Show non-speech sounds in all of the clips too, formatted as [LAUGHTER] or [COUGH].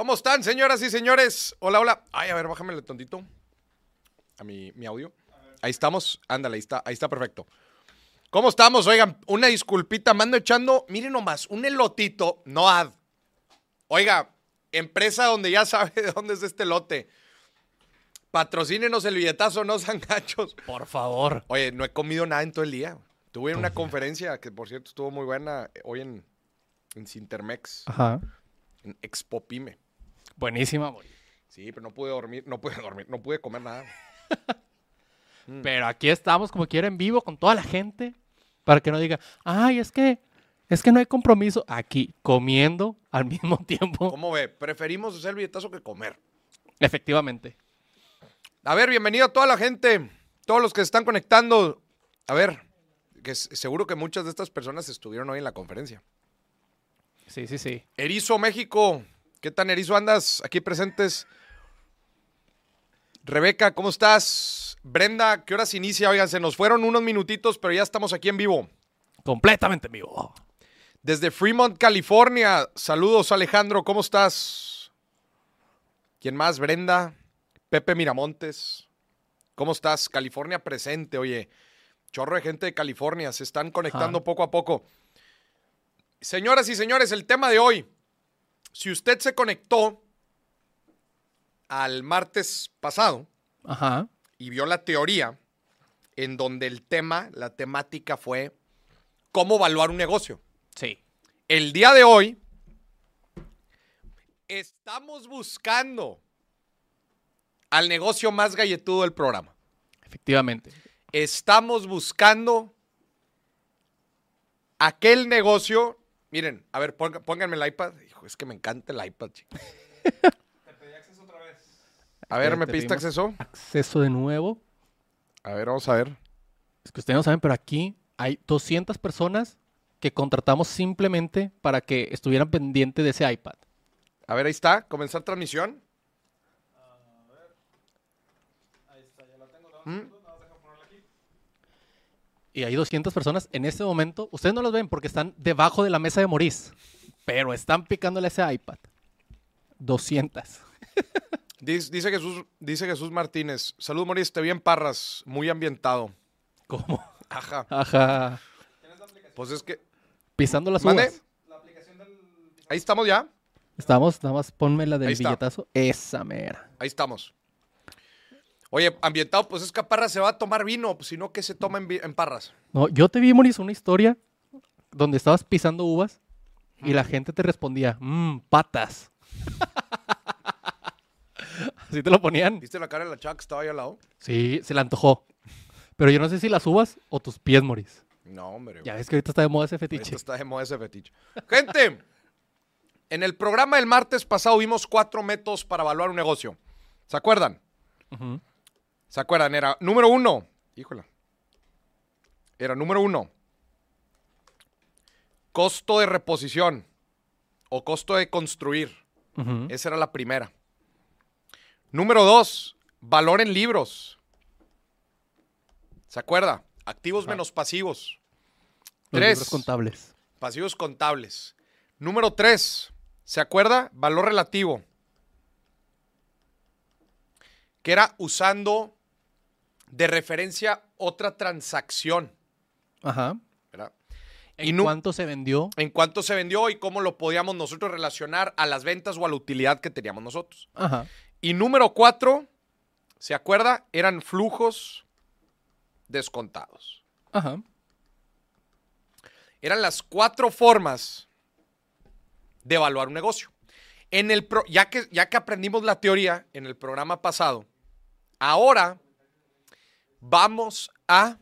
¿Cómo están, señoras y señores? Hola, hola. Ay, a ver, bájame tontito a mi, mi audio. Ahí estamos. Ándale, ahí está, ahí está perfecto. ¿Cómo estamos? Oigan, una disculpita, mando echando, miren nomás, un elotito, no ad. Oiga, empresa donde ya sabe [LAUGHS] de dónde es este lote. Patrocínenos el billetazo, no sean gachos. Por favor. Oye, no he comido nada en todo el día. Tuve una conferencia que, por cierto, estuvo muy buena eh, hoy en, en Sintermex, Ajá. en Expo Pyme. Buenísima, güey. Sí, pero no pude dormir, no pude dormir, no pude comer nada. [LAUGHS] Pero aquí estamos como quiera en vivo con toda la gente para que no diga, ay, es que, es que no hay compromiso. Aquí comiendo al [LAUGHS] mismo tiempo. ¿Cómo ve? Preferimos hacer el billetazo que comer. Efectivamente. A ver, bienvenido a toda la gente, todos los que se están conectando. A ver, que seguro que muchas de estas personas estuvieron hoy en la conferencia. Sí, sí, sí. Erizo México, ¿qué tan erizo andas? Aquí presentes. Rebeca, ¿cómo estás? Brenda, ¿qué horas inicia? Oigan, se nos fueron unos minutitos, pero ya estamos aquí en vivo. Completamente en vivo. Desde Fremont, California. Saludos, Alejandro, ¿cómo estás? ¿Quién más? Brenda, Pepe Miramontes. ¿Cómo estás? California presente, oye. Chorro de gente de California, se están conectando poco a poco. Señoras y señores, el tema de hoy. Si usted se conectó al martes pasado Ajá. y vio la teoría en donde el tema, la temática fue cómo evaluar un negocio. Sí. El día de hoy estamos buscando al negocio más galletudo del programa. Efectivamente. Estamos buscando aquel negocio. Miren, a ver, pónganme el iPad. Hijo, es que me encanta el iPad, chico. A ver, Te- ¿me te pediste acceso? Acceso de nuevo. A ver, vamos a ver. Es que ustedes no saben, pero aquí hay 200 personas que contratamos simplemente para que estuvieran pendientes de ese iPad. A ver, ahí está. Comenzar transmisión. Y hay 200 personas en este momento. Ustedes no los ven porque están debajo de la mesa de Maurice. Pero están picándole ese iPad. 200. [LAUGHS] Dice, dice Jesús, dice Jesús Martínez. Salud, Moris, te vi en Parras. Muy ambientado. ¿Cómo? Ajá. Ajá. Pues es que. Pisando las ¿Mande? uvas. Ahí estamos ya. Estamos, nada más ponme la del billetazo. Esa mera. Ahí estamos. Oye, ambientado, pues es que a Parras se va a tomar vino, pues si no, ¿qué se toma en, en Parras? No, yo te vi, Maurice, una historia donde estabas pisando uvas y la gente te respondía, mmm, patas. [LAUGHS] Así te lo ponían. ¿Viste la cara de la chava que estaba ahí al lado? Sí, se le antojó. Pero yo no sé si las uvas o tus pies, Maurice. No, hombre. Ya ves que ahorita está de moda ese ahorita fetiche. está de moda ese fetiche. Gente, en el programa del martes pasado vimos cuatro métodos para evaluar un negocio. ¿Se acuerdan? ¿Se acuerdan? Era número uno. Híjola. Era número uno. Costo de reposición o costo de construir. Esa era la primera. Número dos, valor en libros. ¿Se acuerda? Activos menos pasivos. Los Tres, libros contables. pasivos contables. Número tres, ¿se acuerda? Valor relativo. Que era usando de referencia otra transacción. Ajá. ¿En Y cuánto se vendió? En cuánto se vendió y cómo lo podíamos nosotros relacionar a las ventas o a la utilidad que teníamos nosotros. Ajá. Y número cuatro, ¿se acuerda? Eran flujos descontados. Ajá. Eran las cuatro formas de evaluar un negocio. En el pro- ya, que, ya que aprendimos la teoría en el programa pasado, ahora vamos a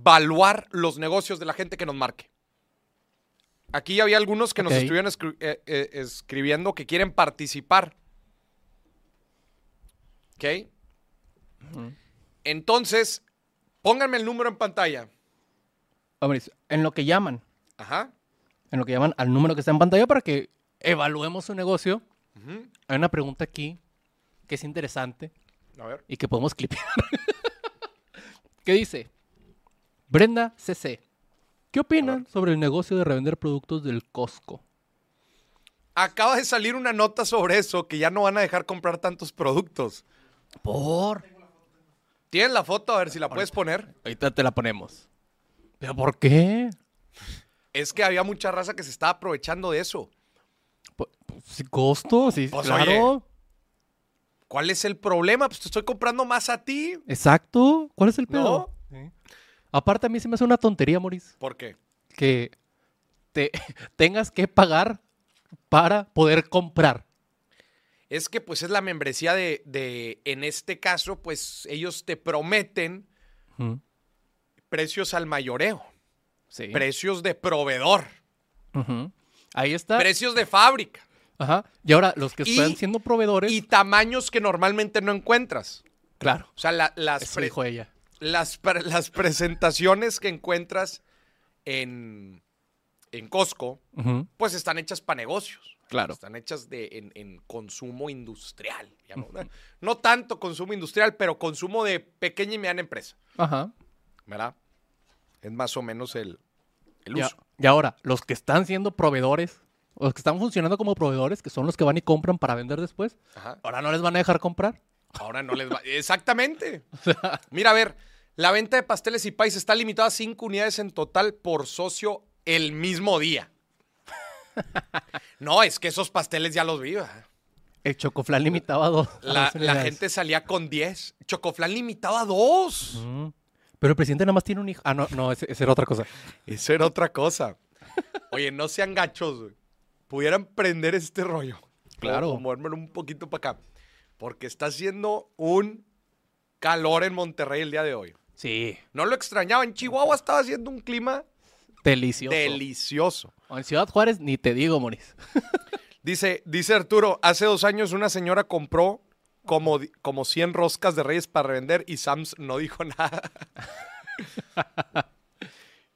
evaluar los negocios de la gente que nos marque. Aquí había algunos que nos estuvieron escri- eh, eh, escribiendo que quieren participar. ¿Ok? Entonces, pónganme el número en pantalla. Hombre, en lo que llaman, Ajá. en lo que llaman al número que está en pantalla para que evaluemos su negocio, hay una pregunta aquí que es interesante A ver. y que podemos clipear. [LAUGHS] ¿Qué dice? Brenda CC. ¿Qué opinan sobre el negocio de revender productos del Costco? acaba de salir una nota sobre eso, que ya no van a dejar comprar tantos productos. ¿Por? ¿Tienes la foto? A ver si la puedes poner. Ahorita te la ponemos. ¿Pero por qué? Es que había mucha raza que se estaba aprovechando de eso. Pues, sí, costo, sí, Pues, claro. ¿Cuál es el problema? Pues te estoy comprando más a ti. Exacto. ¿Cuál es el pedo? Sí. Aparte, a mí se me hace una tontería, Moris, ¿Por qué? que te [LAUGHS] tengas que pagar para poder comprar. Es que pues es la membresía de, de, en este caso, pues ellos te prometen precios al mayoreo, Sí. precios de proveedor. Ahí está. precios de fábrica Ajá. Y ahora, los que Y- están siendo proveedores. y tamaños que normalmente no encuentras. claro. O sea, la- las, Eso dijo ella. Las, las presentaciones que encuentras en, en Costco, pues están hechas para negocios. Claro. Están hechas de, en, en consumo industrial. digamos, ¿no? No tanto consumo industrial, pero consumo de pequeña y mediana empresa. Ajá. ¿Verdad? Es más o menos el, el Y, uso. y ahora, los que están siendo proveedores, los que están funcionando como proveedores, que son los que van y compran para vender después, Ajá. ahora no les van a dejar comprar. Ahora no les va. Exactamente. Mira, a ver, la venta de pasteles y pais está limitada a cinco unidades en total por socio el mismo día. No, es que esos pasteles ya los vi. ¿verdad? El chocoflan limitaba a dos. La, [LAUGHS] gente salía con 10. Chocoflan limitado a dos. Mm. Pero el presidente nada más tiene un hijo. Ah, no, no, ese era otra cosa. Eso era otra cosa. Oye, no sean gachos, güey. Pudieran prender este rollo. Claro. O, o movérmelo un poquito para acá. Porque está haciendo un calor en Monterrey el día de hoy. Sí. No lo extrañaba. En Chihuahua estaba haciendo un clima Delicioso. delicioso. en Ciudad Juárez ni te digo, Moris. [LAUGHS] Dice, dice Arturo, hace dos años una señora compró como, como 100 roscas de reyes para revender y Sams no dijo [LAUGHS] nada. [LAUGHS]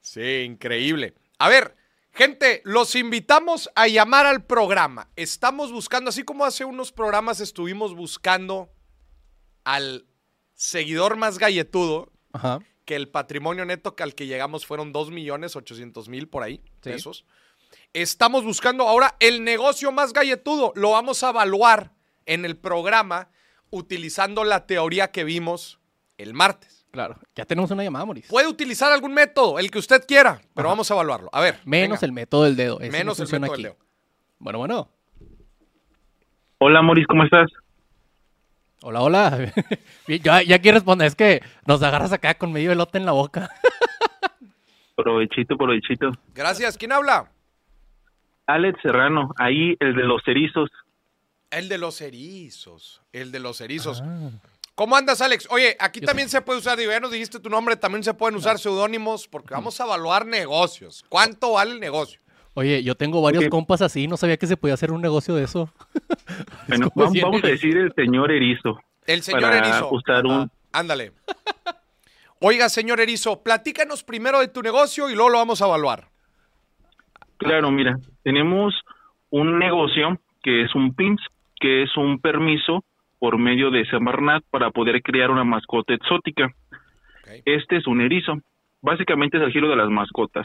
sí, increíble. A ver, gente, los invitamos a llamar al programa. Estamos buscando, así como hace unos programas estuvimos buscando al seguidor más galletudo, Ajá. que el patrimonio neto al que llegamos fueron 2 millones 800 mil por ahí, Sí. pesos. Estamos buscando ahora el negocio más galletudo. Lo vamos a evaluar en el programa utilizando la teoría que vimos el martes. Claro. Ya tenemos una llamada, Moris. Puede utilizar algún método, el que usted quiera, pero Ajá. vamos a evaluarlo. A ver. Menos venga. el método del dedo. ese no Menos el método aquí. del dedo. Bueno, bueno. Hola, Moris, ¿cómo estás? Hola, hola. [LAUGHS] Bien, ya, ya aquí responde. Es que nos agarras acá con medio elote en la boca. [LAUGHS] Provechito, provechito. Gracias. ¿Quién habla? Alex Serrano, ahí el de los erizos. El de los erizos. El de los erizos. Ah. ¿Cómo andas, Alex? Oye, aquí Yo también se puede usar, digo, ya nos dijiste tu nombre, también se pueden usar seudónimos porque vamos a evaluar negocios. ¿Cuánto vale el negocio? Oye, yo tengo varios compas así. No sabía que se podía hacer un negocio de eso. [LAUGHS] Bueno, [LAUGHS] vamos, a decir el señor erizo. El señor Para Erizo. usar un- Ándale. Oiga, señor Erizo, platícanos primero de tu negocio y luego lo vamos a evaluar. Claro, mira, tenemos un negocio que es un PIMS, que es un permiso por medio de Semarnat para poder crear una mascota exótica. Este es un erizo. Básicamente es el giro de las mascotas.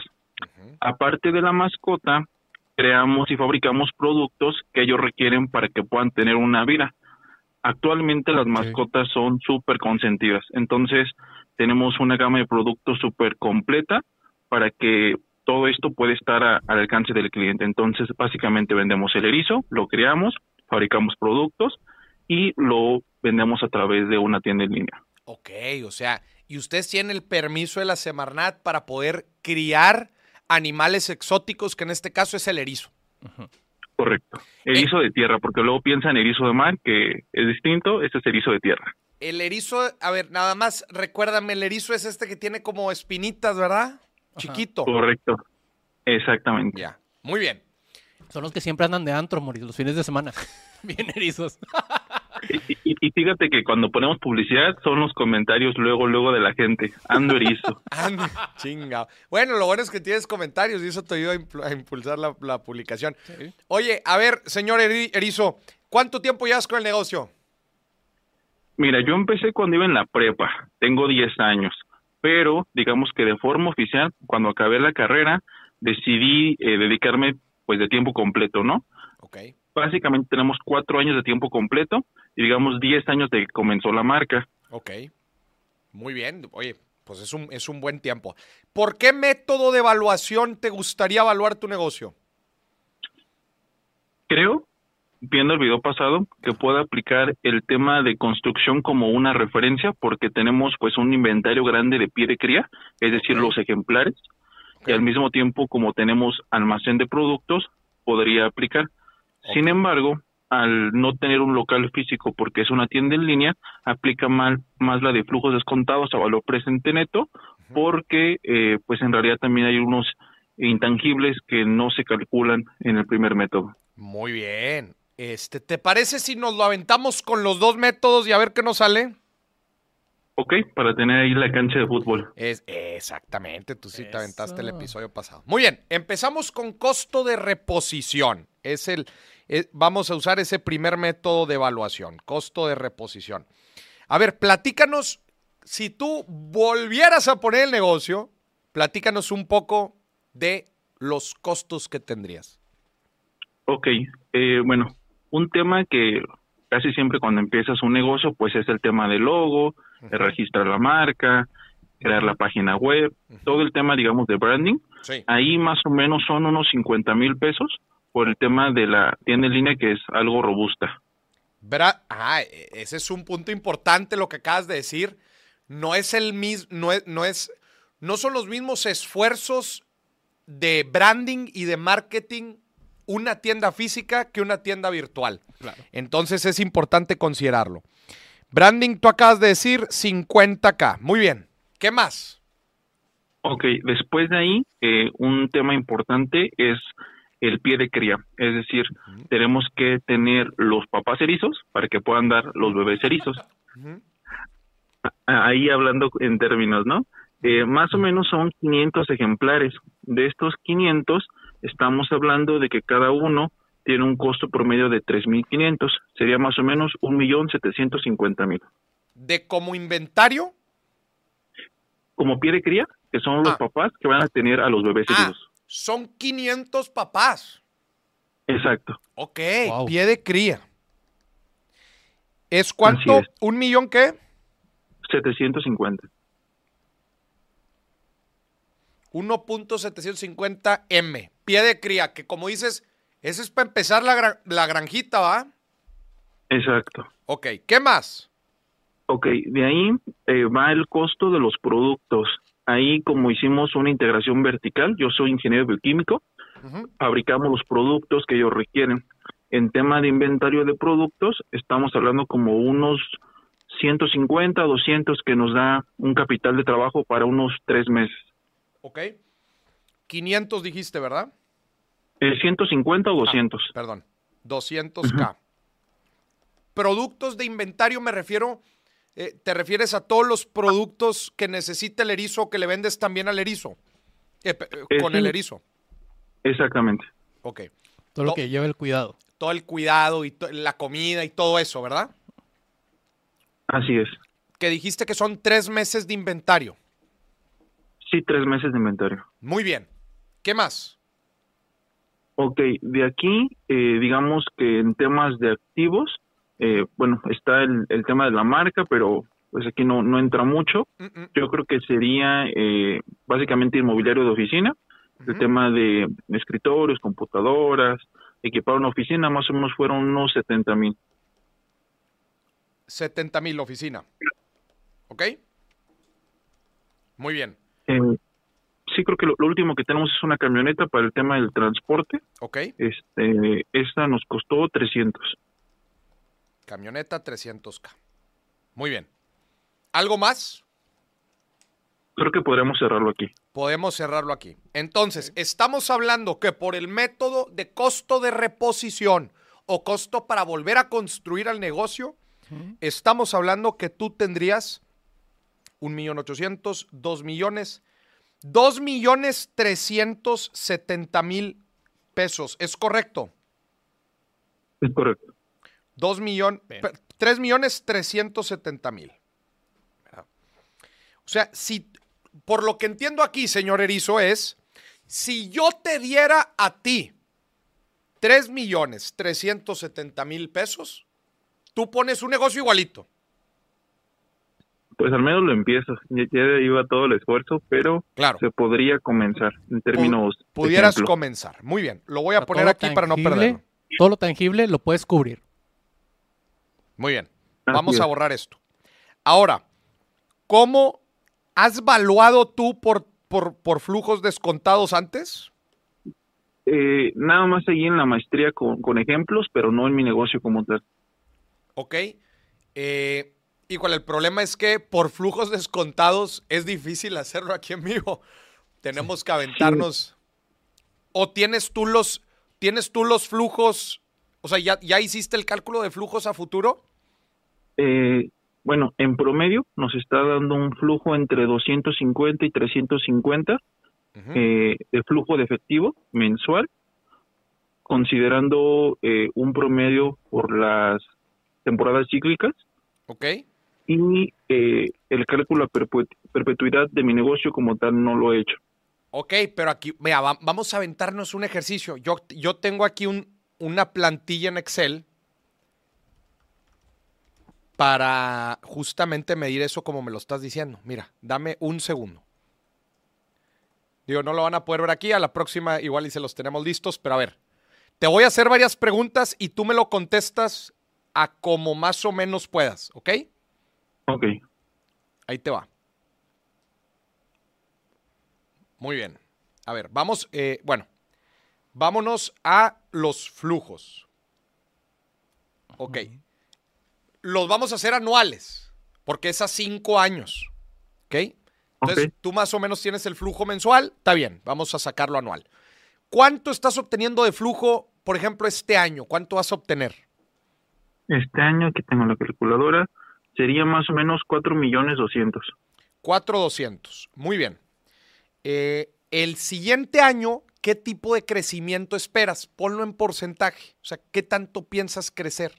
Aparte de la mascota, creamos y fabricamos productos que ellos requieren para que puedan tener una vida. Actualmente las mascotas son súper consentidas, entonces tenemos una gama de productos súper completa para que todo esto puede estar a- al alcance del cliente. Entonces, básicamente vendemos el erizo, lo creamos, fabricamos productos y lo vendemos a través de una tienda en línea. Ok, o sea, y ustedes tienen el permiso de la Semarnat para poder criar animales exóticos, que en este caso es el erizo. Correcto. Erizo de tierra, porque luego piensan erizo de mar, que es distinto, este es erizo de tierra. El erizo, a ver, nada más recuérdame, el erizo es este que tiene como espinitas, ¿verdad? Chiquito. Correcto. Exactamente. Ya, muy bien. Son los que siempre andan de antro, Moris, los fines de semana. [LAUGHS] Bien erizos. [LAUGHS] Y, fíjate que cuando ponemos publicidad son los comentarios luego, luego de la gente. Ando erizo. [LAUGHS] Ande, chinga. Bueno, lo bueno es que tienes comentarios y eso te ayuda a, impulsar la, la publicación. Oye, a ver, señor Eri- Erizo, ¿cuánto tiempo llevas con el negocio? Mira, yo empecé cuando iba en la prepa, tengo 10 años, pero digamos que de forma oficial, cuando acabé la carrera, decidí eh, dedicarme pues de tiempo completo, ¿no? Ok. Básicamente tenemos cuatro años de tiempo completo y digamos 10 años de que comenzó la marca. Ok. Muy bien. Oye, pues es un, es un buen tiempo. ¿Por qué método de evaluación te gustaría evaluar tu negocio? Creo, viendo el video pasado, que puedo aplicar el tema de construcción como una referencia porque tenemos pues un inventario grande de pie de cría, es decir, los ejemplares, y al mismo tiempo como tenemos almacén de productos, podría aplicar. Sin embargo, al no tener un local físico porque es una tienda en línea, aplica mal, más la de flujos descontados a valor presente neto, porque eh, pues en realidad también hay unos intangibles que no se calculan en el primer método. Muy bien. Este, ¿te parece si nos lo aventamos con los dos métodos y a ver qué nos sale? Ok, para tener ahí la cancha de fútbol. Es, exactamente, tú sí te aventaste el episodio pasado. Muy bien, empezamos con costo de reposición. Es el, es- vamos a usar ese primer método de evaluación, costo de reposición. A ver, platícanos, si tú volvieras a poner el negocio, platícanos un poco de los costos que tendrías. Ok, eh, bueno, un tema que casi siempre cuando empiezas un negocio, pues es el tema del logo, de registrar la marca, crear la página web, todo el tema, digamos, de branding. Sí. Ahí más o menos son unos 50 mil pesos por el tema de la tienda en línea que es algo robusta. Bra- ah, e- ese es un punto importante lo que acabas de decir. No es el mismo, no es, no es, no son los mismos esfuerzos de branding y de marketing una tienda física que una tienda virtual. Claro. Entonces es importante considerarlo. Branding, tú acabas de decir 50k. Muy bien. ¿Qué más? Ok, después de ahí, eh, un tema importante es el pie de cría. Es decir, tenemos que tener los papás erizos para que puedan dar los bebés erizos. Ahí hablando en términos, ¿no? Eh, más o menos son 500 ejemplares. De estos 500, estamos hablando de que cada uno tiene un costo promedio de 3.500. Sería más o menos 1.750.000. De como inventario. Como pie de cría, que son los Ah. papás que van a tener a los bebés Ah, heridos. Son 500 papás. Exacto. Ok, Wow. pie de cría. ¿Es cuánto? es. ¿Un millón qué? 750. 1.750 M. Pie de cría, que como dices, ese es para empezar la, gra- la granjita, ¿va? Exacto. Ok, ¿qué más? Ok, de ahí eh, va el costo de los productos. Ahí, como hicimos una integración vertical, yo soy ingeniero bioquímico, fabricamos los productos que ellos requieren. En tema de inventario de productos, estamos hablando como unos 150, 200 que nos da un capital de trabajo para unos tres meses. Ok. 500 dijiste, ¿verdad? Eh, 150 o 200. Perdón. 200K. Productos de inventario me refiero, eh, te refieres a todos los productos que necesita el erizo o que le vendes también al erizo. Eh, eh, con sí. el erizo. Exactamente. Ok. Todo lo que lleva el cuidado. Todo el cuidado y la comida y todo eso, ¿verdad? Así es. Que dijiste que son tres meses de inventario. Sí, tres meses de inventario. Muy bien. ¿Qué más? Ok, de aquí, eh, digamos que en temas de activos, eh, bueno, está el, el tema de la marca, pero pues aquí no, no entra mucho. Yo creo que sería eh, básicamente inmobiliario de oficina, el tema de escritorios, computadoras, equipar una oficina, más o menos fueron unos 70 mil. 70 mil oficina. ¿Ok? Muy bien. Eh, sí, creo que lo, lo último que tenemos es una camioneta para el tema del transporte. ¿Ok? Este, esta nos costó 300. Camioneta 300K. Muy bien. ¿Algo más? Creo que podríamos cerrarlo aquí. Podemos cerrarlo aquí. Entonces, estamos hablando que por el método de costo de reposición o costo para volver a construir al negocio, estamos hablando que tú tendrías un millón ochocientos, dos millones, dos millones trescientos setenta mil pesos. ¿Es correcto? Es correcto. Dos millones, Bien. tres millones trescientos setenta mil. ¿Verdad? O sea, si, por lo que entiendo aquí, señor Erizo, es, si yo te diera a ti 3 millones 370 mil pesos, tú pones un negocio igualito. Pues al menos lo empiezo. Ya, ya iba todo el esfuerzo, pero Claro. se podría comenzar en términos. Pudieras ejemplo. comenzar. Muy bien. Lo voy a poner aquí para no perderlo. Todo lo tangible lo puedes cubrir. Muy bien. Así Vamos a borrar esto. Ahora, ¿cómo has valuado tú por, por, por flujos descontados antes? Eh, nada más seguí en la maestría con, con ejemplos, pero no en mi negocio como tal. ¿Ok? Eh, igual el problema es que por flujos descontados es difícil hacerlo aquí en vivo. Tenemos que aventarnos. ¿O tienes tú los, tienes tú los flujos? O sea, ¿ya, ¿ya hiciste el cálculo de flujos a futuro? Eh, bueno, en promedio nos está dando un flujo entre 250 y 350 Ujú. eh, de flujo de efectivo mensual, considerando eh, un promedio por las temporadas cíclicas ¿Ok? y el cálculo a perpet- perpetuidad de mi negocio como tal no lo he hecho. Ok, pero aquí, vea, va- vamos a aventarnos un ejercicio. Yo, yo tengo aquí un- una plantilla en Excel para justamente medir eso como me lo estás diciendo. Mira, dame un segundo. Digo, no lo van a poder ver aquí, a la próxima igual y se los tenemos listos, pero a ver, te voy a hacer varias preguntas y tú me lo contestas a como más o menos puedas, ¿ok? Ok, Ahí te va. Muy bien. A ver, vamos, eh, bueno, vámonos a los flujos. Ok. Los vamos a hacer anuales, porque es a cinco años. ¿Ok? Entonces, tú más o menos tienes el flujo mensual, está bien, vamos a sacarlo anual. ¿Cuánto estás obteniendo de flujo, por ejemplo, este año? ¿Cuánto vas a obtener? este año que tengo la calculadora sería más o menos 4 millones 200. 4,200. Muy bien. Eh, el siguiente año, ¿qué tipo de crecimiento esperas? Ponlo en porcentaje. O sea, ¿qué tanto piensas crecer?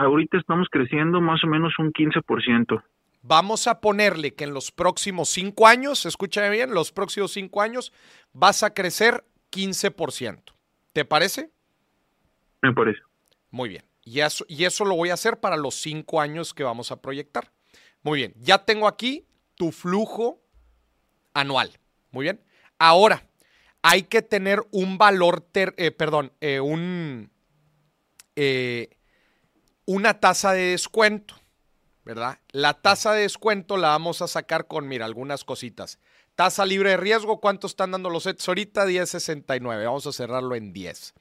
Ahorita estamos creciendo más o menos un 15%. Vamos a ponerle que en los próximos cinco años, escúchame bien, los próximos cinco años vas a crecer 15%. ¿Te parece? me parece. Muy bien. Y eso, y eso lo voy a hacer para los cinco años que vamos a proyectar. Muy bien. Ya tengo aquí tu flujo anual. Muy bien. Ahora, hay que tener un valor, ter- eh, perdón, eh, un, eh, una tasa de descuento, ¿verdad? La tasa de descuento la vamos a sacar con, mira, algunas cositas. Tasa libre de riesgo, ¿cuánto están dando los sets ahorita? 10.69. Vamos a cerrarlo en 10.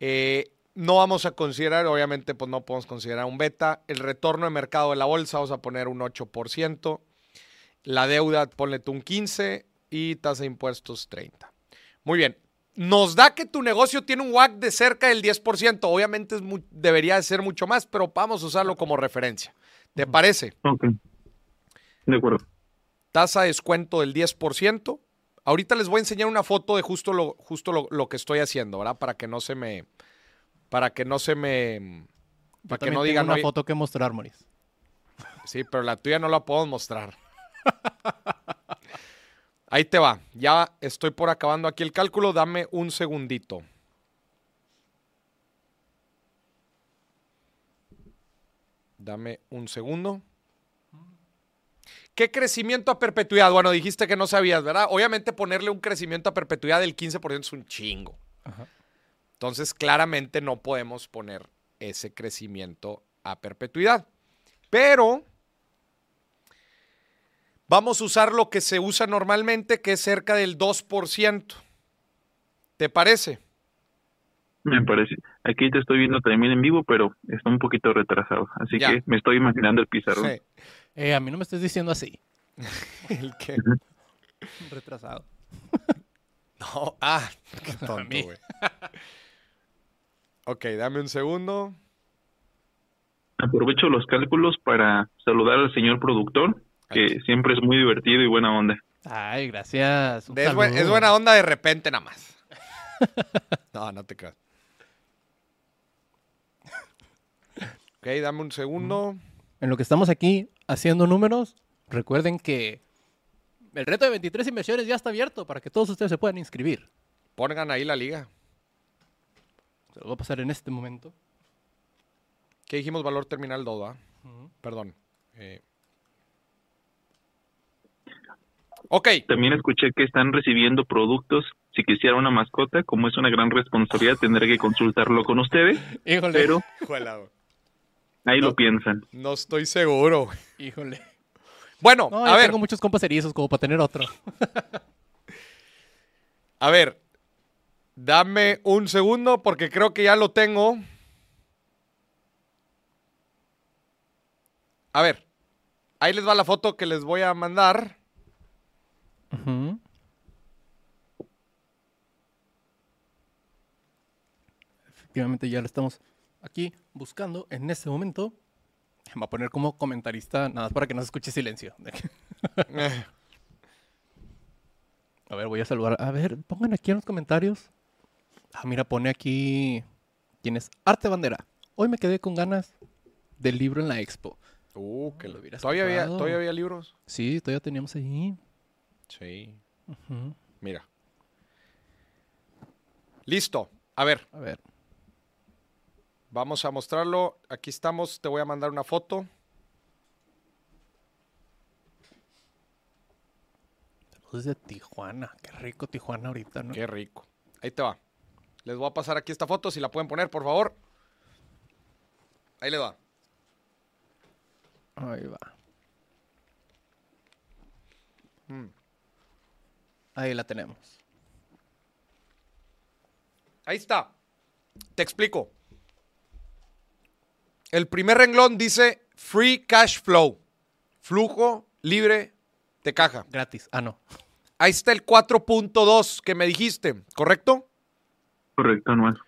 Eh, no vamos a considerar, obviamente, pues no podemos considerar un beta. El retorno de mercado de la bolsa, vamos a poner un 8%. La deuda, ponle un 15% y tasa de impuestos 30%. Muy bien. Nos da que tu negocio tiene un WAC de cerca del 10%. Obviamente es debería de ser mucho más, pero vamos a usarlo como referencia. ¿Te parece? Ok. De acuerdo. Tasa de descuento del 10%. Ahorita les voy a enseñar una foto de justo lo, justo lo, lo que estoy haciendo, ¿verdad? Para que no se me. Para que no se me. Yo Para que no tengo digan. una "Oye, foto que mostrar, Moris. Sí, pero la tuya no la puedo mostrar. [LAUGHS] Ahí te va. Ya estoy por acabando aquí el cálculo. Dame un segundito. Dame un segundo. ¿Qué crecimiento a perpetuidad? Bueno, dijiste que no sabías, ¿verdad? Obviamente ponerle un crecimiento a perpetuidad del 15% es un chingo. Ajá. Entonces, claramente no podemos poner ese crecimiento a perpetuidad. Pero vamos a usar lo que se usa normalmente, que es cerca del 2%. ¿Te parece? Me parece. Aquí te estoy viendo también en vivo, pero está un poquito retrasado. Así Ya. que me estoy imaginando el pizarrón. Sí. Eh, a mí no me estés diciendo así. [LAUGHS] El que- [LAUGHS] Retrasado. [LAUGHS] No, ah, qué tonto, mí. güey. ok, dame un segundo. Aprovecho los cálculos para saludar al señor productor, que siempre es muy divertido y buena onda. Ay, gracias. Es, buen- saludo. es buena onda de repente nada más. [LAUGHS] No, no te creas. [LAUGHS] Ok, dame un segundo. En lo que estamos aquí haciendo números, recuerden que el reto de 23 inversiones ya está abierto para que todos ustedes se puedan inscribir. Pongan ahí la liga. Se lo voy a pasar en este momento. ¿Qué dijimos valor terminal Dodo? ah? Ujú. Perdón. Eh. Ok. También escuché que están recibiendo productos. Si quisiera una mascota, como es una gran responsabilidad, tendré que consultarlo con ustedes, Híjole. pero ahí No. lo piensan. No estoy seguro. Híjole. Bueno, No, a yo ver, tengo muchos compas erizos como para tener otro. [LAUGHS] a ver. Dame un segundo porque creo que ya lo tengo. A ver. Ahí les va la foto que les voy a mandar. Efectivamente, ya lo estamos aquí buscando en este momento. Me voy a poner como comentarista, nada más para que no se escuche silencio. [LAUGHS] A ver, voy a saludar. A ver, pongan aquí en los comentarios. Ah, mira, pone aquí. ¿Quién es? Arte Bandera. Hoy me quedé con ganas del libro en la expo. Uh, que Lo hubieras ¿Todavía había. ¿Todavía había libros? Sí, todavía teníamos ahí. Sí. Mira. Listo. A ver, A ver. vamos a mostrarlo. Aquí estamos. Te voy a mandar una foto. Saludos de Tijuana. Qué rico Tijuana ahorita, ¿no? Qué rico. Ahí te va. Les voy a pasar aquí esta foto, si la pueden poner, por favor. Ahí le va. Ahí va. Mm. Ahí la tenemos. Ahí está. Te explico. El primer renglón dice Free Cash Flow. Flujo libre de caja. Gratis. Ah, no. Ahí está el 4.2 que me dijiste, ¿correcto? Correcto, Anual.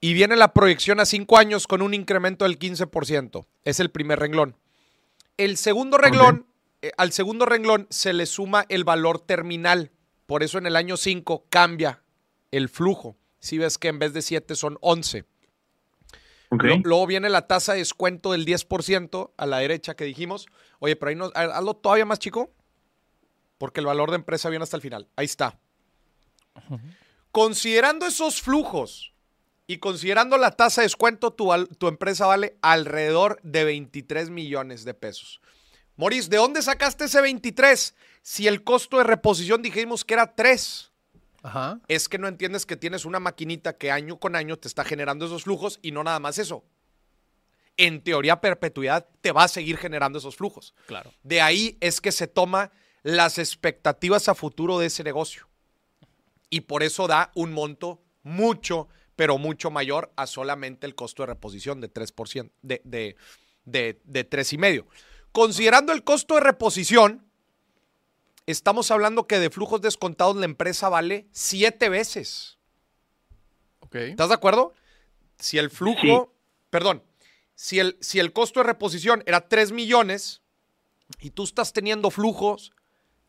Y viene la proyección a 5 años con un incremento del 15%. Es el primer renglón. El segundo renglón, eh, al segundo renglón se le suma el valor terminal. Por eso en el año 5 cambia el flujo. Si ves que en vez de 7 son 11. Ok. Lo- Luego viene la tasa de descuento del 10% a la derecha que dijimos. Oye, pero ahí no, ha- hazlo todavía más chico. Porque el valor de empresa viene hasta el final. Ahí está. Considerando esos flujos y considerando la tasa de descuento, tu empresa vale alrededor de 23 millones de pesos. Moris, ¿de dónde sacaste ese 23? Si el costo de reposición dijimos que era 3 Ajá. es que no entiendes que tienes una maquinita que año con año te está generando esos flujos y no nada más eso. En teoría, perpetuidad te va a seguir generando esos flujos. Claro. De ahí es que se toma las expectativas a futuro de ese negocio. Y por eso da un monto mucho, pero mucho mayor a solamente el costo de reposición de 3%, de, de, de, de 3,5%. Considerando el costo de reposición, estamos hablando que de flujos descontados la empresa vale siete veces. Ok. ¿Estás de acuerdo? Si el flujo, Sí. perdón, si el, si el costo de reposición era 3 millones y tú estás teniendo flujos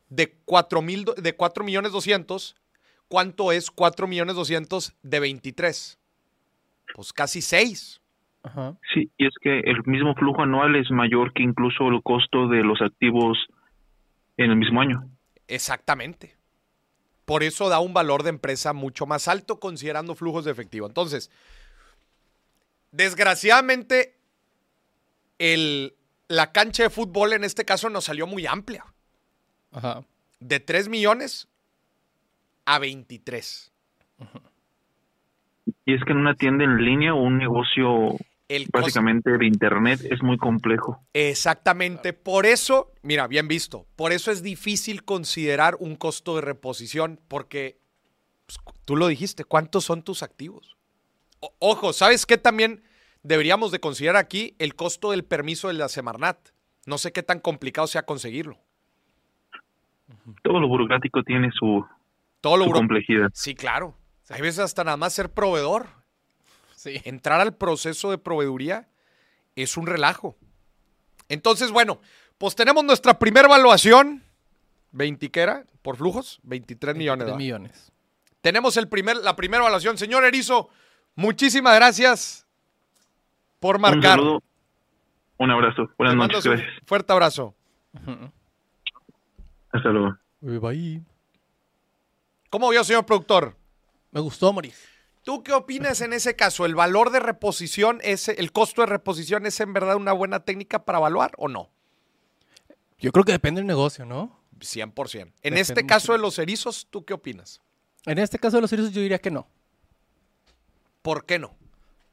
de 4, mil, do- de 4 millones 200, ¿cuánto es 4 millones 200 de 23? Pues casi 6. Ajá. Sí, y es que el mismo flujo anual es mayor que incluso el costo de los activos en el mismo año. Exactamente. Por eso da un valor de empresa mucho más alto considerando flujos de efectivo. Entonces, desgraciadamente, el, la cancha de fútbol en este caso nos salió muy amplia. Ajá. De 3 millones a 23. Y es que en una tienda en línea o un negocio El costo- básicamente de internet es muy complejo. Exactamente. Por eso, mira, bien visto. Por eso es difícil considerar un costo de reposición, porque pues, tú lo dijiste, ¿cuántos son tus activos? O- ojo, ¿sabes qué también deberíamos de considerar aquí? El costo del permiso de la Semarnat. No sé qué tan complicado sea conseguirlo. Todo lo burocrático tiene su, Todo lo su complejidad. Sí, claro. Hay veces hasta nada más ser proveedor. Sí. entrar al proceso de proveeduría es un relajo. Entonces, bueno, pues tenemos nuestra primera evaluación. 20 ¿qué era? por flujos, 23 millones. 23 ¿verdad? millones. Tenemos el primer, la primera evaluación. Señor Erizo, muchísimas gracias por Un marcar. saludo, un abrazo. Buenas noches, un fuerte abrazo. Hasta luego. Bye, bye. ¿Cómo vio, señor productor? Me gustó, Moris. ¿Tú qué opinas en ese caso? ¿El valor de reposición, es, el costo de reposición es en verdad una buena técnica para evaluar o no? Yo creo que depende del negocio, ¿no? 100%. En Depende este mucho. caso de los erizos, ¿tú qué opinas? En este caso de los erizos yo diría que no. ¿Por qué no?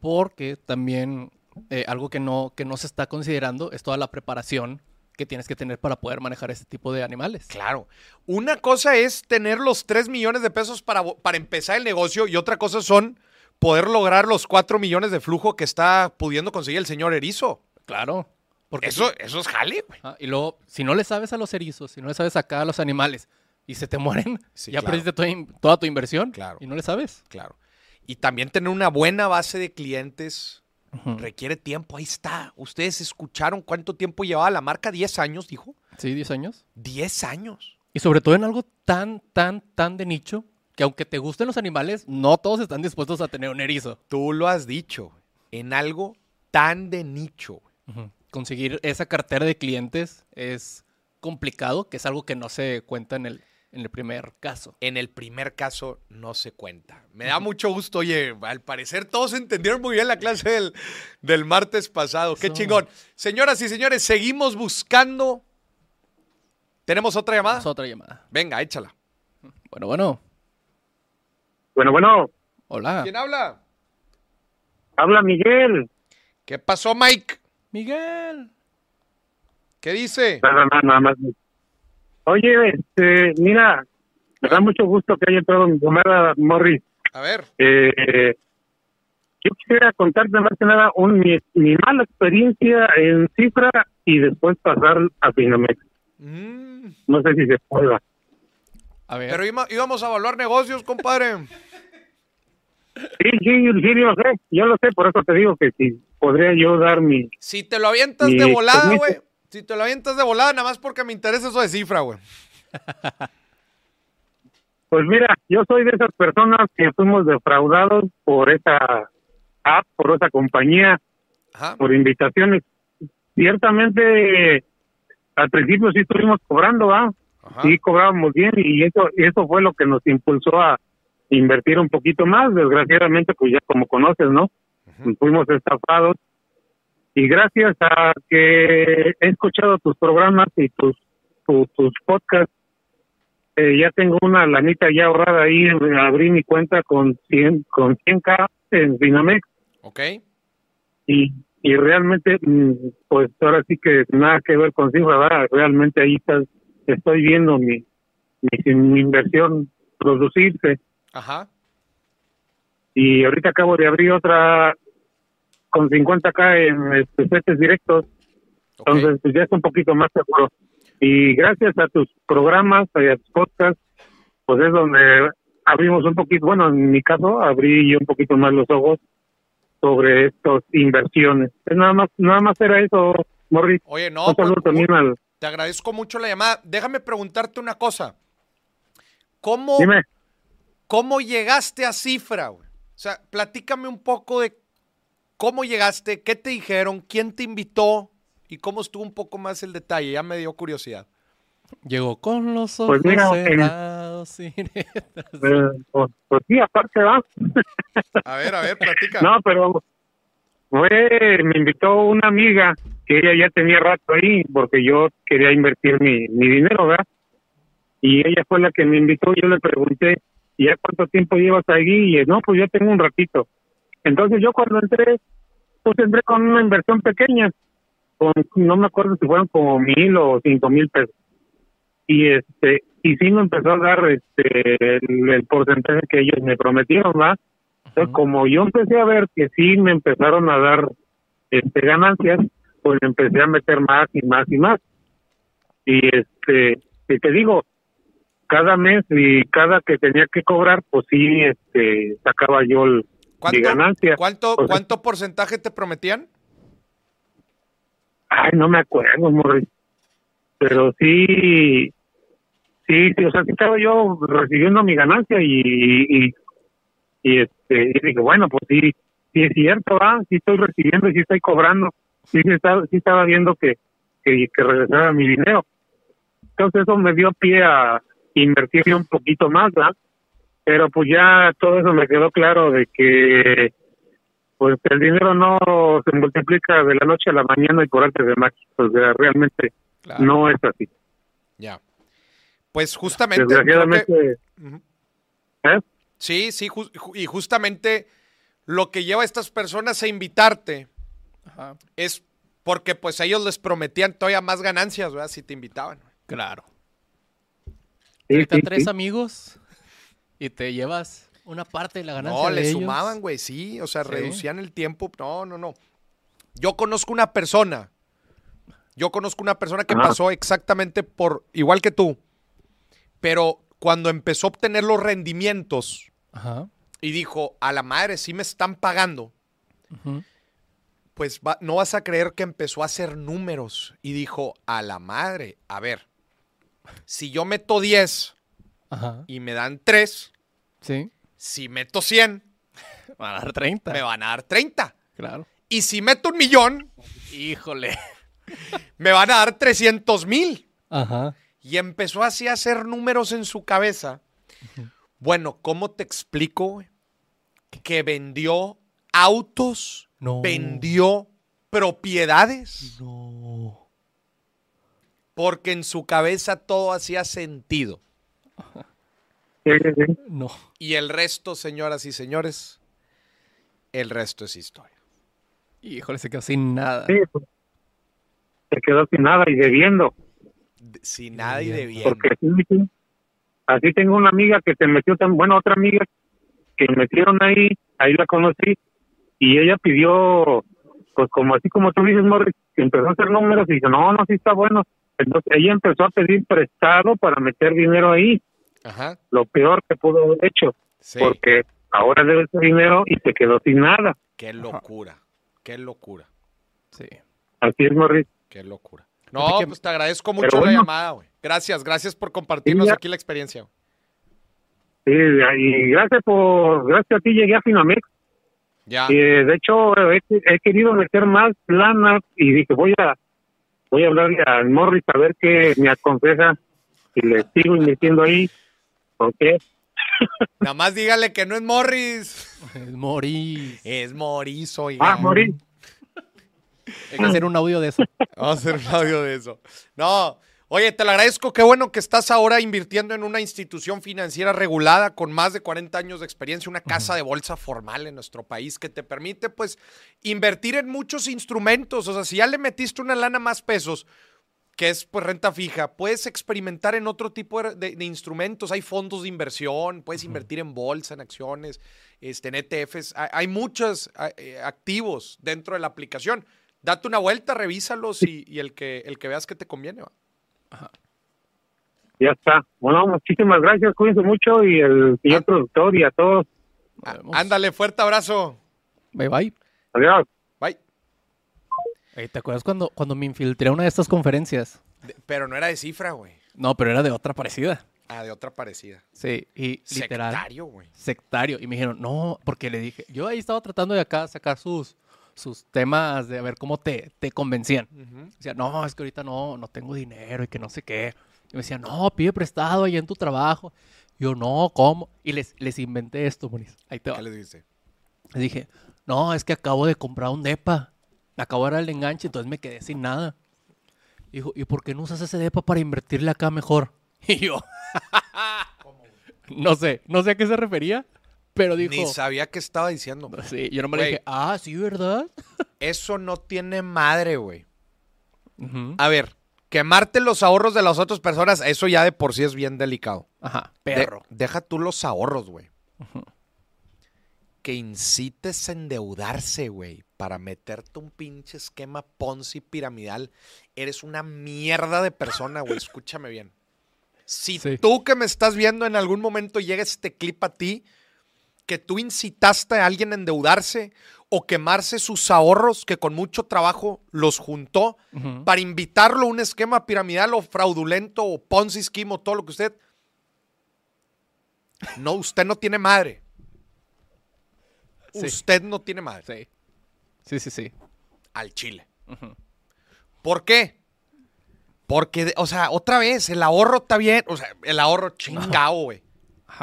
Porque también eh, algo que no, que no se está considerando es toda la preparación que tienes que tener para poder manejar este tipo de animales. Claro. Una cosa es tener los 3 millones de pesos para, para empezar el negocio y otra cosa son poder lograr los 4 millones de flujo que está pudiendo conseguir el señor Erizo. Claro. Porque Eso, eso es jale, güey. Ah, y luego, si no le sabes a los erizos, si no le sabes acá a los animales y se te mueren, Sí, ya claro. perdiste toda, toda tu inversión Claro. y no le sabes. Claro. Y también tener una buena base de clientes Requiere tiempo. Ahí está. Ustedes escucharon cuánto tiempo llevaba la marca. 10 años, dijo. Sí, 10 años. 10 años. Y sobre todo en algo tan, tan, tan de nicho, que aunque te gusten los animales, no todos están dispuestos a tener un erizo. Tú lo has dicho. En algo tan de nicho. Conseguir esa cartera de clientes es complicado, que es algo que no se cuenta en el, en el primer caso. En el primer caso no se cuenta. Me da mucho gusto. Oye, al parecer todos entendieron muy bien la clase del, del martes pasado. Qué Eso. chingón. Señoras y señores, seguimos buscando. ¿Tenemos otra llamada? Es otra llamada. Venga, échala. Bueno, bueno. Bueno, bueno, Hola. ¿Quién habla? habla Miguel. ¿Qué pasó, Mike? Miguel. ¿Qué dice? Nada más, nada más. Oye, este, mira, me da mucho gusto que haya entrado mi camarada Morris. A ver. Eh, yo quisiera contarte más que nada un, mi, mi mala experiencia en cifra y después pasar a Finamex. Mm, No sé si se pueda. A ver. pero íbamos- íbamos a evaluar negocios, compadre. Sí, sí, sí, yo lo sé, yo lo sé, por eso te digo que si podría yo dar mi... Si te lo avientas Mi de volada, güey. Si te lo avientas de volada, nada más porque me interesa eso de cifra, güey. Pues mira, yo soy de esas personas que fuimos defraudados por esa app, por esa compañía, Ajá. por invitaciones. Ciertamente, al principio sí estuvimos cobrando. Ajá. Sí cobrábamos bien y eso eso fue lo que nos impulsó a invertir un poquito más. Desgraciadamente, pues ya como conoces, ¿no? Fuimos estafados. Y gracias a que he escuchado tus programas y tus tu- tus podcasts, eh, ya tengo una lanita ya ahorrada ahí. Abrí mi cuenta con 100 con 100k en Dinamex Ok. y, y realmente, mm, pues ahora sí que nada que ver con cifra, ¿verdad? realmente ahí está, estoy viendo mi, mi, mi inversión producirse Ajá. y ahorita acabo de abrir otra con 50k en este, setes directos, entonces pues ya es un poquito más seguro. Y gracias a tus programas y a tus podcasts, pues es donde abrimos un poquito, bueno, en mi caso, abrí yo un poquito más los ojos sobre estas inversiones. Es Nada más, nada más era eso, Morris. Oye, no, un saludo pues, también al... te agradezco mucho la llamada. Déjame preguntarte una cosa. ¿Cómo, Dime, ¿Cómo llegaste a cifra, güey? O sea, platícame un poco de cómo llegaste, qué te dijeron, quién te invitó y cómo estuvo un poco más el detalle. Ya me dio curiosidad. Llegó con los ojos [LAUGHS] Pues mira, cerrados. sin eh, pues, pues sí, aparte va. A ver, a ver, platica. No, pero fue, me invitó una amiga que ella ya tenía rato ahí porque yo quería invertir mi, mi dinero, ¿verdad? Y ella fue la que me invitó. Yo le pregunté, ¿y ya cuánto tiempo llevas ahí? Y no, pues yo tengo un ratito. Entonces yo cuando entré, pues entré con una inversión pequeña, con, no me acuerdo si fueron como mil o cinco mil pesos. Y este, y sí me empezó a dar este el, el porcentaje que ellos me prometieron, ¿va? Entonces, como yo empecé a ver que sí me empezaron a dar este ganancias, pues empecé a meter más y más y más. Y este, y te digo, cada mes y cada que tenía que cobrar, pues sí, este, sacaba yo el, ¿Cuánto, ganancia. cuánto, cuánto porcentaje te prometían? Ay, no me acuerdo, Morris. Pero sí, sí, sí, o sea, sí estaba yo recibiendo mi ganancia y, y, y este, y dije, bueno, pues sí, sí es cierto, ah, sí estoy recibiendo y sí estoy cobrando. Sí, sí estaba, sí estaba viendo que, que, que regresara mi dinero. Entonces eso me dio pie a invertir un poquito más, ¿verdad? Pero pues ya todo eso me quedó claro de que pues el dinero no se multiplica de la noche a la mañana y por arte de magia. O sea, realmente Claro. no es así. Ya. Pues justamente. que- Desgraciadamente. ¿eh? Sí, sí, ju- y justamente lo que lleva a estas personas a invitarte Ajá. es porque pues ellos les prometían todavía más ganancias, ¿verdad? Si te invitaban. Claro. sí, sí, tres sí. amigos y te llevas una parte de la ganancia No, de le ellos. sumaban, güey, sí, o sea, Sí. reducían el tiempo. No, no, no. Yo conozco una persona, yo conozco una persona que Ajá. pasó exactamente por, igual que tú, pero cuando empezó a obtener los rendimientos Ajá. y dijo, a la madre, sí me están pagando, pues va- no vas a creer que empezó a hacer números y dijo, a la madre, a ver, si yo meto 10 Ajá. y me dan 3, Sí. si meto 100, Van a dar 30. me van a dar 30. Claro. Y si meto un millón, Híjole. [LAUGHS] me van a dar 300 mil. Ajá. Y empezó así a hacer números en su cabeza. Bueno, ¿cómo te explico que vendió autos, No. vendió propiedades? No. Porque en su cabeza todo hacía sentido. Sí, sí, sí. No. Y el resto, señoras y señores, el resto es historia. Híjole, se quedó sin nada. Sí, pues, se quedó sin nada y debiendo. De- Sin nada y Bien. debiendo. Porque sí, sí. así tengo una amiga que se metió tan bueno otra amiga que metieron ahí ahí la conocí y ella pidió pues como así como tú dices Morris que empezó a hacer números y dice no no sí está bueno entonces ella empezó a pedir prestado para meter dinero ahí Ajá. lo peor que pudo haber hecho Sí. porque ahora debe ese dinero y se quedó sin nada Qué locura. Qué locura. Sí. así es Morris Qué locura. No, pues te agradezco mucho la llamada, güey. Gracias, gracias por compartirnos ya. aquí la experiencia. sí, y gracias por gracias a ti llegué a Finamex Ya. Y, de hecho, he, he querido meter más lana y dije, voy a voy a hablarle al Morris a ver qué me aconseja si le sigo invirtiendo ahí o qué. [LAUGHS] Nada más dígale que no es Morris. Es Moris. Es Morris, oiga. Ah, Morris, Hay que hacer un audio de eso. Vamos a hacer un audio de eso. No. Oye, te lo agradezco. Qué bueno que estás ahora invirtiendo en una institución financiera regulada con más de 40 años de experiencia, una casa de bolsa formal en nuestro país que te permite, pues, invertir en muchos instrumentos. O sea, si ya le metiste una lana más pesos, que es pues renta fija, puedes experimentar en otro tipo de, de- de instrumentos. Hay fondos de inversión, puedes invertir en bolsa, en acciones, este, en ETFs. Hay, hay muchos eh, activos dentro de la aplicación. Date una vuelta, revísalos y, y el, que, el que veas que te conviene. va. ya está. Bueno, muchísimas gracias, cuídense mucho y el señor productor y a todos. Ah. Ándale, fuerte abrazo. Bye bye. Adiós. ¿Te acuerdas cuando, cuando me infiltré a una de estas conferencias? De- pero no era de cifra, güey. No, pero era de otra parecida. Ah, de otra parecida. Sí, y literal. Sectario, güey. sectario. Y me dijeron, no, porque le dije, yo ahí estaba tratando de acá sacar sus, sus temas de a ver cómo te, te convencían. Ujú. Decía, no, es que ahorita no, no tengo dinero y que no sé qué. Y me decía, no, pide prestado ahí en tu trabajo. Yo, no, ¿cómo? Y les, les inventé esto, Moniz. Ahí te va. ¿Qué le dice? Les dije, no, es que acabo de comprar un DEPA. Acabo de dar el enganche, entonces me quedé sin nada. Dijo, ¿y por qué no usas ese DEPA para invertirle acá mejor? [LAUGHS] Y yo, [LAUGHS] no sé, no sé a qué se refería, pero dijo, Ni sabía qué estaba diciendo. [LAUGHS] sí, yo no me dije, ah, sí, ¿verdad? Eso no tiene madre, güey. A ver, quemarte los ahorros de las otras personas, eso ya de por sí es bien delicado. Ajá, De- perro. deja tú los ahorros, güey. Que incites a endeudarse, güey, para meterte un pinche esquema Ponzi piramidal. Eres una mierda de persona, güey. Escúchame bien. Si Sí. tú que me estás viendo en algún momento llega este clip a ti, que tú incitaste a alguien a endeudarse o quemarse sus ahorros que con mucho trabajo los juntó para invitarlo a un esquema piramidal o fraudulento o Ponzi scheme o todo lo que usted. No, usted no tiene madre. Sí. Usted no tiene madre. Sí. Sí, sí, sí. Al chile. Ujú. ¿Por qué? Porque, o sea, otra vez, el ahorro está bien. O sea, el ahorro chingado, güey.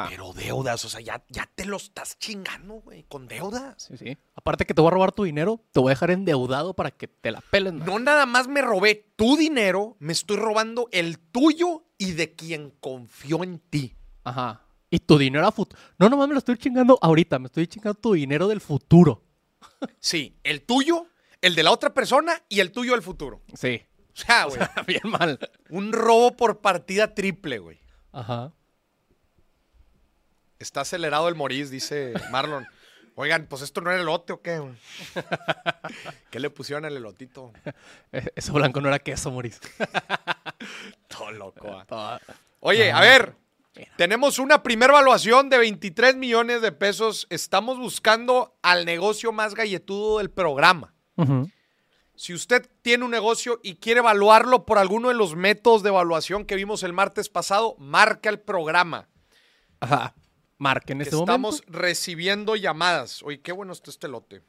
Pero deudas, o sea, ya, ya te lo estás chingando, güey, con deudas. Sí, sí. Aparte que te voy a robar tu dinero, te voy a dejar endeudado para que te la peles. más. No nada más me robé tu dinero, me estoy robando el tuyo y de quien confió en ti. Ajá. Y tu dinero a futuro. No, nomás me lo estoy chingando ahorita, me estoy chingando tu dinero del futuro. Sí, el tuyo, el de la otra persona y el tuyo del futuro. Sí. O sea, güey, [LAUGHS] Bien mal. un robo por partida triple, güey. Ajá. Está acelerado el Moris, dice [LAUGHS] Marlon. Oigan, pues esto no era elote o qué, güey? [LAUGHS] ¿Qué le pusieron al elotito? E- Eso blanco no era queso, Moris. Todo loco. ah. Oye, a ver, tenemos una primera evaluación de 23 millones de pesos. Estamos buscando al negocio más galletudo del programa. Si usted tiene un negocio y quiere evaluarlo por alguno de los métodos de evaluación que vimos el martes pasado, marca el programa. Ajá. Marca en este Estamos momento. recibiendo llamadas. Oye, qué bueno está este lote.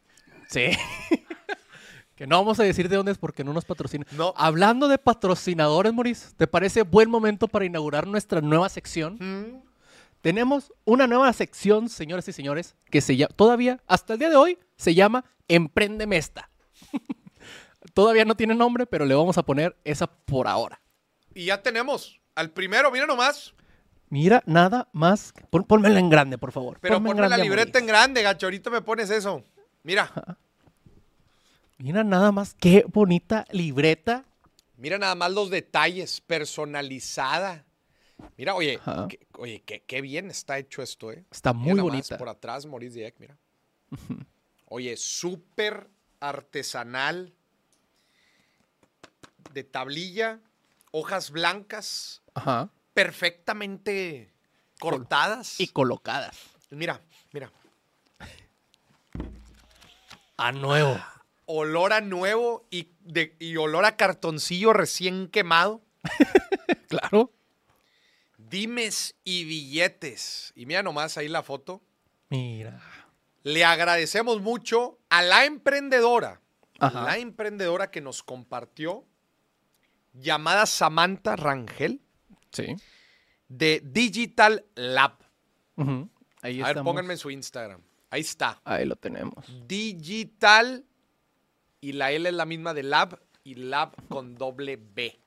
Sí. [LAUGHS] que no vamos a decir de dónde es porque no nos patrocina. No. Hablando de patrocinadores, Moris, ¿te parece buen momento para inaugurar nuestra nueva sección? Mm, Tenemos una nueva sección, señores y señores, que se llama, todavía, hasta el día de hoy, se llama Emprende Mesta. [LAUGHS] todavía no tiene nombre, pero le vamos a poner esa por ahora. Y ya tenemos al primero, mira nomás. Mira, nada más. Pon, pónmela en grande, por favor. Pero Ponme la libreta en grande, gacho. Ahorita me pones eso. Mira, Mira, nada más. Qué bonita libreta. mira nada más los detalles, personalizada. Mira, oye, Ajá. oye, qué, qué bien está hecho esto, ¿eh? Está Mira muy más, bonita. por atrás, Maurice Dieck, mira. [LAUGHS] Oye, súper artesanal. De tablilla, hojas blancas, Ajá. perfectamente cortadas. Y colocadas. Mira, mira. A nuevo. Olor a nuevo y, de, y olor a cartoncillo recién quemado. [LAUGHS] Claro. Dimes y billetes. Y mira nomás ahí la foto. Mira. Le agradecemos mucho a la emprendedora. Ajá. La emprendedora que nos compartió, llamada Samantha Rangel, Sí. de Digital Lab. Ujú. Ahí A ver, pónganme en su Instagram. Ahí está. Ahí lo tenemos. Digital. Y la L es la misma de Lab. Y Lab con doble B.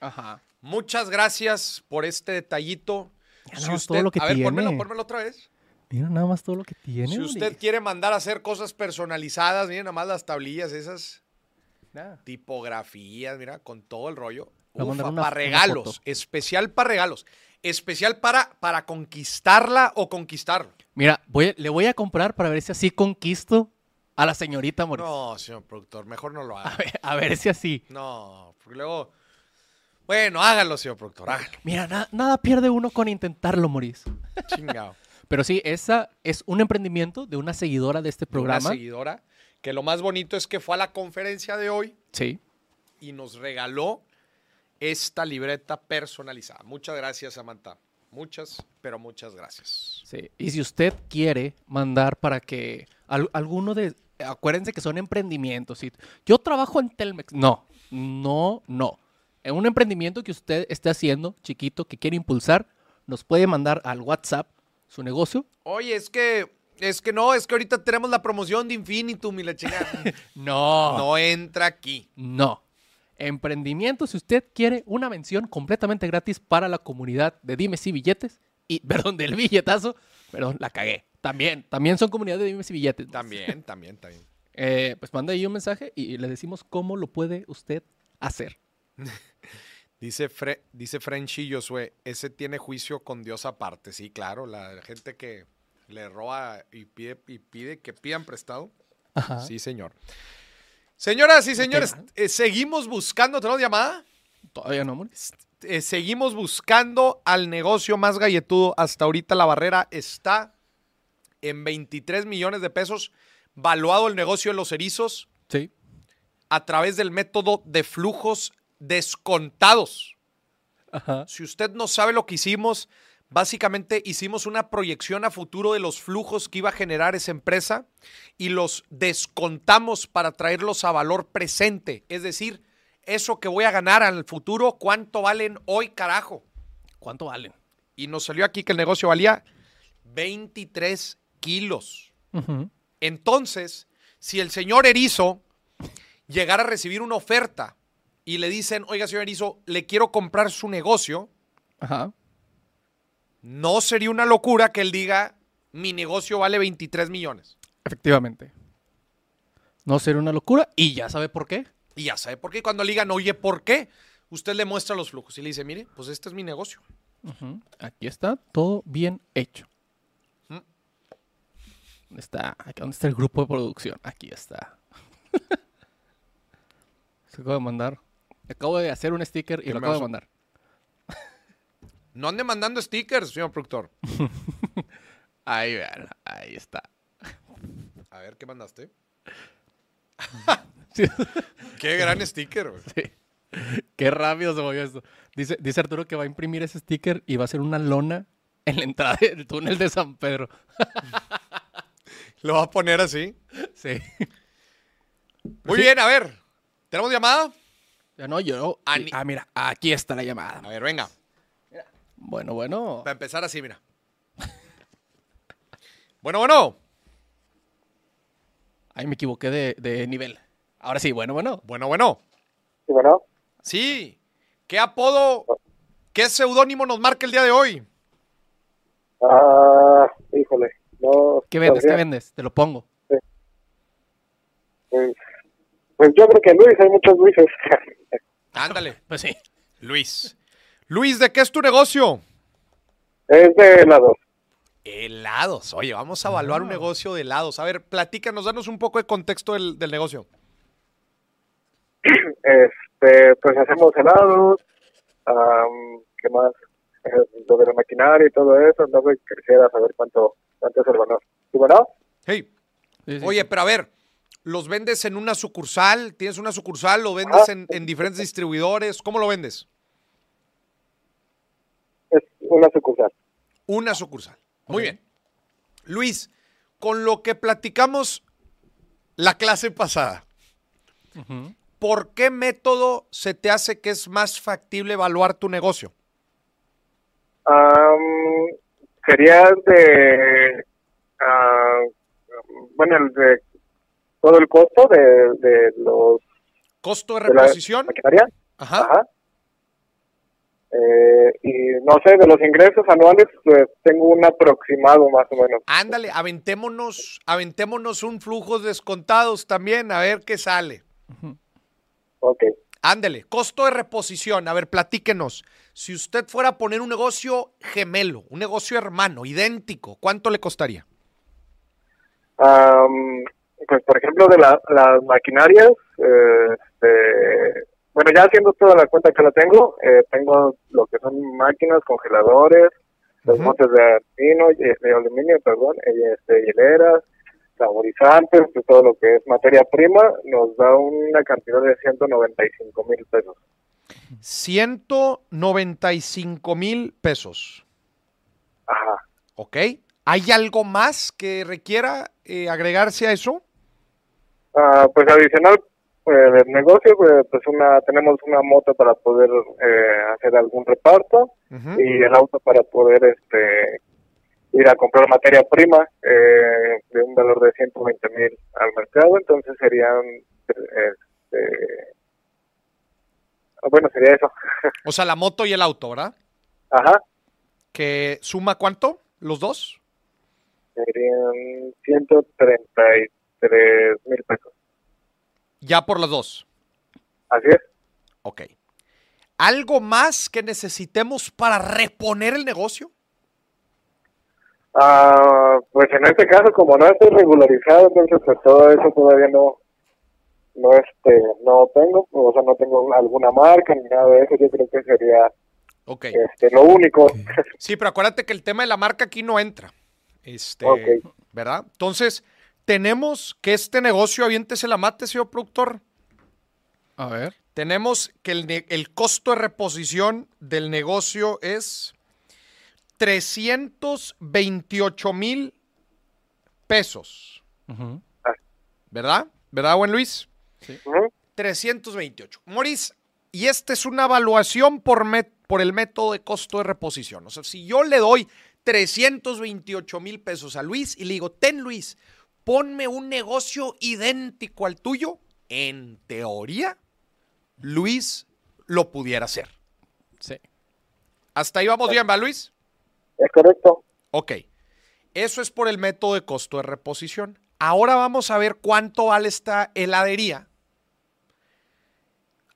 Ajá. Muchas gracias por este detallito. Ya nada más todo lo que a ver, tiene. pónmelo, pónmelo otra vez. Mira nada más todo lo que tiene. Si usted quiere mandar a hacer cosas personalizadas, miren nada más las tablillas esas, tipografías, mira, con todo el rollo. Una- para regalos, especial para regalos, especial para, para conquistarla o conquistarlo. Mira, voy le voy a comprar para ver si así conquisto a la señorita Moris. No, señor productor, mejor no lo A haga. ver, a ver si así. No, porque luego... Bueno, hágalo, señor productor, hágalo. Mira, na- nada pierde uno con intentarlo, Moris. Chingado. [LAUGHS] Pero sí, esa es un emprendimiento de una seguidora de este Una programa. seguidora, que lo más bonito es que fue a la conferencia de hoy Sí. y nos regaló esta libreta personalizada. Muchas gracias, Samantha. Muchas, pero muchas gracias. Sí. Y si usted quiere mandar para que al- alguno de. Acuérdense que son emprendimientos. ¿sí? Yo trabajo en Telmex. No, no, no. En un emprendimiento que usted esté haciendo, chiquito, que quiere impulsar, nos puede mandar al WhatsApp su negocio. Oye, es que, es que no, es que ahorita tenemos la promoción de Infinitum y la chingada. [LAUGHS] No. no entra aquí. No. Emprendimiento, si usted quiere una mención completamente gratis para la comunidad de Dimes y Billetes, y, [LAUGHS] perdón, del billetazo, perdón, la cagué. También, también son comunidad de Dimes y Billetes. También, [LAUGHS] también, también. Eh, pues manda ahí un mensaje y le decimos cómo lo puede usted hacer. [LAUGHS] Dice, Fre dice Frenchy Josué, ese tiene juicio con Dios aparte. Sí, claro, la gente que le roba y pide, y pide que pidan prestado. Ajá. Sí, señor. Señoras y señores, eh, seguimos buscando, ¿tenemos llamada? Todavía no, amor. Eh, seguimos buscando al negocio más galletudo. Hasta ahorita la barrera está en 23 millones de pesos. Valuado el negocio de los erizos Sí. a través del método de flujos descontados. Ajá. Si usted no sabe lo que hicimos, básicamente hicimos una proyección a futuro de los flujos que iba a generar esa empresa y los descontamos para traerlos a valor presente. Es decir, eso que voy a ganar al futuro, ¿cuánto valen hoy, carajo? ¿Cuánto valen? Y nos salió aquí que el negocio valía 23 kilos. Entonces, si el señor Erizo llegara a recibir una oferta y le dicen, oiga, señor Erizo, le quiero comprar su negocio, Ajá. No sería una locura que él diga, mi negocio vale 23 millones. Efectivamente. No sería una locura y ya sabe por qué. Y ya sabe por qué. Cuando le digan, oye, ¿por qué? Usted le muestra los flujos y le dice, mire, pues este es mi negocio. Aquí está todo bien hecho. Mm. ¿Dónde está? ¿Dónde está el grupo de producción? Aquí está. [LAUGHS] Se acabo de mandar. Acabo de hacer un sticker y ¿Qué lo acabo de mandar. No ande mandando stickers, señor productor. [LAUGHS] Ahí vean, ahí está. A ver, ¿qué mandaste? Qué gran sticker, güey. Sí. Qué rápido se movió esto. Dice, dice Arturo que va a imprimir ese sticker y va a hacer una lona en la entrada del túnel de San Pedro. Lo va a poner así. Sí. Muy bien, a ver. ¿Tenemos llamada? Ya no, yo. Ani- Ah, mira, aquí está la llamada. A ver, venga. Bueno, bueno. Para empezar así, mira. [LAUGHS] Bueno, bueno. Ay, me equivoqué de, de nivel. Ahora sí, bueno, bueno. Bueno, bueno. Sí, bueno, Sí. ¿Qué apodo, qué seudónimo nos marca el día de hoy? ah, híjole, no. ¿Qué vendes? ¿Qué vendes? Te lo pongo. Pues, pues yo creo que Luis, hay muchos Luises. [LAUGHS] Ándale. Pues sí. Luis. Luis, ¿de qué es tu negocio? es de helados. Helados. Oye, vamos a evaluar un negocio de helados. A ver, platícanos, danos un poco de contexto del, del negocio. [CLEARS THROAT] Este, pues hacemos helados, ¿qué más? Lo de la maquinaria y todo eso, no sé, quisiera saber cuánto, cuánto es el valor. ¿Sí, bueno? Hey, Sí, sí, oye, sí. pero a ver, ¿los vendes en una sucursal? ¿Tienes una sucursal? ¿Lo vendes Ah. en, en diferentes distribuidores? ¿Cómo lo vendes? Una sucursal. Una sucursal. Muy bien. Luis, con lo que platicamos la clase pasada. ¿por qué método se te hace que es más factible evaluar tu negocio? Am, sería de, ah, bueno, el de todo el costo de, de los ¿Costo de de la reposición? maquinaria. Ajá. Ajá. Eh, y no sé, de los ingresos anuales, pues tengo un aproximado más o menos. Ándale, aventémonos, aventémonos un flujo descontados también, a ver qué sale. Ok. Ándale, costo de reposición. A ver, platíquenos. Si usted fuera a poner un negocio gemelo, un negocio hermano, idéntico, ¿cuánto le costaría? Am, pues por ejemplo de la- las maquinarias, eh, este, bueno ya haciendo toda la cuenta que la tengo, eh, tengo lo que son máquinas, congeladores, los Ujú. montes de aluminio, y- de aluminio, perdón, este, hieleras, saborizantes, pues, todo lo que es materia prima, nos da una cantidad de 195 mil pesos. 195 mil pesos. Ajá. ¿Ok? ¿Hay algo más que requiera eh, agregarse a eso? Ah, pues adicional del negocio, pues, pues una tenemos una moto para poder eh, hacer algún reparto. Y el auto para poder este ir a comprar materia prima eh, de un valor de 120 mil al mercado, entonces serían, este, ah, bueno, sería eso. [LAUGHS] O sea, la moto y el auto, ¿verdad? Ajá, ¿Que suma cuánto? ¿Los dos? serían 133 mil pesos. Ya por los dos. Así es. Ok. ¿Algo más que necesitemos para reponer el negocio? Ah, pues en este caso, como no estoy regularizado, entonces pues todo eso todavía no, no este, no tengo, o sea, no tengo alguna marca ni nada de eso, yo creo que sería Ok. este, lo único. [LAUGHS] Sí, pero acuérdate que el tema de la marca aquí no entra. Este, Ok. ¿verdad? Entonces, tenemos que este negocio, aviéntese la mate, señor productor. A ver. Tenemos que el, costo de reposición del negocio es 328 mil pesos. ¿verdad? ¿Verdad, buen Luis? Ujú. 328. Moris, y esta es una evaluación por, met- por el método de costo de reposición. O sea, si yo le doy 328 mil pesos a Luis y le digo, ten Luis, ponme un negocio idéntico al tuyo, en teoría, Luis lo pudiera hacer. Sí. Hasta ahí vamos bien, ¿va Luis? Es correcto. Ok. Eso es por el método de costo de reposición. Ahora vamos a ver cuánto vale esta heladería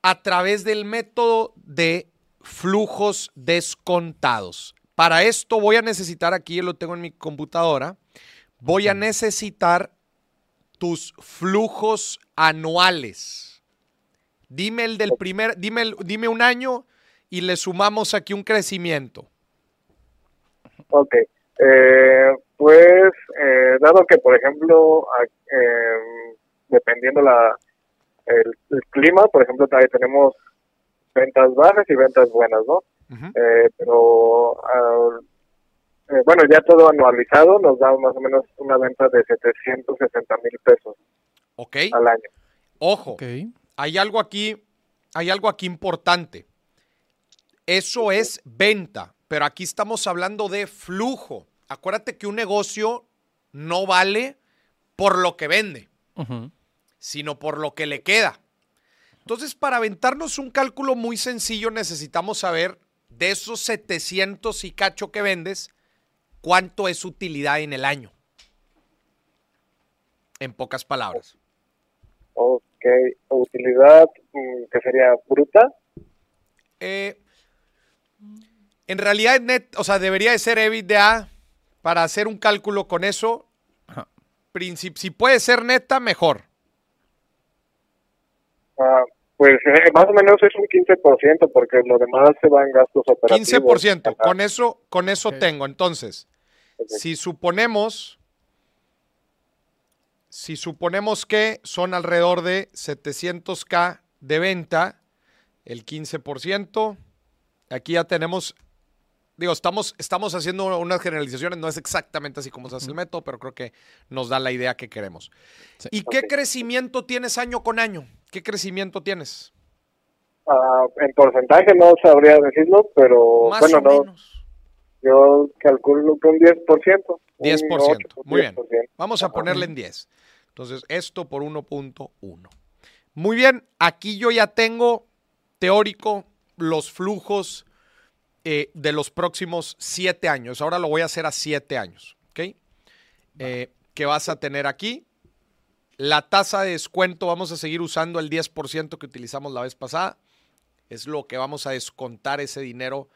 a través del método de flujos descontados. Para esto voy a necesitar, aquí lo tengo en mi computadora, voy a necesitar tus flujos anuales. Dime el del primer, dime, el- dime un año y le sumamos aquí un crecimiento. Ok. Eh, pues, eh, dado que, por ejemplo, eh, dependiendo la el, el clima, por ejemplo, tenemos ventas bajas y ventas buenas, ¿no? Eh, pero, ah, eh, bueno, ya todo anualizado nos da más o menos una venta de 760 mil pesos ¿Ok? al año. Ojo, Ok. hay algo aquí, hay algo aquí importante. Eso es venta, pero aquí estamos hablando de flujo. Acuérdate que un negocio no vale por lo que vende, sino por lo que le queda. Entonces, para aventarnos un cálculo muy sencillo, necesitamos saber de esos 700 y cacho que vendes, cuánto es utilidad en el año. En pocas palabras. Ok. Utilidad, mm, que sería bruta. Eh, en realidad, es net, o sea, debería de ser EBITDA para hacer un cálculo con eso. Si puede ser neta, mejor. Ah, pues eh, más o menos es un 15% porque lo demás se va en gastos operativos. 15%. Ajá. Con eso, con eso tengo. Entonces. Si suponemos, si suponemos que son alrededor de 700k de venta, el 15%, aquí ya tenemos, digo, estamos, estamos haciendo unas generalizaciones, no es exactamente así como se hace el método, pero creo que nos da la idea que queremos. Sí. ¿Y qué crecimiento tienes año con año? ¿Qué crecimiento tienes? Ah, en porcentaje no sabría decirlo, pero Más bueno, o no, menos. Yo calculo que un 10%. un 10%. 8, Muy bien. 10%. Vamos a ponerle en 10. Entonces, esto por 1.1. Muy bien, aquí yo ya tengo teórico los flujos eh, de los próximos 7 años. Ahora lo voy a hacer a 7 años. ¿Ok? Eh, ¿Qué vas a tener aquí? La tasa de descuento, vamos a seguir usando el 10% que utilizamos la vez pasada. Es lo que vamos a descontar ese dinero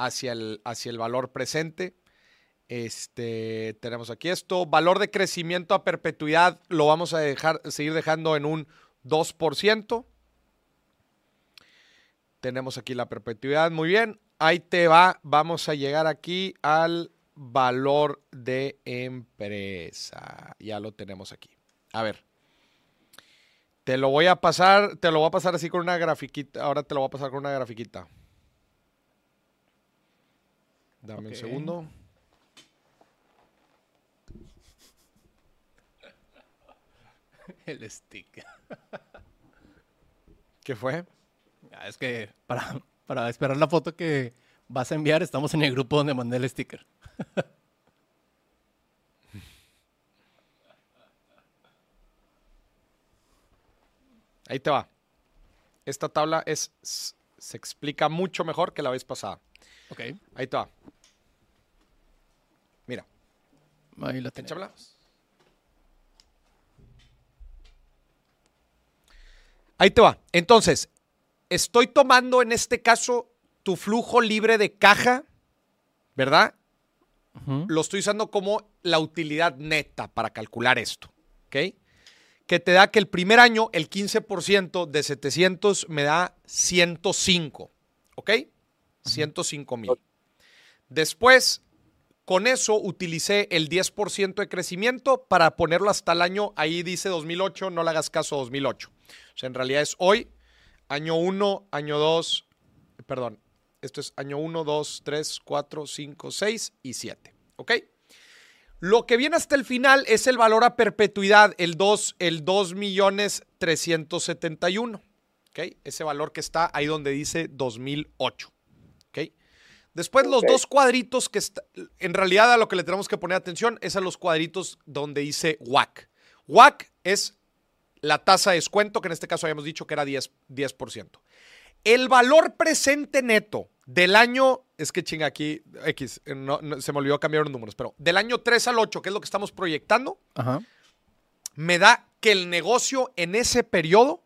hacia el, hacia el valor presente. Este, tenemos aquí esto. Valor de crecimiento a perpetuidad lo vamos a dejar, seguir dejando en un 2%. Tenemos aquí la perpetuidad. Muy bien. Ahí te va. Vamos a llegar aquí al valor de empresa. Ya lo tenemos aquí. A ver. Te lo voy a pasar, te lo voy a pasar así con una grafiquita. Ahora te lo voy a pasar con una grafiquita. Dame un segundo. El stick. ¿Qué fue? Ah, es que para, para esperar la foto que vas a enviar, estamos en el grupo donde mandé el sticker. Ahí te va. Esta tabla es, se explica mucho mejor que la vez pasada. Ok. Ahí te va. Mira, Ahí la tenemos. Ahí te va. Entonces, estoy tomando en este caso tu flujo libre de caja, ¿verdad? Lo estoy usando como la utilidad neta para calcular esto, ¿ok? Que te da que el primer año el 15% de 700 me da 105, ¿ok? 105 mil. Después, con eso utilicé el 10% de crecimiento para ponerlo hasta el año, ahí dice 2008, no le hagas caso a 2008. O sea, en realidad es hoy, año 1, año 2, perdón, esto es año 1, 2, 3, 4, 5, 6 y 7. ¿Ok? Lo que viene hasta el final es el valor a perpetuidad, el 2, el 2 millones 371. ¿Ok? Ese valor que está ahí donde dice 2008. ¿Ok? Después los dos cuadritos que está- en realidad a lo que le tenemos que poner atención es a los cuadritos donde dice WAC. WAC es la tasa de descuento, que en este caso habíamos dicho que era 10%. 10%. El valor presente neto del año, es que chinga aquí, X, eh, no- no, se me olvidó cambiar los números, pero del año 3 al 8, que es lo que estamos proyectando, Ajá. me da que el negocio en ese periodo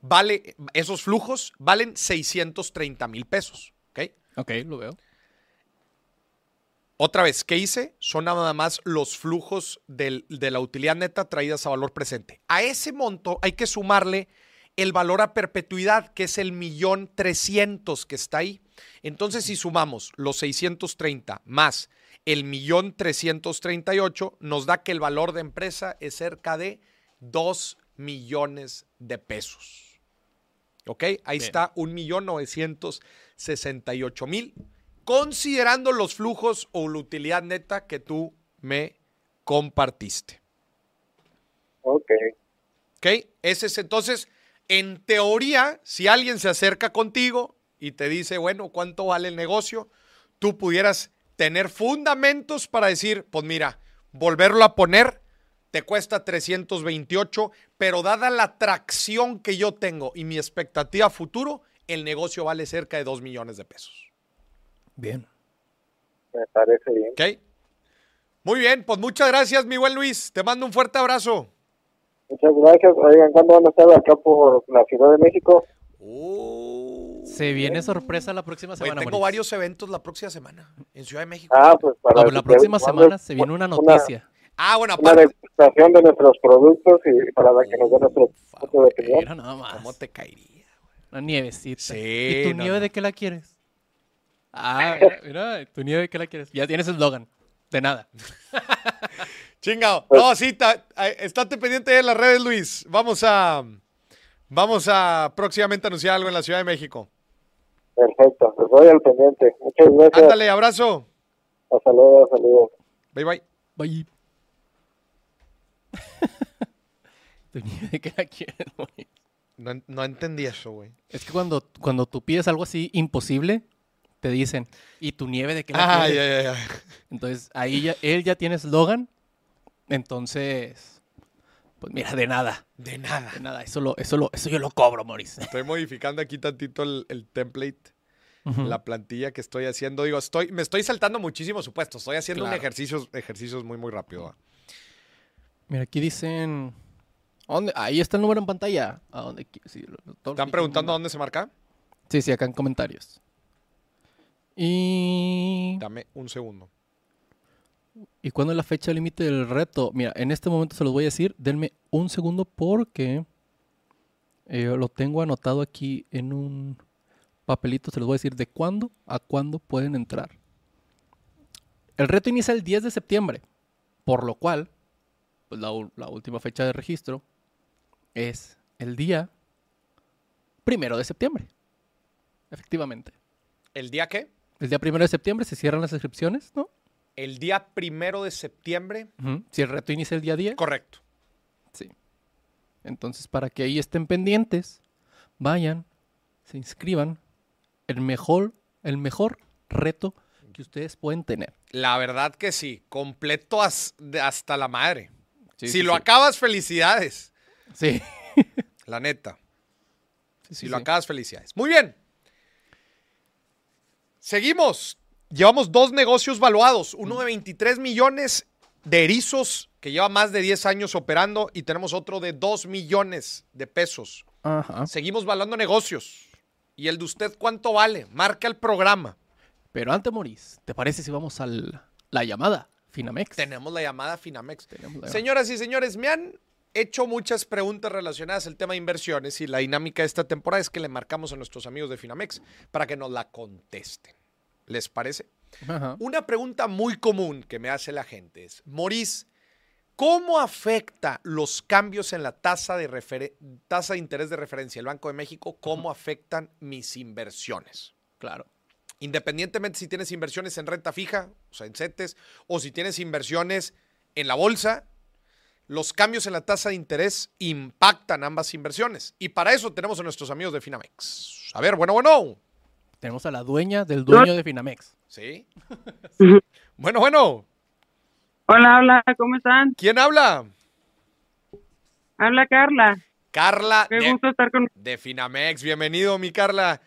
vale, esos flujos valen 630 mil pesos. ¿Ok? Lo veo. Otra vez, ¿qué hice? Son nada más los flujos del- de la utilidad neta traídas a valor presente. A ese monto hay que sumarle el valor a perpetuidad, que es el millón trescientos que está ahí. Entonces, si sumamos los 630 más el millón trescientos treinta y ocho, nos da que el valor de empresa es cerca de 2 millones de pesos. ¿Ok? Ahí Bien. está un millón novecientos sesenta y ocho mil, considerando los flujos o la utilidad neta que tú me compartiste. Ok. ¿Ok? Ese es entonces, en teoría, si alguien se acerca contigo y te dice, bueno, ¿cuánto vale el negocio? Tú pudieras tener fundamentos para decir, pues mira, volverlo a poner te cuesta 328, pero dada la atracción que yo tengo y mi expectativa futuro, el negocio vale cerca de 2 millones de pesos. Bien. Me parece bien. ¿Ok? Muy bien, pues muchas gracias, mi buen Luis. Te mando un fuerte abrazo. Muchas gracias. Oigan, ¿cuándo van a estar acá por la Ciudad de México? Oh. Se viene sorpresa la próxima semana. tengo Mauricio. varios eventos la próxima semana en Ciudad de México. Ah, pues para... Ah, la próxima semana se viene una noticia. Ah, bueno, Una aparte. Degustación de nuestros productos y para la que nos den nuestro punto de opinión. Nada más. ¿Cómo te caería? Una nievecita. Sí, ¿Y tu no, nieve no. de qué la quieres? Ah, mira, mira, ¿tu nieve de qué la quieres? Ya tienes eslogan. De nada. [LAUGHS] Chingado. Pues No, sí, ta- estate pendiente de las redes, Luis. Vamos a. Vamos a próximamente anunciar algo en la Ciudad de México. Perfecto, pues voy al pendiente. Muchas gracias. Ándale, abrazo. Hasta luego, saludos. Bye, bye. Bye. [LAUGHS] ¿Tu nieve de qué la quieres, güey? No, en- no entendí eso, güey. Es que cuando, cuando tú pides algo así imposible, te dicen, ¿y tu nieve de qué la Ah, quieres? ya, ya, ya. Entonces, ahí ya, él ya tiene eslogan. Entonces, pues mira, de nada. De nada. De nada. Eso, lo, eso, lo, eso yo lo cobro, Maurice. Estoy modificando aquí tantito el, el template, la plantilla que estoy haciendo. Digo, estoy, me estoy saltando muchísimos supuestos. Estoy haciendo un Claro. ejercicio, ejercicios muy, muy rápido. ¿va? Mira, aquí dicen... ¿Dónde? Ahí está el número en pantalla. ¿Están preguntando dónde se marca? Sí, sí, acá en comentarios. Y... Dame un segundo. ¿Y cuándo es la fecha límite del reto? Mira, en este momento se los voy a decir. Denme un segundo porque eh, lo tengo anotado aquí en un papelito. Se los voy a decir de cuándo a cuándo pueden entrar. El reto inicia el 10 de septiembre, por lo cual, la, u- la última fecha de registro es el día primero de septiembre. Efectivamente. ¿El día qué? El día primero de septiembre se cierran las inscripciones, ¿no? El día primero de septiembre. Si el reto inicia el día 10. Correcto. Sí. Entonces, para que ahí estén pendientes, vayan, se inscriban. El mejor, el mejor reto que ustedes pueden tener. La verdad que sí. Completo hasta la madre. Sí, si sí, lo sí. acabas, felicidades. Sí. [LAUGHS] La neta. Si lo acabas, felicidades. Muy bien. Seguimos. Llevamos dos negocios valuados. Uno de 23 millones de erizos, que lleva más de 10 años operando, y tenemos otro de 2 millones de pesos. Ajá. Seguimos valuando negocios. ¿Y el de usted cuánto vale? Marca el programa. Pero antes, Moris, ¿te parece si vamos a la llamada? Finamex. Tenemos la llamada Finamex. Señoras y señores, me han hecho muchas preguntas relacionadas al tema de inversiones y la dinámica de esta temporada es que le marcamos a nuestros amigos de Finamex para que nos la contesten. ¿Les parece? Ajá. Una pregunta muy común que me hace la gente es, Maurice, ¿cómo afecta los cambios en la tasa de, tasa de interés de referencia del Banco de México? ¿Cómo afectan mis inversiones? Claro. Independientemente si tienes inversiones en renta fija, o sea, en CETES, o si tienes inversiones en la bolsa, los cambios en la tasa de interés impactan ambas inversiones. Y para eso tenemos a nuestros amigos de Finamex. A ver, bueno, bueno. Tenemos a la dueña del dueño de Finamex. ¿Sí? bueno, bueno. Hola, hola, ¿cómo están? ¿Quién habla? Habla Carla. Carla Qué de, gusto estar con de Finamex. Bienvenido, mi Carla.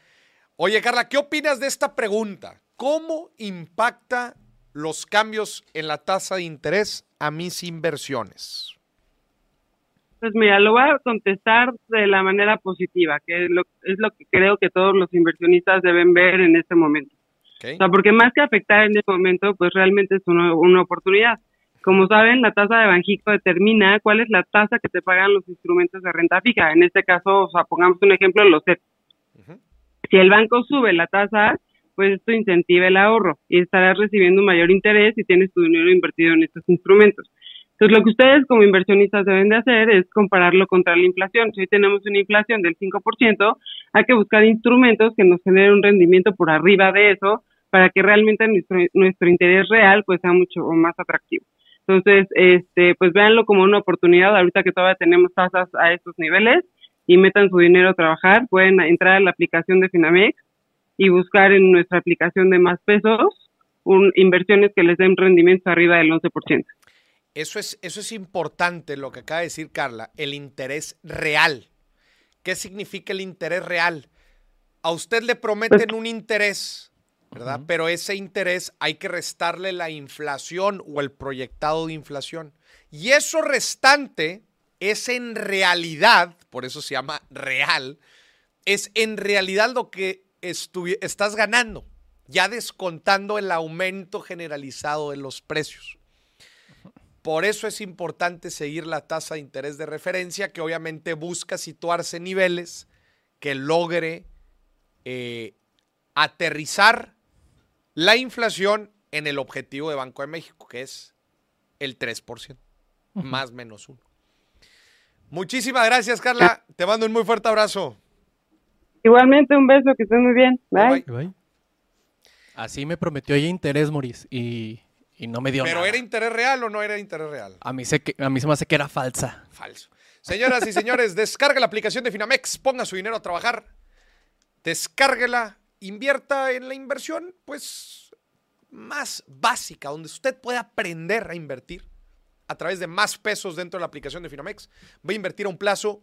Oye, Carla, ¿qué opinas de esta pregunta? ¿Cómo impacta los cambios en la tasa de interés a mis inversiones? Pues mira, lo voy a contestar de la manera positiva, que es lo, es lo que creo que todos los inversionistas deben ver en este momento. O sea, porque más que afectar en este momento, pues realmente es una, una oportunidad. Como saben, la tasa de Banjico determina cuál es la tasa que te pagan los instrumentos de renta fija. En este caso, o sea, pongamos un ejemplo, los CEP. Si el banco sube la tasa, pues esto incentiva el ahorro y estarás recibiendo mayor interés si tienes tu dinero invertido en estos instrumentos. Entonces, lo que ustedes como inversionistas deben de hacer es compararlo contra la inflación. Si hoy tenemos una inflación del 5%, hay que buscar instrumentos que nos generen un rendimiento por arriba de eso para que realmente nuestro, nuestro interés real pues sea mucho más atractivo. Entonces, este, pues véanlo como una oportunidad ahorita que todavía tenemos tasas a estos niveles y metan su dinero a trabajar, pueden entrar a la aplicación de Finamex y buscar en nuestra aplicación de más pesos un, inversiones que les den rendimientos arriba del 11%. Eso es, eso es importante lo que acaba de decir Carla, el interés real. ¿Qué significa el interés real? A usted le prometen un interés, ¿verdad? Pero ese interés hay que restarle la inflación o el proyectado de inflación. Y eso restante es en realidad, por eso se llama real, es en realidad lo que estás ganando, ya descontando el aumento generalizado de los precios. Por eso es importante seguir la tasa de interés de referencia, que obviamente busca situarse en niveles que logre eh, aterrizar la inflación en el objetivo de Banco de México, que es el 3%, más menos uno. Muchísimas gracias, Carla. Te mando un muy fuerte abrazo. Igualmente, un beso, que estén muy bien. Bye. Bye. Así me prometió ella interés, Moris, y, y no me dio ¿Pero nada. era interés real o no era interés real? A mí, se, que- a mí se me hace que era falsa. Falso. Señoras y señores, [LAUGHS] descargue la aplicación de Finamex, ponga su dinero a trabajar, descárguela, invierta en la inversión, pues, más básica, donde usted pueda aprender a invertir a través de más pesos dentro de la aplicación de Finamex. Va a invertir a un plazo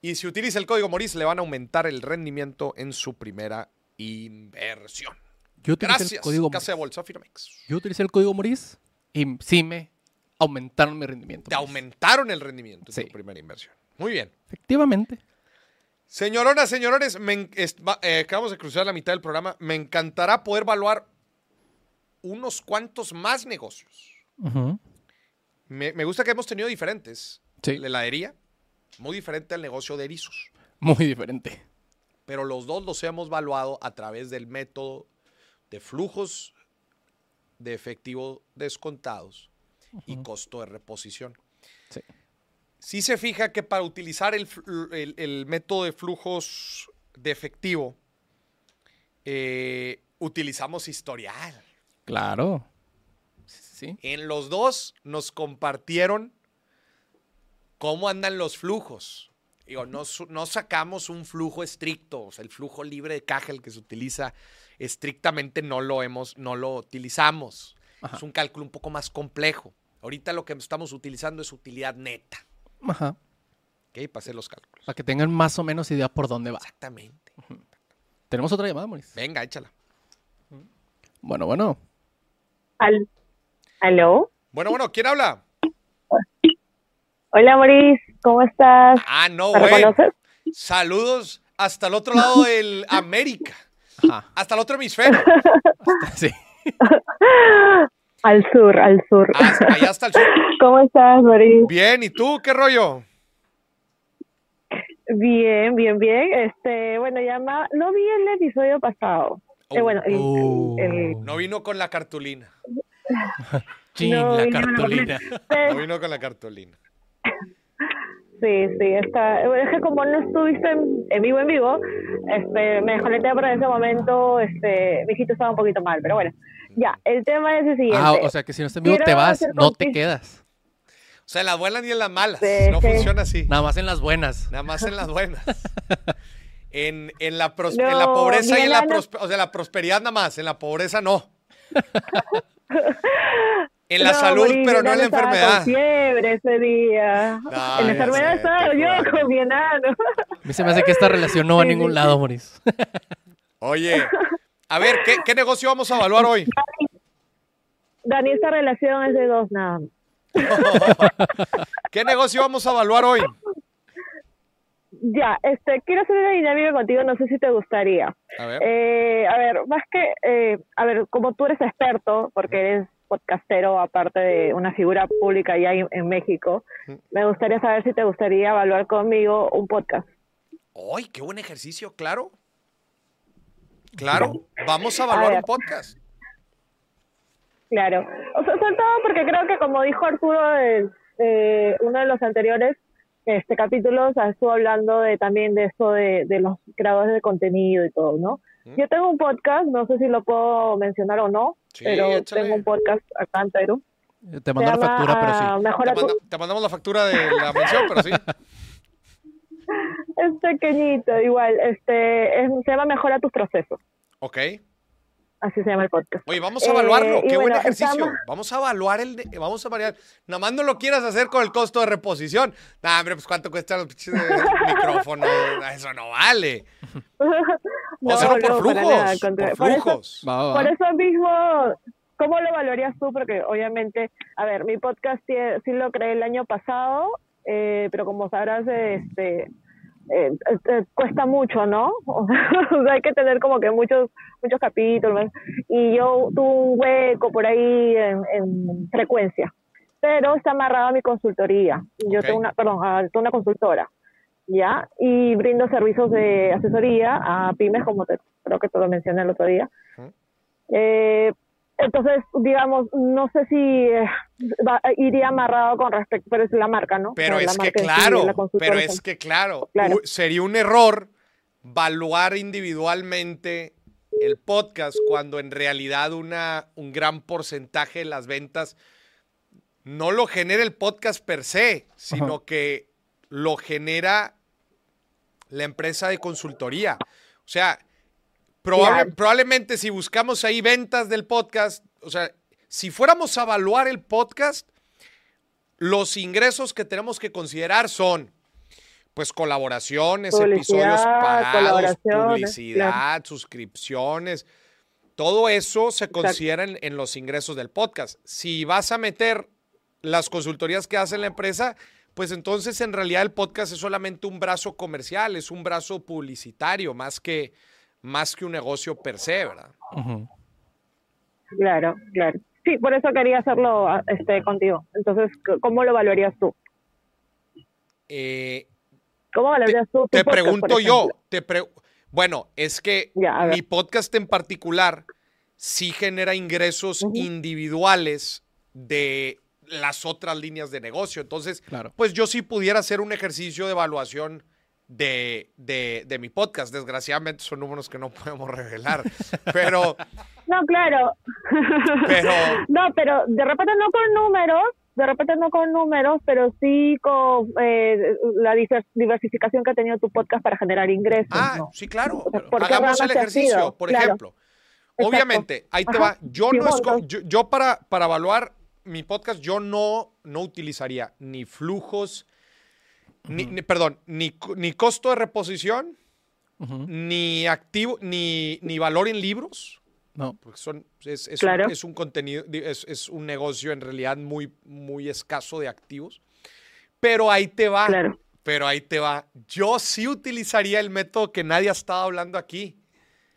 y si utiliza el código MORIS le van a aumentar el rendimiento en su primera inversión. Yo utilicé Gracias, el código Casa de. Bolsa Finamex. Yo utilicé el código Moris y sí me aumentaron mi rendimiento. Te aumentaron el rendimiento en Sí. tu primera inversión. Muy bien. Efectivamente. Señoronas, señores, me eh, acabamos de cruzar la mitad del programa. Me encantará poder evaluar unos cuantos más negocios. Ujú. Me, me gusta que hemos tenido diferentes. Sí. La heladería, muy diferente al negocio de erizos. Muy diferente. Pero los dos los hemos evaluado a través del método de flujos de efectivo descontados y costo de reposición. Sí. Si se fija que para utilizar el- el método de flujos de efectivo, eh, utilizamos historial. Claro. Sí. En los dos nos compartieron cómo andan los flujos. Digo, no, sacamos un flujo estricto, o sea, el flujo libre de caja, el que se utiliza estrictamente, no lo hemos, no lo utilizamos. Ajá. Es un cálculo un poco más complejo. Ahorita lo que estamos utilizando es utilidad neta. Ajá. ¿Ok? Para hacer los cálculos. Para que tengan más o menos idea por dónde va. Exactamente. Tenemos otra llamada, Moris. Venga, échala. Bueno, bueno. Al- ¿Aló? Bueno, bueno, ¿quién habla? Hola, Maurice, ¿cómo estás? Ah, no, ¿Me reconoces? Saludos hasta el otro lado del América. Ajá. Hasta el otro hemisferio. [LAUGHS] Sí. [LAUGHS] Al sur, al sur. Ah, allá hasta el sur. [LAUGHS] ¿Cómo estás, Maurice? Bien, ¿y tú qué rollo? Bien, bien, bien. Este, bueno, llama, no vi el episodio pasado. Eh, bueno, el, Oh. el- el- No vino con la cartulina. [LAUGHS] Chin, No, la yo no lo cartulina. No [LAUGHS] vino con la cartulina. Sí, sí, está. Es que como no estuviste en, en vivo, en vivo, este, me desconecté por ese momento, este, mi hijito estaba un poquito mal, pero bueno. Ya, el tema es el siguiente. Ah, o sea que si no está en vivo te vas, no te quedas. O sea, en las buenas y en las malas. Sí, no sí. funciona así. Nada más en las buenas. Nada más en las buenas. [LAUGHS] En, en la, pros- en la No, pobreza y en la, o sea, la prosperidad nada más, en la pobreza no. En la No, salud, pero no en la enfermedad. Con fiebre ese día. No, en la enfermedad estaba yo con mi enano. A mí se me hace que esta relación no va a ningún lado, Maurice. Oye, a ver, ¿qué, qué negocio vamos a evaluar hoy? Dani, esta relación es de dos nada más. [LAUGHS] ¿Qué negocio vamos a evaluar hoy? Ya, este, quiero hacer una dinámica contigo, no sé si te gustaría. A ver. Eh, a ver, más que, eh, a ver, como tú eres experto, porque eres podcastero, aparte de una figura pública ya en, México, me gustaría saber si te gustaría evaluar conmigo un podcast. ¡Ay, qué buen ejercicio! Claro. Claro, vamos a evaluar un podcast. Claro. O sea, sobre todo porque creo que como dijo Arturo en eh, uno de los anteriores este capítulos estuvo hablando de también de eso de, de los creadores de contenido y todo, ¿no? Yo tengo un podcast, no sé si lo puedo mencionar o no, Sí, pero échale. tengo un podcast acá en Perú. Te mando la factura, pero sí. Mejora Te, tu- manda- te mandamos la factura de la mención, pero sí. [LAUGHS] Es pequeñito, igual. Este, es- se llama Mejora tus procesos. Ok. Así se llama el podcast. Oye, vamos a Eh, evaluarlo. y Qué buen ejercicio. estamos- Vamos a evaluar el. de- vamos a variar. Nada más no lo quieras hacer con el costo de reposición. Nah, hombre, pues cuánto cuesta pinches, eh, [LAUGHS] micrófonos. Eso no vale. [LAUGHS] A hacerlo por nada, flujos. Por eso- flujos. Va, va, Por eso mismo, ¿cómo lo valorarías tú? Porque obviamente, a ver, mi podcast sí, sí lo creé el año pasado, eh, pero como sabrás, este, eh, eh, cuesta mucho, ¿no? [LAUGHS] O sea, hay que tener como que muchos muchos capítulos. Y yo tuve un hueco por ahí en, en frecuencia, pero está amarrado a mi consultoría. Yo tengo una, perdón, a tengo una consultora. ¿ya? Y brindo servicios de asesoría a pymes, como te, creo que te lo mencioné el otro día. Ujú. Eh, entonces, digamos, no sé si eh, va- iría amarrado con respecto, pero es la marca, ¿no? Pero O sea, la es que claro, pero es que claro, sería un error valuar individualmente el podcast cuando en realidad una, un gran porcentaje de las ventas no lo genera el podcast per se, sino que lo genera la empresa de consultoría. O sea, probable- probablemente si buscamos ahí ventas del podcast, o sea, si fuéramos a evaluar el podcast, los ingresos que tenemos que considerar son, pues, colaboraciones, episodios pagados, publicidad, suscripciones. Todo eso se considera en, en los ingresos del podcast. Si vas a meter las consultorías que hace la empresa, pues entonces en realidad el podcast es solamente un brazo comercial, es un brazo publicitario, más que, más que un negocio per se, ¿verdad? Claro, claro. Sí, por eso quería hacerlo ah, este, contigo. Entonces, ¿cómo lo valorarías tú? Eh, ¿Cómo valorarías tú? tu te podcast, pregunto yo, te pre- bueno, es que Ya, mi podcast en particular sí genera ingresos individuales de las otras líneas de negocio. Entonces, Claro. pues yo sí pudiera hacer un ejercicio de evaluación de, de- de mi podcast. Desgraciadamente son números que no [LAUGHS] podemos revelar. Pero, No, claro. pero, [LAUGHS] No, pero de repente no con números, de repente no con números, pero sí con eh, la diver- diversificación que ha tenido tu podcast para generar ingresos. ah, ¿no? sí, claro. ¿Por qué Hagamos el ejercicio. Por Claro. ejemplo, Exacto. obviamente, ahí te va. Yo Sí, no esco- yo, yo para, para evaluar mi podcast, yo no, no utilizaría ni flujos, ni, ni- perdón, ni, ni costo de reposición, ni activo, ni, ni valor en libros. No. Porque son, es, es Claro. un, es un contenido, es, es un negocio en realidad muy, muy escaso de activos. Pero ahí te va. Claro. Pero ahí te va. Yo sí utilizaría el método que nadie ha estado hablando aquí.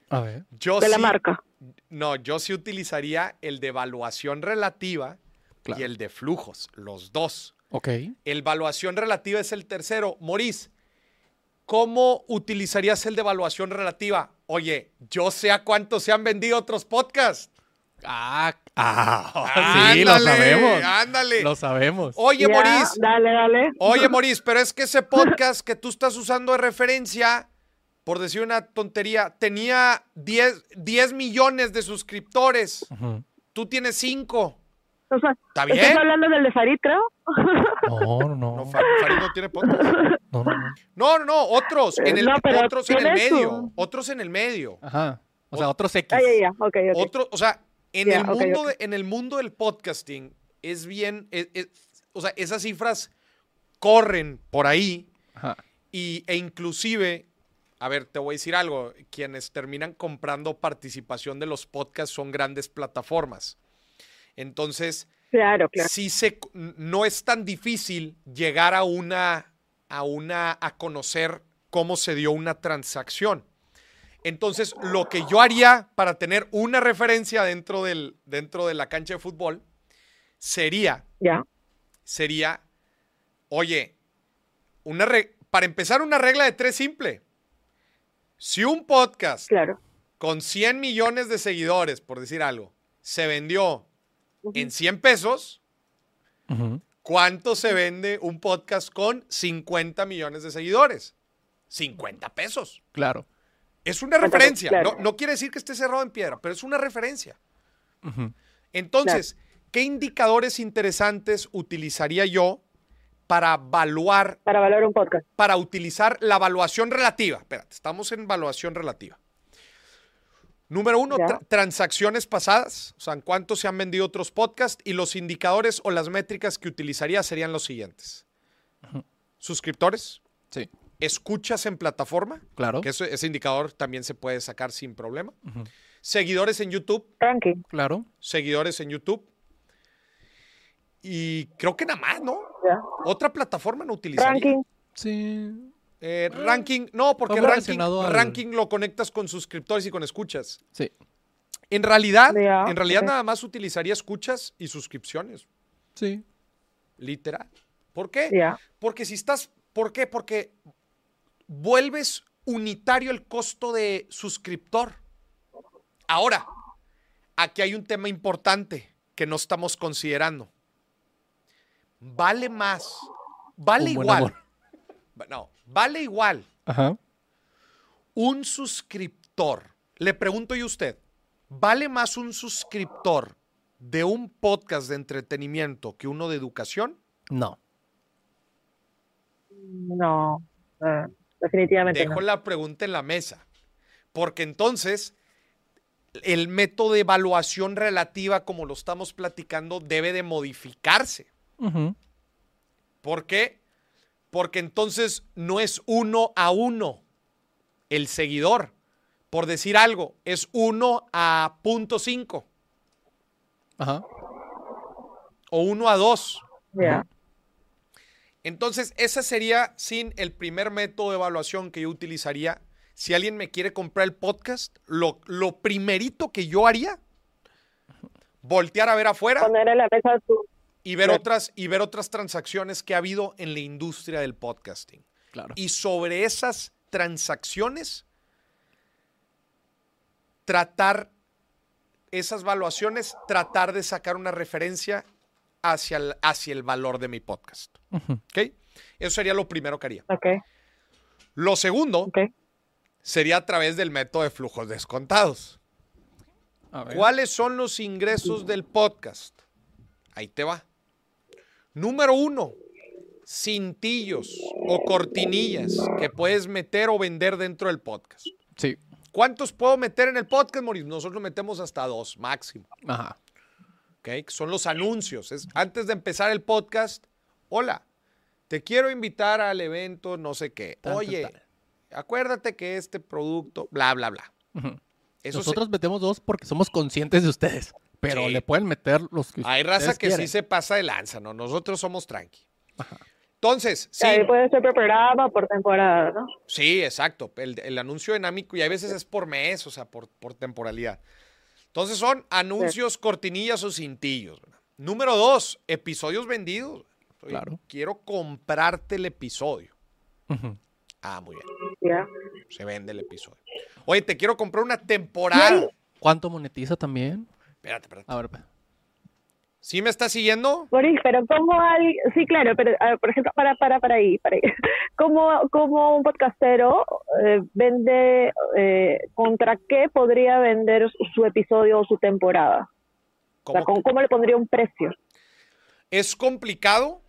A ver. Yo De la marca. No, yo sí utilizaría el de evaluación relativa Claro. y el de flujos, los dos. Ok. El evaluación relativa es el tercero. Moris, ¿cómo utilizarías el de evaluación relativa? Oye, yo sé a cuánto se han vendido otros podcasts. Ah, ah, [LAUGHS] sí, lo sabemos. Ándale. Lo sabemos. Oye, Ya, Moris, Dale, dale. Oye, [LAUGHS] Moris, pero es que ese podcast que tú estás usando de referencia, por decir una tontería, tenía 10, 10 millones de suscriptores. Tú tienes 5. ¿Estás, ¿Está ¿estás bien? hablando del de Farid, creo? No, no, no. No, Fa- Farid no tiene podcast. No, no, no. No, no, no, otros en el, No, pero otros en el medio. Otros en el medio. Ajá. O sea, otros X. Ah, ya, ya, ok, ok. Otro, o sea, en, el mundo de- en el mundo del podcasting es bien, es- es- o sea, esas cifras corren por ahí Ajá. y, e inclusive, a ver, te voy a decir algo, quienes terminan comprando participación de los podcasts son grandes plataformas. Entonces, Claro, claro. sí se, no es tan difícil llegar a una, a una, a conocer cómo se dio una transacción. Entonces, lo que yo haría para tener una referencia dentro, del, dentro de la cancha de fútbol sería, sería, oye, una para empezar una regla de tres simple. Si un podcast Claro. con 100 millones de seguidores, por decir algo, se vendió En 100 pesos. ¿cuánto se vende un podcast con 50 millones de seguidores? 50 pesos. Claro. Es una referencia. claro. No, no quiere decir que esté cerrado en piedra, pero es una referencia. Entonces, ¿qué indicadores interesantes utilizaría yo para evaluar, Para valorar un podcast. para utilizar la evaluación relativa? Espérate, estamos en evaluación relativa. Número uno, tra- transacciones pasadas, o sea, en cuánto se han vendido otros podcasts y los indicadores o las métricas que utilizaría serían los siguientes. Suscriptores, Sí. escuchas en plataforma, Claro. que eso- ese indicador también se puede sacar sin problema. Seguidores en YouTube, Ranking. Claro. seguidores en YouTube. Y creo que nada más, ¿no? Ya. Otra plataforma no utilizaría. Ranking. Sí. Eh, ranking, no, porque ranking, al- ranking lo conectas con suscriptores y con escuchas. Sí. En realidad, en realidad nada más utilizaría escuchas y suscripciones, Sí. literal. ¿Por qué? Porque si estás, ¿por qué? Porque vuelves unitario el costo de suscriptor. Ahora, aquí hay un tema importante que no estamos considerando. Vale más, vale Un buen igual. amor. No, vale igual Ajá. un suscriptor. Le pregunto yo a usted, ¿vale más un suscriptor de un podcast de entretenimiento que uno de educación? No. No. eh, definitivamente Dejo no. la pregunta en la mesa. Porque entonces el método de evaluación relativa, como lo estamos platicando, debe de modificarse. Ujú. ¿Por qué? Porque entonces no es uno a uno el seguidor. Por decir algo, es uno a punto cinco Ajá. o uno a dos. Ya. Entonces, ese sería sin el primer método de evaluación que yo utilizaría. Si alguien me quiere comprar el podcast, lo, lo primerito que yo haría, voltear a ver afuera Poner en la mesa tu. Y ver Claro. otras, y ver otras transacciones que ha habido en la industria del podcasting. Claro. Y sobre esas transacciones, tratar esas valuaciones, tratar de sacar una referencia hacia el, hacia el valor de mi podcast. Ujú. ¿Ok? Eso sería lo primero que haría. Ok, Lo segundo sería a través del método de flujos descontados. A ver. ¿Cuáles son los ingresos del podcast? Ahí te va. Número uno, cintillos o cortinillas que puedes meter o vender dentro del podcast. Sí. ¿Cuántos puedo meter en el podcast, Mauricio? Nosotros metemos hasta dos máximo. Ajá. ¿ok? Son los anuncios. Es, antes de empezar el podcast, hola, te quiero invitar al evento, no sé qué. Oye, acuérdate que este producto, bla, bla, bla. Ujú. Eso se- Nosotros metemos dos porque somos conscientes de ustedes. Pero Sí. le pueden meter los que hay raza que quieren. sí se pasa de lanza, ¿no? Nosotros somos tranqui. Entonces, sí, Ahí puede ser por programa, por temporada, ¿no? sí, exacto. El, el anuncio dinámico y a veces es por mes, o sea, por, por temporalidad. Entonces son anuncios, cortinillas o cintillos. ¿verdad? Número dos, episodios vendidos. Oye, Claro. Quiero comprarte el episodio. Ah, muy bien. Se vende el episodio. Oye, te quiero comprar una temporada. ¿Cuánto monetiza también? Espérate, espérate. A ver. pues. ¿Sí me estás siguiendo? Boris, pero como al... Sí, claro, pero por ejemplo, para, para, para ahí, para ahí. [LAUGHS] Como, como un podcastero eh, vende, eh, ¿contra qué podría vender su, episodio o su temporada? O sea, ¿Cómo, ¿con- ¿cómo le pondría un precio? Es complicado,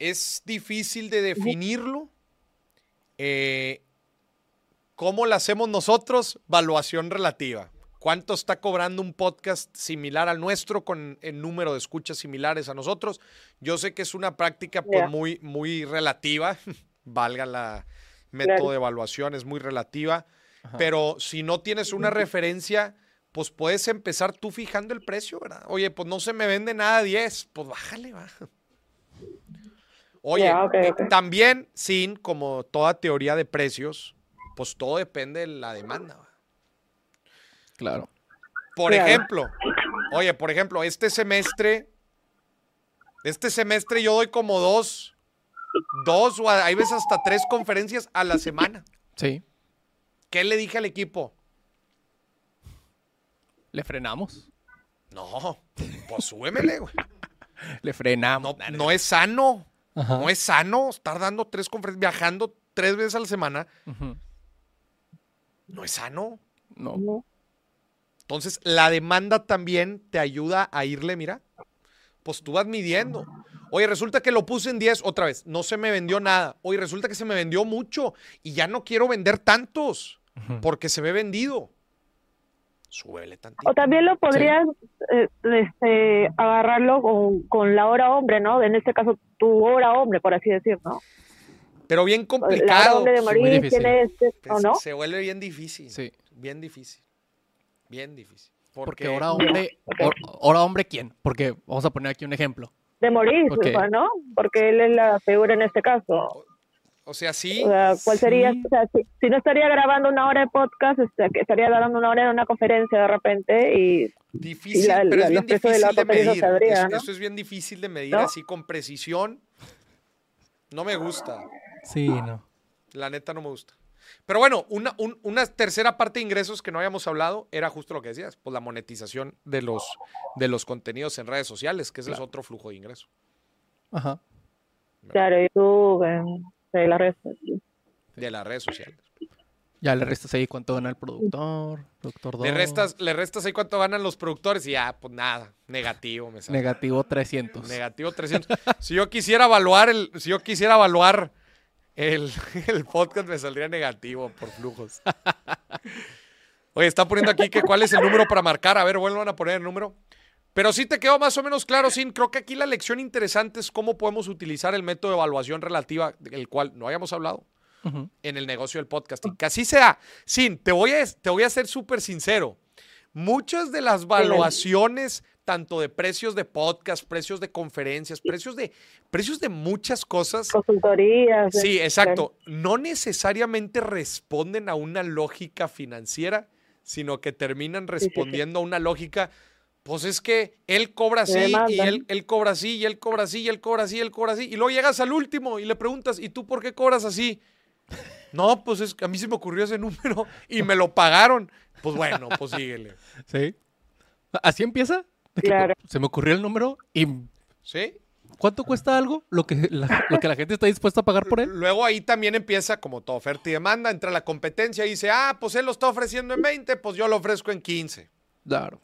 es difícil de definirlo. Eh, ¿Cómo lo hacemos nosotros? Valuación relativa. ¿Cuánto está cobrando un podcast similar al nuestro con el número de escuchas similares a nosotros? Yo sé que es una práctica pues, muy, muy relativa, [LAUGHS] valga la método Claro. de evaluación, es muy relativa, pero si no tienes una referencia, pues puedes empezar tú fijando el precio, ¿verdad? Oye, pues no se me vende nada a 10, pues bájale, va. Oye, también, sin, como toda teoría de precios, pues todo depende de la demanda. Claro. Por Claro. ejemplo, oye, por ejemplo, este semestre, este semestre yo doy como dos, dos o a- hay veces hasta tres conferencias a la semana. Sí. ¿Qué le dije al equipo? Le frenamos. No, pues súbemele, güey. [LAUGHS] Le frenamos. No, no es sano. Ajá. No es sano estar dando tres conferencias, viajando tres veces a la semana. No es sano. No. Entonces, la demanda también te ayuda a irle, mira, pues tú vas midiendo. Oye, resulta que lo puse en 10 otra vez, no se me vendió nada. Oye, resulta que se me vendió mucho y ya no quiero vender tantos porque se ve vendido. Súbele tantito. O también lo podrías eh, este, agarrarlo con, con la hora hombre, ¿no? En este caso, tu hora hombre, por así decir, ¿no? Pero bien La hora complicado. hombre de morir difícil. tiene este, ¿o no? Se vuelve bien difícil. Sí. Bien difícil. Bien difícil. Porque ahora hombre, ahora hombre quién? Porque vamos a poner aquí un ejemplo. De morir, Ok. ¿no? Porque él es la figura en este caso. O sea, sí. O sea, ¿cuál sería? O sea, si, si no estaría grabando una hora de podcast, este, que estaría dando una hora en una conferencia de repente y Difícil, Y la- pero la- es bien de difícil de medir. sabría, Eso- ¿no? Eso es bien difícil de medir ¿No? así con precisión. No me gusta. Sí, no. La neta no me gusta. Pero bueno, una, un- una tercera parte de ingresos que no habíamos hablado era justo lo que decías, pues la monetización de los, de los contenidos en redes sociales, que ese es otro flujo de ingreso. Ajá. claro, YouTube, de las redes sociales. De las redes sociales. Ya le restas ahí cuánto gana el productor, productor 2. Le restas, le restas ahí cuánto ganan los productores y ya, pues nada, negativo me sale. Negativo 300. Negativo 300. si yo quisiera evaluar el, si yo quisiera evaluar el, [LAUGHS] el podcast me saldría negativo por flujos. [LAUGHS] Oye, está poniendo aquí que cuál es el número para marcar. A ver, vuelvan a poner el número. Pero sí te quedó más o menos claro, Sin. Creo que aquí la lección interesante es cómo podemos utilizar el método de evaluación relativa, del cual no habíamos hablado, en el negocio del podcasting. Que así sea. Sin, te voy a, te voy a ser súper sincero. Muchas de las valuaciones, tanto de precios de podcast, precios de conferencias, precios de, precios de muchas cosas, Consultorías. Sí, exacto. No necesariamente responden a una lógica financiera, sino que terminan respondiendo a una lógica. Pues es que él cobra así, y él cobra así, y él cobra así, y él cobra así, y él cobra así. Y luego llegas al último y le preguntas, ¿y tú por qué cobras así? No, pues es que a mí se me ocurrió ese número y me lo pagaron. Pues bueno, pues síguele. [LAUGHS] Sí. Así empieza. Claro. Se me ocurrió el número y ¿Sí? ¿cuánto cuesta algo? Lo que la, lo que la gente está dispuesta a pagar por él. Luego ahí también empieza, como toda oferta y demanda, entra la competencia y dice, ah, pues él lo está ofreciendo en 20, pues yo lo ofrezco en 15. Claro.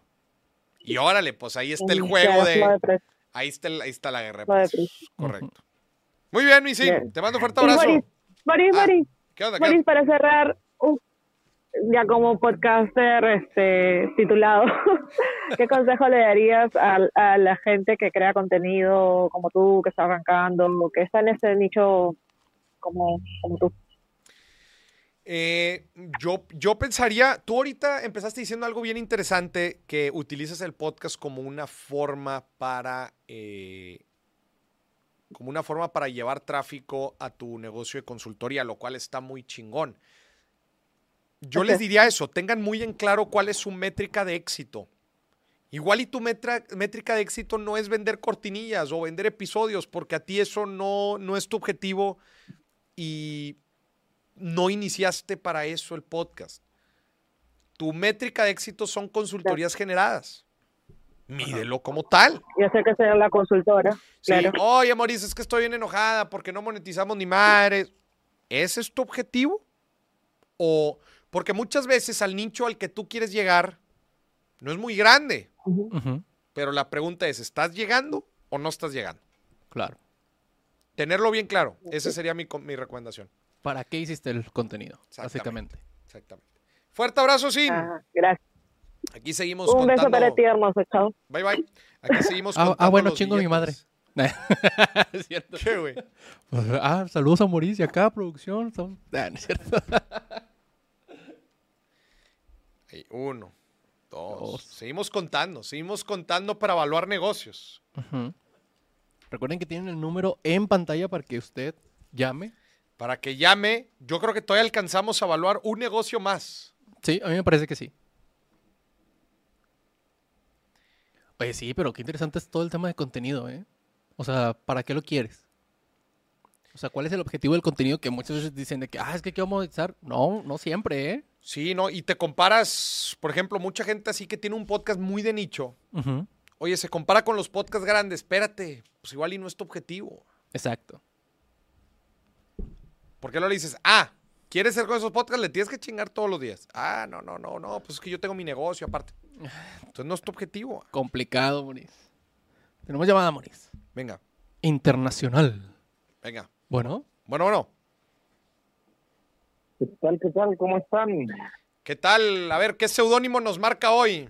Y órale, pues ahí está el juego de... Ahí está, el- ahí está la guerra. de. Correcto. Muy bien, mi sí. Bien. Te mando un fuerte abrazo. Boris, Boris, Ah, Boris, ¿Qué onda? ¿Qué Boris, onda? para cerrar, ya como podcaster este, titulado, [LAUGHS] ¿qué consejo le darías a, a la gente que crea contenido como tú, que está arrancando, que está en ese nicho como, como tú? Eh, yo, yo pensaría, tú ahorita empezaste diciendo algo bien interesante, que utilizas el podcast como una forma para, eh, como una forma para llevar tráfico a tu negocio de consultoría, lo cual está muy chingón. Yo les diría eso, tengan muy en claro cuál es su métrica de éxito. Igual y tu metra- métrica de éxito no es vender cortinillas o vender episodios, porque a ti eso no, no es tu objetivo y no iniciaste para eso el podcast. Tu métrica de éxito son consultorías generadas. Mídelo como tal. Yo sé que ser la consultora, Sí, claro. oye, Maurice, es que estoy bien enojada porque no monetizamos ni madres. ¿Ese es tu objetivo? O porque muchas veces al nicho al que tú quieres llegar no es muy grande, pero la pregunta es, ¿estás llegando o no estás llegando? Claro. Tenerlo bien claro. Esa sería mi, mi recomendación. ¿Para qué hiciste el contenido? Básicamente. Exactamente. Fuerte abrazo, Sin. Ajá, gracias. Aquí seguimos Un beso para ti, hermoso. Chao. Bye, bye. Aquí seguimos Ah, ah, bueno, los chingo mi madre. billetes. [LAUGHS] es cierto. ¿Qué, güey? Ah, saludos a Mauricio acá, producción. son- [LAUGHS] Ah, no es cierto. Ahí, Uno, dos. Dos. Seguimos contando. Seguimos contando para evaluar negocios. Recuerden que tienen el número en pantalla para que usted llame. Para que llame, yo creo que todavía alcanzamos a evaluar un negocio más. Sí, a mí me parece que sí. Oye, sí, pero qué interesante es todo el tema de contenido, ¿eh? O sea, ¿para qué lo quieres? O sea, ¿cuál es el objetivo del contenido que muchas veces dicen de que, ah, es que quiero monetizar? No, no siempre, ¿eh? Sí, ¿no? Y te comparas, por ejemplo, mucha gente así que tiene un podcast muy de nicho. Oye, se compara con los podcasts grandes. Espérate, pues igual y no es tu objetivo. Exacto. ¿Por qué no le dices, ah, ¿quieres ser con esos podcasts? Le tienes que chingar todos los días. Ah, no, no, no, no, pues es que yo tengo mi negocio aparte. Entonces no es tu objetivo. Complicado, Moris. Tenemos llamada, Moris. Venga, Internacional. venga. Bueno, Bueno, bueno. ¿Qué tal, qué tal? ¿Cómo están? ¿Qué tal? A ver, ¿qué seudónimo nos marca hoy?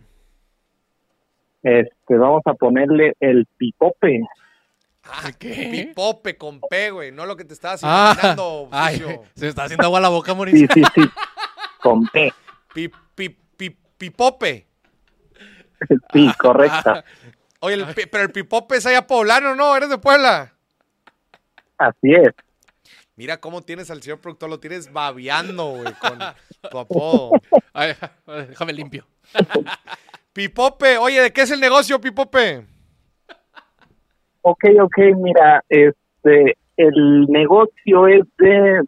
Este, vamos a ponerle el pipope. Ah, ¿Qué? Pipope con P, güey. No lo que te estabas ah, imaginando, [LAUGHS] ay, Ficio. se está haciendo agua la boca, Moris. Sí, sí, sí. Con P. Pi- pi- pi- pipope. Sí, correcta. Oye, el pi- pero el pipope es allá poblano, ¿no? ¿Eres de Puebla? Así es. Mira cómo tienes al señor productor, lo tienes babeando, güey, con [LAUGHS] tu apodo. Ay, déjame limpio. [LAUGHS] Pipope, oye, ¿de qué es el negocio, Pipope? Ok, ok, mira, este, el negocio es de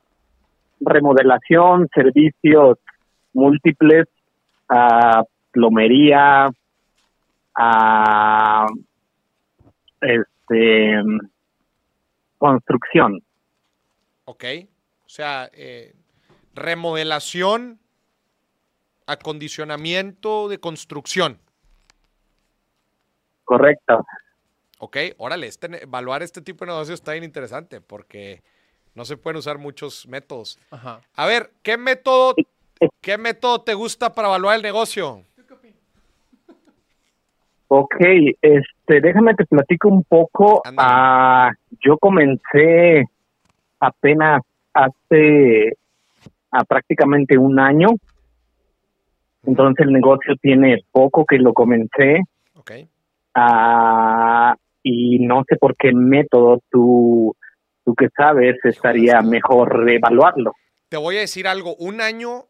remodelación, servicios múltiples, a plomería, a este construcción. Ok, o sea, eh, remodelación, acondicionamiento de construcción. Correcto. Ok, órale, este, evaluar este tipo de negocio está bien interesante porque no se pueden usar muchos métodos. Ajá. A ver, ¿qué método, qué método te gusta para evaluar el negocio? Ok, este, déjame te platico un poco. Ah, yo comencé apenas hace a prácticamente un año. Entonces el negocio tiene poco que lo comencé Ok, ah, y no sé por qué método tú, tú que sabes estaría mejor evaluarlo. te voy a decir algo, un año,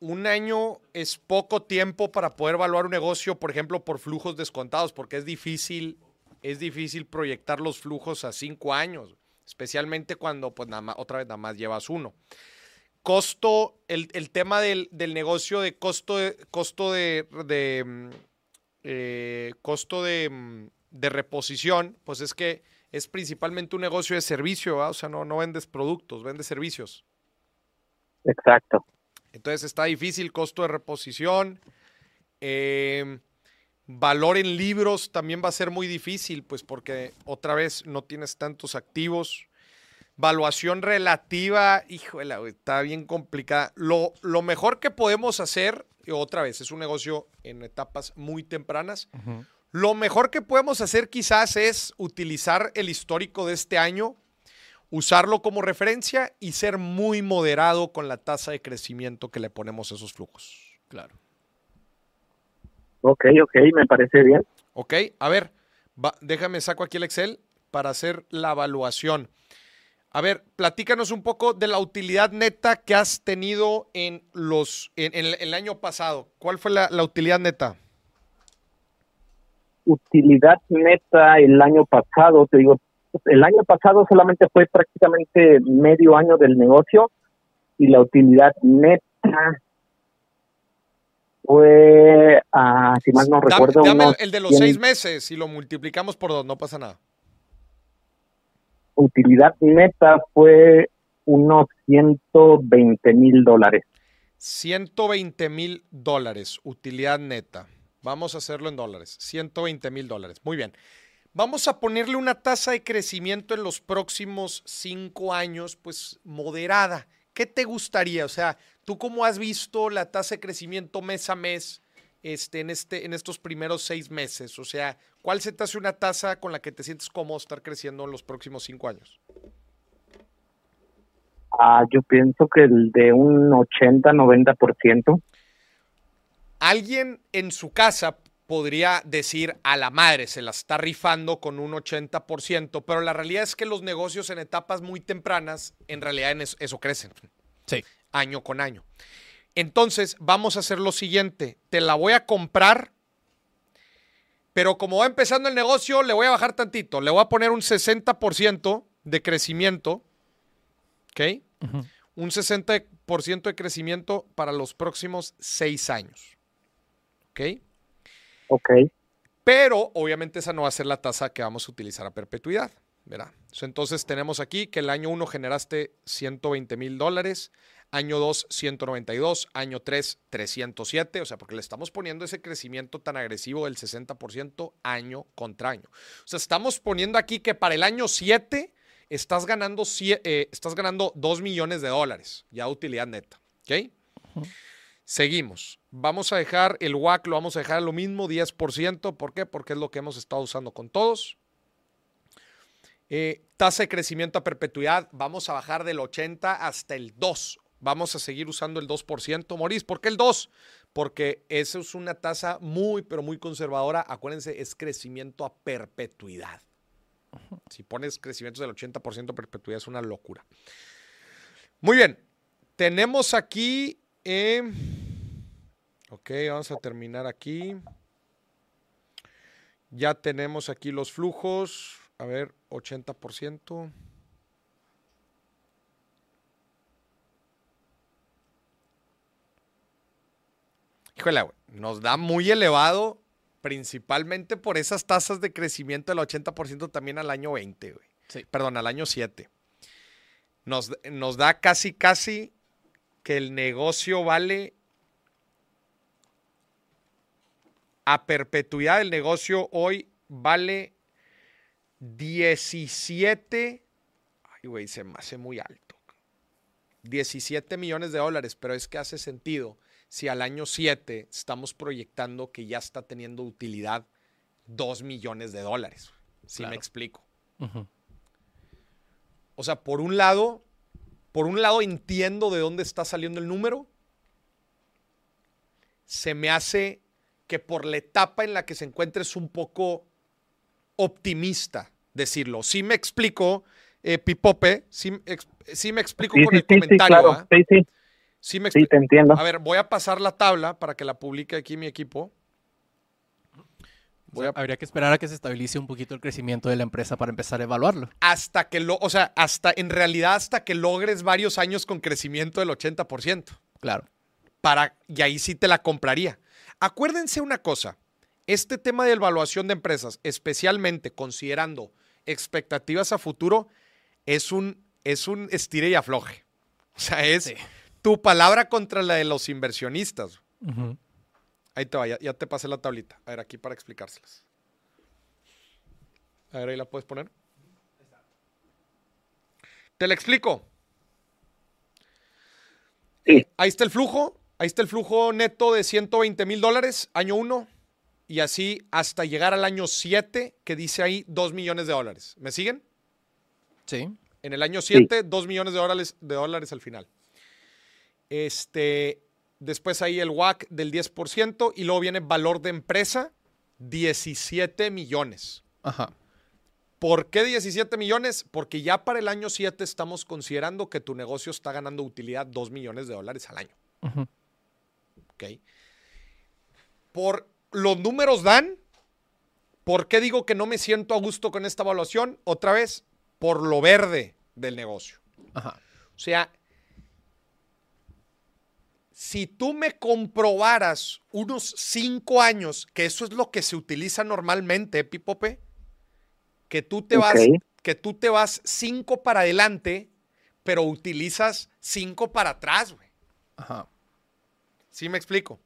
un año es poco tiempo para poder evaluar un negocio, por ejemplo, por flujos descontados, porque es difícil, es difícil proyectar los flujos a cinco años, especialmente cuando, pues, nada más, otra vez nada más llevas uno. Costo, el, el tema del, del negocio de costo de, costo de, de, mm, eh, costo de, mm, de reposición, pues es que es principalmente un negocio de servicio, ¿va? o sea, no, no vendes productos, vendes servicios. Exacto. Entonces está difícil, costo de reposición. eh, valor en libros también va a ser muy difícil, pues porque otra vez no tienes tantos activos. Valuación relativa, híjole, está bien complicada. Lo, lo mejor que podemos hacer, otra vez, es un negocio en etapas muy tempranas. Lo mejor que podemos hacer quizás es utilizar el histórico de este año, usarlo como referencia y ser muy moderado con la tasa de crecimiento que le ponemos a esos flujos. Claro. Ok, ok, me parece bien. Ok, a ver, va- déjame saco aquí el Excel para hacer la evaluación. A ver, platícanos un poco de la utilidad neta que has tenido en los en, en el- el año pasado. ¿Cuál fue la, la utilidad neta? utilidad neta el año pasado, te digo, el año pasado solamente fue prácticamente medio año del negocio y la utilidad neta fue, ah, si mal no recuerdo, dame el, de los 100 seis meses y lo multiplicamos por dos, no pasa nada. utilidad neta fue unos 120 mil dólares. 120 mil dólares, utilidad neta. Vamos a hacerlo en dólares. 120 mil dólares. Muy bien. Vamos a ponerle una tasa de crecimiento en los próximos cinco años, pues moderada. ¿Qué te gustaría? O sea, ¿tú cómo has visto la tasa de crecimiento mes a mes este, en, este, en estos primeros seis meses? O sea, ¿cuál se te hace una tasa con la que te sientes cómodo estar creciendo en los próximos cinco años? Ah, yo pienso que el de un 80-90%. Alguien en su casa podría decir a la madre, se la está rifando con un 80%, pero la realidad es que los negocios en etapas muy tempranas, en realidad en eso, eso crecen. Sí. Año con año. Entonces, vamos a hacer lo siguiente. Te la voy a comprar, pero como va empezando el negocio, le voy a bajar tantito. Le voy a poner un 60% de crecimiento. ¿Ok? Un 60% de crecimiento para los próximos seis años. ¿Ok? Ok. Pero obviamente esa no va a ser la tasa que vamos a utilizar a perpetuidad. ¿verdad? Entonces tenemos aquí que el año 1 generaste 120 mil dólares, año 2 192, año 3 307, o sea, porque le estamos poniendo ese crecimiento tan agresivo del 60% año contra año. O sea, estamos poniendo aquí que para el año 7 estás ganando, eh, estás ganando 2 millones de dólares, ya de utilidad neta. ¿Ok? Seguimos. Vamos a dejar el WAC, lo vamos a dejar a lo mismo, 10%. ¿Por qué? Porque es lo que hemos estado usando con todos. Eh, tasa de crecimiento a perpetuidad, vamos a bajar del 80 hasta el 2. Vamos a seguir usando el 2%. Morís, ¿por qué el 2? Porque eso es una tasa muy, pero muy conservadora. Acuérdense, es crecimiento a perpetuidad. Si pones crecimientos del 80% a perpetuidad, es una locura. Muy bien. Tenemos aquí. Eh, ok, vamos a terminar aquí. Ya tenemos aquí los flujos. A ver, 80%. Híjole, nos da muy elevado, principalmente por esas tasas de crecimiento del 80% también al año 20, güey. Sí. Perdón, al año 7. Nos, nos da casi, casi que el negocio vale a perpetuidad. El negocio hoy vale 17. Ay, güey, se me hace muy alto. 17 millones de dólares, pero es que hace sentido si al año 7 estamos proyectando que ya está teniendo utilidad 2 millones de dólares. Si Claro. me explico. O sea, por un lado, por un lado entiendo de dónde está saliendo el número. Se me hace que por la etapa en la que se encuentra es un poco optimista decirlo. Sí me explico, eh, Pipope, sí, ex- sí me explico Sí, con sí, el sí, sí, comentario. claro. ¿ah? Sí, me sí, te entiendo. A ver, voy a pasar la tabla para que la publique aquí mi equipo. Voy a- Habría que esperar a que se estabilice un poquito el crecimiento de la empresa para empezar a evaluarlo. hasta que lo, o sea, hasta en realidad hasta que logres varios años con crecimiento del 80%. Claro. Para, y ahí sí te la compraría. Acuérdense una cosa, este tema de evaluación de empresas, especialmente considerando expectativas a futuro, es un, es un estire y afloje. O sea, es Sí. Tu palabra contra la de los inversionistas. Ahí te va, ya, ya te pasé la tablita. A ver, aquí para explicárselas. A ver, ahí la puedes poner. Te la explico. Sí. Ahí está el flujo. Ahí está el flujo neto de 120 mil dólares, año 1. Y así hasta llegar al año 7, que dice ahí 2 millones de dólares. ¿Me siguen? Sí. En el año 7, 2 millones de dólares, de dólares al final. Este, después ahí el WAC del 10% y luego viene valor de empresa, 17 millones. Ajá. ¿Por qué 17 millones? Porque ya para el año 7 estamos considerando que tu negocio está ganando utilidad 2 millones de dólares al año. ¿ok? Por los números dan. ¿Por qué digo que no me siento a gusto con esta evaluación? Otra vez, por lo verde del negocio. Ajá. O sea, si tú me comprobaras unos cinco años, que eso es lo que se utiliza normalmente, ¿eh, Pipope, que tú te vas, que tú te vas cinco para adelante, pero utilizas cinco para atrás, güey. Ajá. ¿Sí me explico?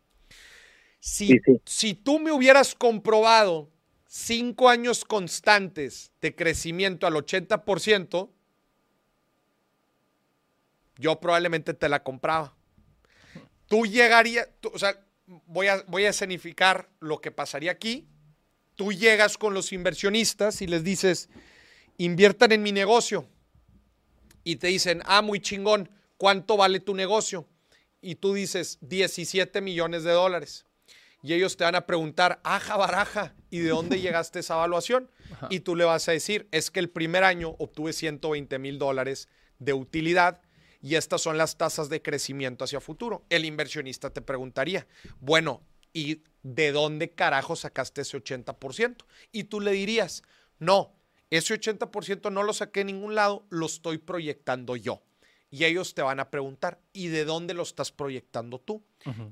Si, Sí, sí. si tú me hubieras comprobado cinco años constantes de crecimiento al 80%, yo probablemente te la compraba. Tú llegarías, o sea, voy a, voy a escenificar lo que pasaría aquí. Tú llegas con los inversionistas y les dices, inviertan en mi negocio. Y te dicen, ah, muy chingón, ¿cuánto vale tu negocio? Y tú dices, 17 millones de dólares. Y ellos te van a preguntar, aja baraja, ¿y de dónde [LAUGHS] llegaste esa evaluación? Y tú le vas a decir, es que el primer año obtuve 120 mil dólares de utilidad y estas son las tasas de crecimiento hacia futuro. El inversionista te preguntaría, bueno, ¿y de dónde carajo sacaste ese 80%? Y tú le dirías, no, ese 80% no lo saqué en ningún lado, lo estoy proyectando yo. Y ellos te van a preguntar, ¿y de dónde lo estás proyectando tú?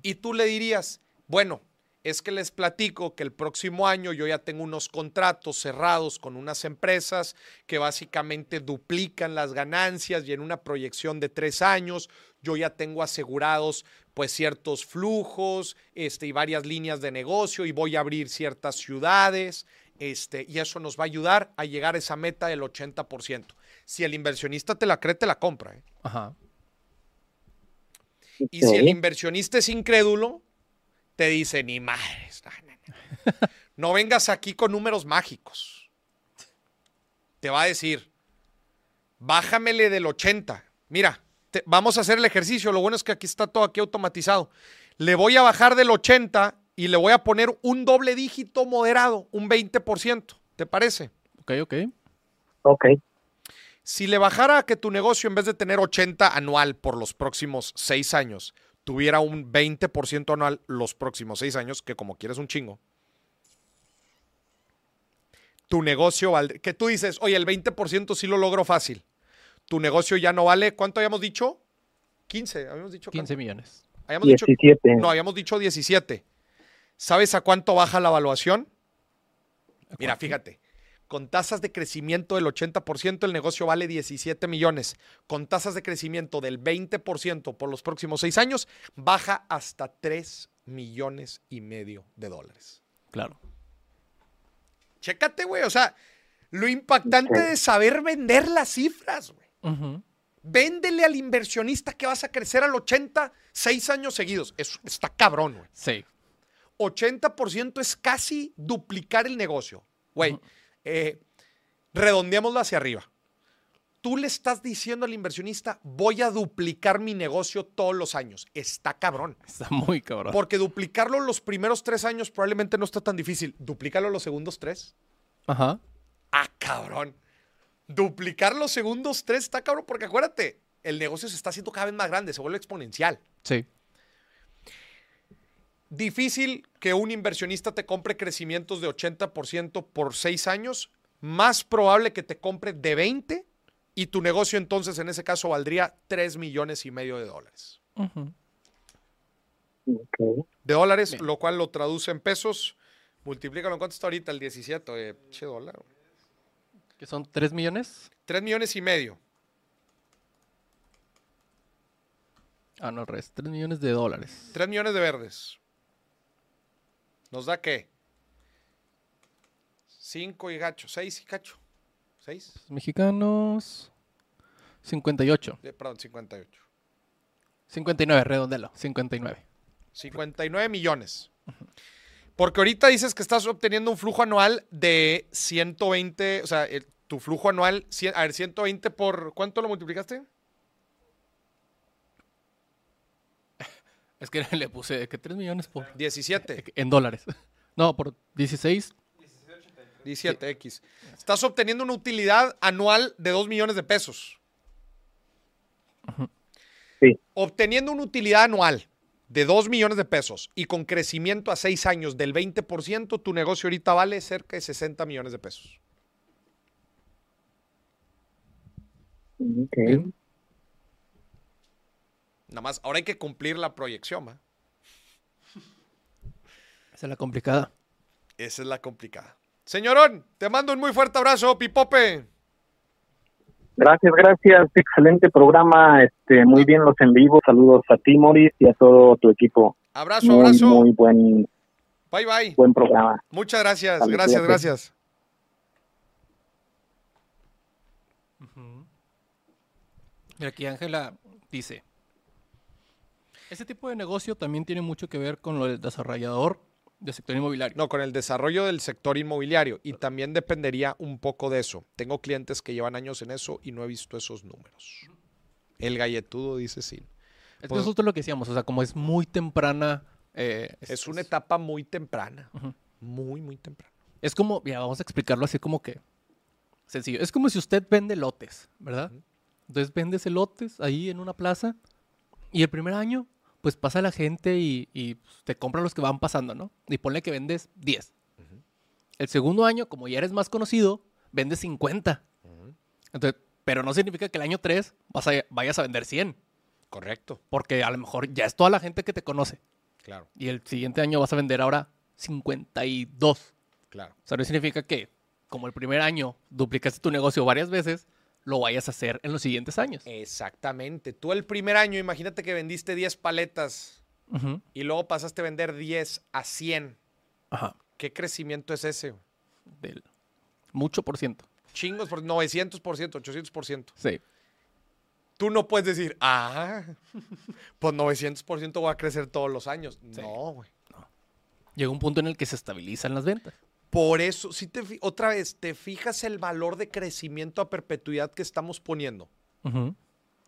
Y tú le dirías, bueno, es que les platico que el próximo año yo ya tengo unos contratos cerrados con unas empresas que básicamente duplican las ganancias y en una proyección de tres años yo ya tengo asegurados pues ciertos flujos este, y varias líneas de negocio y voy a abrir ciertas ciudades este, y eso nos va a ayudar a llegar a esa meta del 80%. Si el inversionista te la cree, te la compra. ¿eh? Ajá. Y si el inversionista es incrédulo, te dice, ni madres. no, no, no. No vengas aquí con números mágicos. Te va a decir, bájamele del 80. Mira, te- vamos a hacer el ejercicio. Lo bueno es que aquí está todo aquí automatizado. Le voy a bajar del 80 y le voy a poner un doble dígito moderado, un 20%. ¿Te parece? Ok, ok. Ok. Si le bajara a que tu negocio, en vez de tener 80 anual por los próximos seis años, tuviera un 20% anual los próximos seis años, que como quieres un chingo, tu negocio valdría. Que tú dices, oye, el 20% sí lo logro fácil. Tu negocio ya no vale. ¿Cuánto habíamos dicho? 15. Habíamos dicho 15 cuánto? millones. Habíamos dicho. 17. No, habíamos dicho 17. ¿Sabes a cuánto baja la evaluación? Mira, fíjate. Con tasas de crecimiento del 80%, el negocio vale 17 millones. Con tasas de crecimiento del 20% por los próximos seis años, baja hasta 3 millones y medio de dólares. Claro. Chécate, güey. O sea, lo impactante de saber vender las cifras, güey. Véndele al inversionista que vas a crecer al 80 seis años seguidos. Eso está cabrón, güey. Sí. 80% es casi duplicar el negocio. Güey, eh, redondeémoslo hacia arriba. Tú le estás diciendo al inversionista, voy a duplicar mi negocio todos los años. Está cabrón. Está muy cabrón. Porque duplicarlo los primeros tres años probablemente no está tan difícil. Duplícalo los segundos tres. Ajá. Ah, cabrón. Duplicar los segundos tres está cabrón porque acuérdate, el negocio se está haciendo cada vez más grande, se vuelve exponencial. Sí. Difícil que un inversionista te compre crecimientos de 80% por seis años, más probable que te compre de 20 y tu negocio entonces en ese caso valdría 3 millones y medio de dólares. De dólares, lo cual lo traduce en pesos. Multiplícalo en cuánto está ahorita el 17, eh, che dólar. ¿Que son 3 millones? 3 millones y medio. Ah, no, al revés. 3 millones de dólares. 3 millones de verdes. ¿Nos da qué? 5 y gacho, 6 y gacho. 6, Mexicanos. 58. perdón, 58. 59, redondelo. 59. 59 millones. Porque ahorita dices que estás obteniendo un flujo anual de 120, o sea, el- tu flujo anual, cien- a ver, 120 por, ¿cuánto lo multiplicaste? Es que [LAUGHS] le puse que 3 millones por... 17, En dólares. [LAUGHS] No, por 16. 17X. Estás obteniendo una utilidad anual de 2 millones de pesos. Sí. Obteniendo una utilidad anual de 2 millones de pesos y con crecimiento a 6 años del 20%, tu negocio ahorita vale cerca de 60 millones de pesos. Ok. Nada más, ahora hay que cumplir la proyección, ¿va? Esa es la complicada. Esa es la complicada. Señorón, te mando un muy fuerte abrazo, Pipope. Gracias, gracias. Excelente programa. Este, muy bien los en vivo. Saludos a ti, Moris, y a todo tu equipo. Abrazo, Muy, abrazo. muy buen, Bye, bye. Buen programa. Muchas gracias, gracias, cuídate. gracias. Mira, aquí Ángela dice, ese tipo de negocio también tiene mucho que ver con lo del desarrollador del sector inmobiliario. No, con el desarrollo del sector inmobiliario y también dependería un poco de eso. Tengo clientes que llevan años en eso y no he visto esos números. El galletudo dice sí. Es que Pues- nosotros lo que decíamos, o sea, como es muy temprana... eh, Es una etapa muy temprana. Muy, muy temprana. Es como, ya vamos a explicarlo así como que sencillo. Es como si usted vende lotes, ¿verdad? Entonces vendes lotes ahí en una plaza y el primer año, pues pasa la gente y, y, pues, te compra los que van pasando, ¿no? Y ponle que vendes 10. El segundo año, como ya eres más conocido, vendes 50. Entonces, pero no significa que el año 3 vas a, vayas a vender 100, Correcto, porque a lo mejor ya es toda la gente que te conoce. claro, Y el siguiente año vas a vender ahora 52. claro. O sea, no significa que, como el primer año duplicaste tu negocio varias veces, lo vayas a hacer en los siguientes años. Exactamente. Tú el primer año, imagínate que vendiste 10 paletas y luego pasaste a vender 10 a 100. Ajá. ¿Qué crecimiento es ese? Del mucho por ciento. Chingos, por 900%, 800%. Sí. Tú no puedes decir, ah, pues 900% va a crecer todos los años. Sí. No, güey. Llega un punto en el que se estabilizan las ventas. Por eso, si te otra vez, te fijas el valor de crecimiento a perpetuidad que estamos poniendo.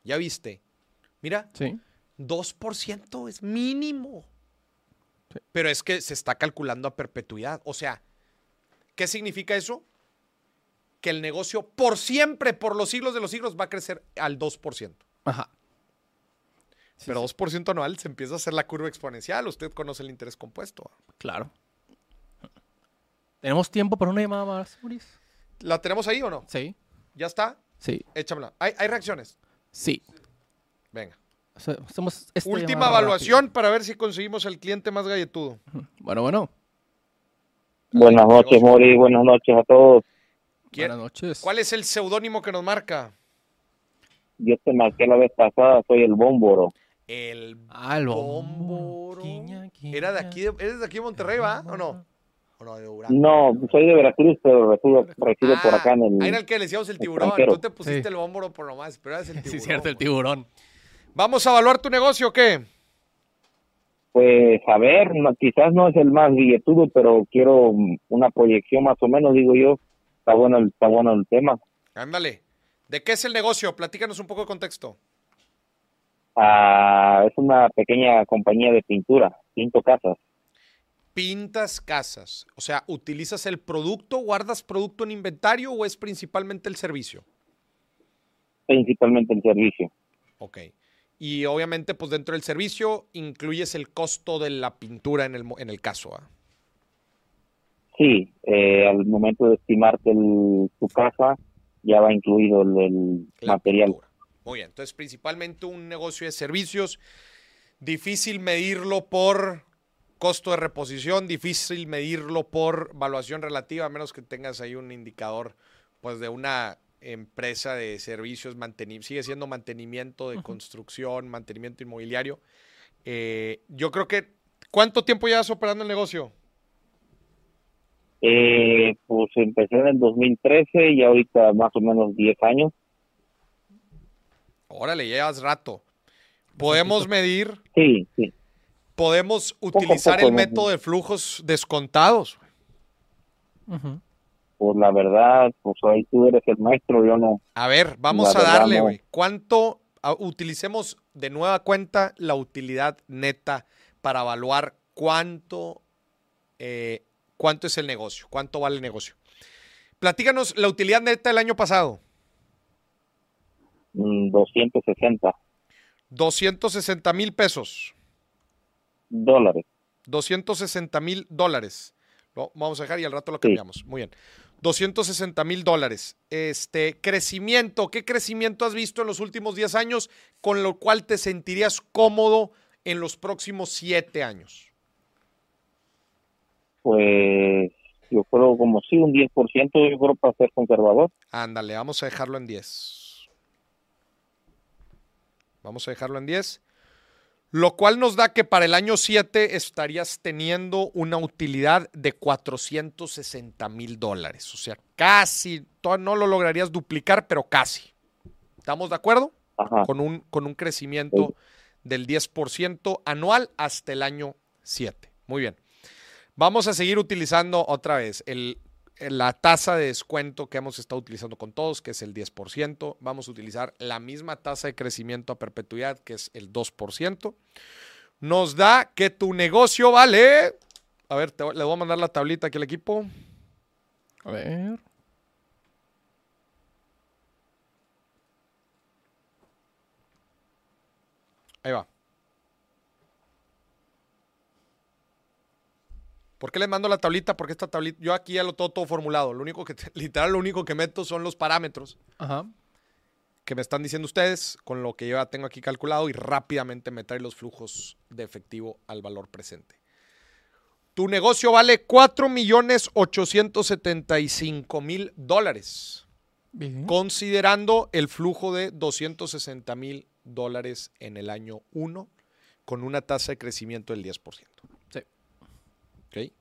Ya viste. Mira, Sí. 2% es mínimo. Sí. Pero es que se está calculando a perpetuidad. O sea, ¿qué significa eso? Que el negocio por siempre, por los siglos de los siglos, va a crecer al 2%. Ajá. Sí, Pero sí, 2% anual se empieza a hacer la curva exponencial. Usted conoce el interés compuesto. Claro. ¿Tenemos tiempo para una llamada más, Maurice? ¿La tenemos ahí o no? Sí. ¿Ya está? Sí. Échamela. ¿Hay, hay reacciones? Sí. Venga. O sea, hacemos esta Última evaluación para ver si conseguimos el cliente más galletudo. Bueno, bueno. Buenas noches, Mori. Buenas noches a todos. ¿Quién- Buenas noches. ¿Cuál es el seudónimo que nos marca? Yo te marqué la vez pasada, soy el Bómboro. El Ah, el Bómboro. ¿Era de aquí, de- ¿Eres de aquí de Monterrey, va? ¿O no? ¿O no, de Durango? No, soy de Veracruz, pero resido, resido por acá en el... Ahí era el que le decíamos el tiburón. extranjero. Tú te pusiste Sí. el bómboro por nomás, pero eres el [LAUGHS] tiburón. Sí, cierto, el güey. tiburón. ¿Vamos a evaluar tu negocio o qué? Pues a ver, no- quizás no es el más billetudo, pero quiero una proyección más o menos, digo yo. Está bueno, el- está bueno el tema. Ándale. ¿De qué es el negocio? Platícanos un poco de contexto. Ah, es una pequeña compañía de pintura, pinto casas. Pintas casas. O sea, ¿utilizas el producto, guardas producto en inventario o es principalmente el servicio? principalmente el servicio. Ok. Y obviamente, pues dentro del servicio incluyes el costo de la pintura en el, en el caso. ¿ah? Sí, eh, al momento de estimarte el- tu casa, ya va incluido el, material. pintura. Muy bien. Entonces, principalmente un negocio de servicios. Difícil medirlo por costo de reposición, difícil medirlo por valuación relativa, a menos que tengas ahí un indicador pues de una empresa de servicios, sigue siendo mantenimiento de construcción, mantenimiento inmobiliario. Eh, yo creo que, ¿cuánto tiempo llevas operando el negocio? Eh, pues empecé en el 2013 y ahorita más o menos 10 años. Órale, llevas rato. Podemos medir, Sí, sí. Podemos utilizar poco, el método de flujos descontados. Ujú. Pues la verdad, pues ahí tú eres el maestro, yo no. A ver, vamos La a darle, no. güey. ¿Cuánto a- utilicemos de nueva cuenta la utilidad neta para evaluar cuánto, eh, cuánto es el negocio, cuánto vale el negocio? Platícanos la utilidad neta del año pasado. Mm, 260 260 mil pesos. Dólares. 260 mil dólares. Lo vamos a dejar y al rato lo Sí. cambiamos. Muy bien. 260 mil dólares. Este, crecimiento. ¿Qué crecimiento has visto en los últimos 10 años con lo cual te sentirías cómodo en los próximos 7 años? Pues yo creo como sí, un 10%, yo creo para ser conservador. Ándale, vamos a dejarlo en 10. Vamos a dejarlo en 10. Lo cual nos da que para el año 7 estarías teniendo una utilidad de 460 mil dólares. O sea, casi, no lo lograrías duplicar, pero casi. ¿Estamos de acuerdo? Ajá. Con un, con un crecimiento del 10% anual hasta el año 7. Muy bien. Vamos a seguir utilizando otra vez el, la tasa de descuento que hemos estado utilizando con todos, que es el 10%. Vamos a utilizar la misma tasa de crecimiento a perpetuidad, que es el 2%. Nos da que tu negocio vale... A ver, te, le voy a mandar la tablita aquí al equipo. A ver. Ahí va. ¿Por qué les mando la tablita? Porque esta tablita, yo aquí ya lo tengo todo formulado. Lo único que, [LAUGHS] literal, lo único que meto son los parámetros Ajá. que me están diciendo ustedes con lo que yo ya tengo aquí calculado y rápidamente me trae los flujos de efectivo al valor presente. Tu negocio vale 4 millones 875 mil dólares, Bien. considerando el flujo de 260 mil dólares en el año 1 con una tasa de crecimiento del 10%. Sí.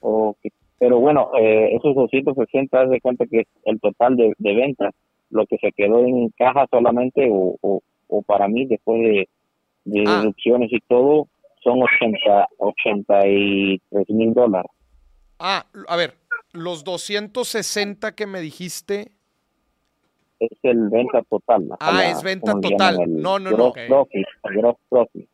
¿Ok? Ok. Pero bueno, eh, esos 260, haz de cuenta que es el total de, de ventas, lo que se quedó en caja solamente o, o, o para mí después de, de Ah. deducciones y todo, son 80, 83 mil dólares. Ah, a ver, los 260 que me dijiste, Es el venta total. Ah, la- es venta total. el No, no, no. Profit, gross profit.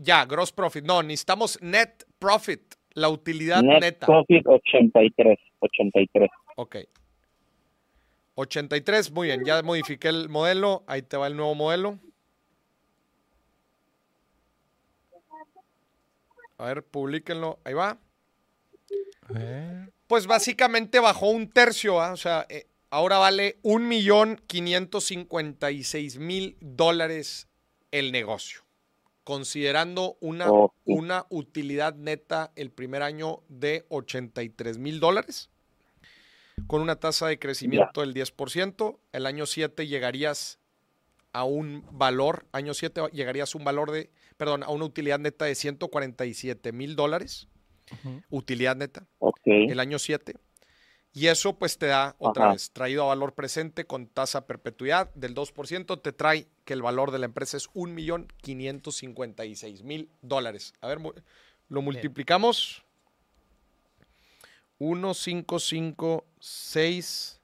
ya, gross profit. No, necesitamos net profit, la utilidad Net neta. profit 83, 83. Ok. 83, muy bien, ya modifiqué el modelo, ahí te va el nuevo modelo. A ver, publíquenlo, ahí va. Pues básicamente bajó un tercio, ¿ah? o sea, eh, ahora vale un millón quinientos cincuenta y seis mil dólares el negocio, considerando una, una utilidad neta el primer año de 83 mil dólares, con una tasa de crecimiento del 10%, el año 7 llegarías a un valor, año 7 llegarías a un valor de, perdón, a una utilidad neta de 147 mil dólares, utilidad neta el año 7. Y eso pues te da otra Ajá. vez, traído a valor presente con tasa perpetuidad del 2%, te trae que el valor de la empresa es 1.556.000 dólares. A ver, lo multiplicamos. 1.556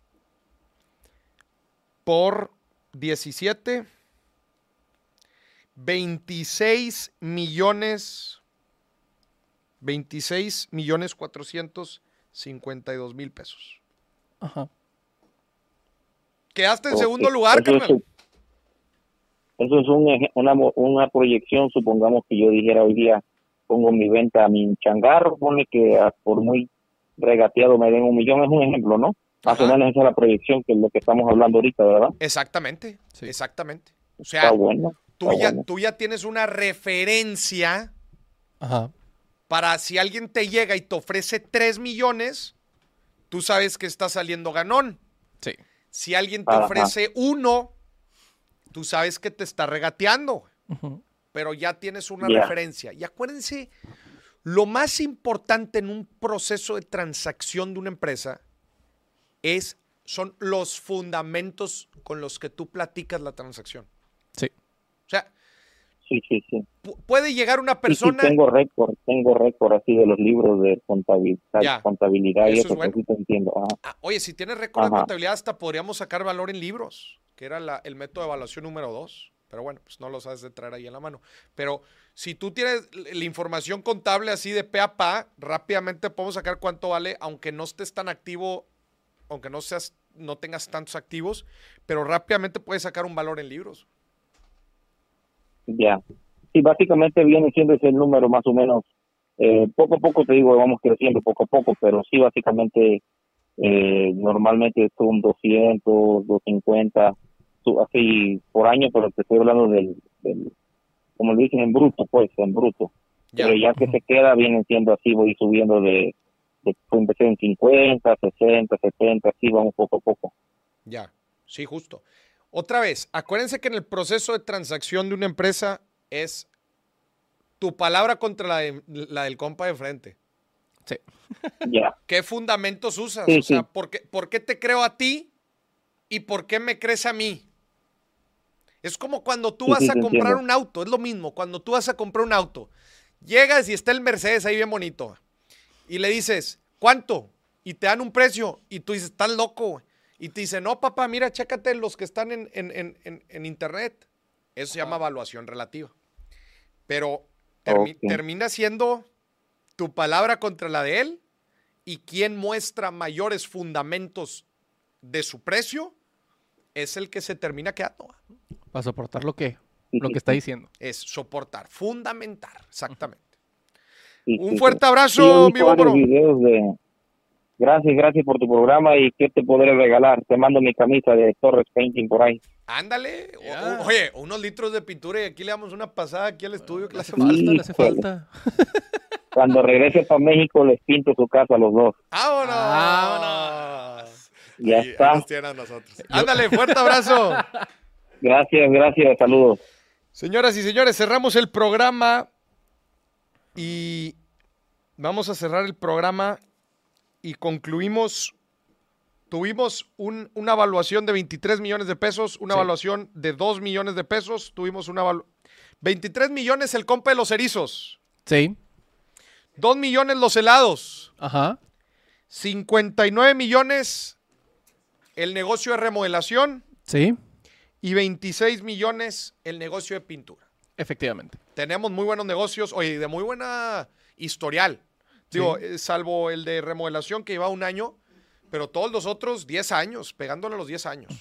por 17. 26 millones 26 millones 452 mil pesos. Ajá. Quedaste en segundo lugar, eso es carnal. su- Eso es un una, una proyección, supongamos que yo dijera hoy día, pongo mi venta a mi changarro, pone que a- por muy regateado me den un millón, es un ejemplo, ¿no? Más o menos esa es la proyección que es lo que estamos hablando ahorita, ¿verdad? Exactamente, Sí. exactamente. O sea, Está bueno. tú, ya, bueno. tú ya tienes una referencia Ajá. Para si alguien te llega y te ofrece 3 millones, tú sabes que está saliendo ganón. Sí. Si alguien te Ajá. ofrece uno, tú sabes que te está regateando. Pero ya tienes una referencia. Y acuérdense, lo más importante en un proceso de transacción de una empresa es, son los fundamentos con los que tú platicas la transacción. Sí. O sea, Sí, sí, sí. pu- puede llegar una Sí, sí, persona... tengo récord, tengo récord así de los libros de contabilidad, Ya. contabilidad y Eso eso, es bueno. sí te entiendo. Ah, oye, si tienes récord de Ajá. contabilidad, hasta podríamos sacar valor en libros, que era la- el método de evaluación número dos. Pero bueno, pues no lo sabes de traer ahí en la mano. Pero si tú tienes la información contable así de pe a pa, rápidamente podemos sacar cuánto vale, aunque no estés tan activo, aunque no seas, no tengas tantos activos, pero rápidamente puedes sacar un valor en libros. Ya. Sí, básicamente viene siendo ese número más o menos. Eh, poco a poco te digo, vamos creciendo poco a poco, pero sí, básicamente, eh, normalmente son 200, 250, su- así por año, pero te estoy hablando del, del como le dicen, en bruto, pues, en bruto. Ya. Pero ya que se queda, vienen siendo así, voy subiendo de, de empecé en 50, 60, 70, así vamos poco a poco. Ya, sí, justo. Otra vez, acuérdense que en el proceso de transacción de una empresa es tu palabra contra la, de- la del compa de frente. Sí. [LAUGHS] Ya. ¿Qué fundamentos usas? Sí, o sea, sí. ¿por qué, por qué te creo a ti y por qué me crees a mí? Es como cuando tú Sí, vas sí, a comprar entiendo. un auto, es lo mismo, cuando tú vas a comprar un auto, llegas y está el Mercedes ahí bien bonito y le dices, ¿cuánto? Y te dan un precio y tú dices, estás loco. Güey". Y te dice, no, papá, mira, chécate los que están en, en- en- en- en internet. Eso se llama evaluación relativa. Pero termi- termina siendo tu palabra contra la de él y quien muestra mayores fundamentos de su precio es el que se termina quedando. Para soportar lo que, lo que está diciendo. Es soportar, fundamentar, exactamente. Sí, Un fuerte abrazo, mi videos de... Gracias, gracias por tu programa y qué te podré regalar. Te mando mi camisa de Torres Painting por ahí. Ándale. O- oye, unos litros de pintura y aquí le damos una pasada aquí al estudio que le hace falta. le hace falta. Cuando regrese para México les pinto su casa a los dos. ¡Vámonos! Vámonos. Ya ahí está. nosotros. Ándale, fuerte abrazo. [LAUGHS] Gracias, gracias, saludos. Señoras y señores, cerramos el programa y vamos a cerrar el programa y concluimos. Tuvimos un- una evaluación de 23 millones de pesos, una Sí. evaluación de 2 millones de pesos. Tuvimos una evalu- 23 millones el compa de los erizos, Sí. 2 millones los helados, Ajá. 59 millones el negocio de remodelación Sí. y 26 millones el negocio de pintura. Efectivamente. tenemos muy buenos negocios, oye, de muy buena historial. Digo, eh, salvo el de remodelación que lleva un año, pero todos los otros 10 años, pegándole a los 10 años.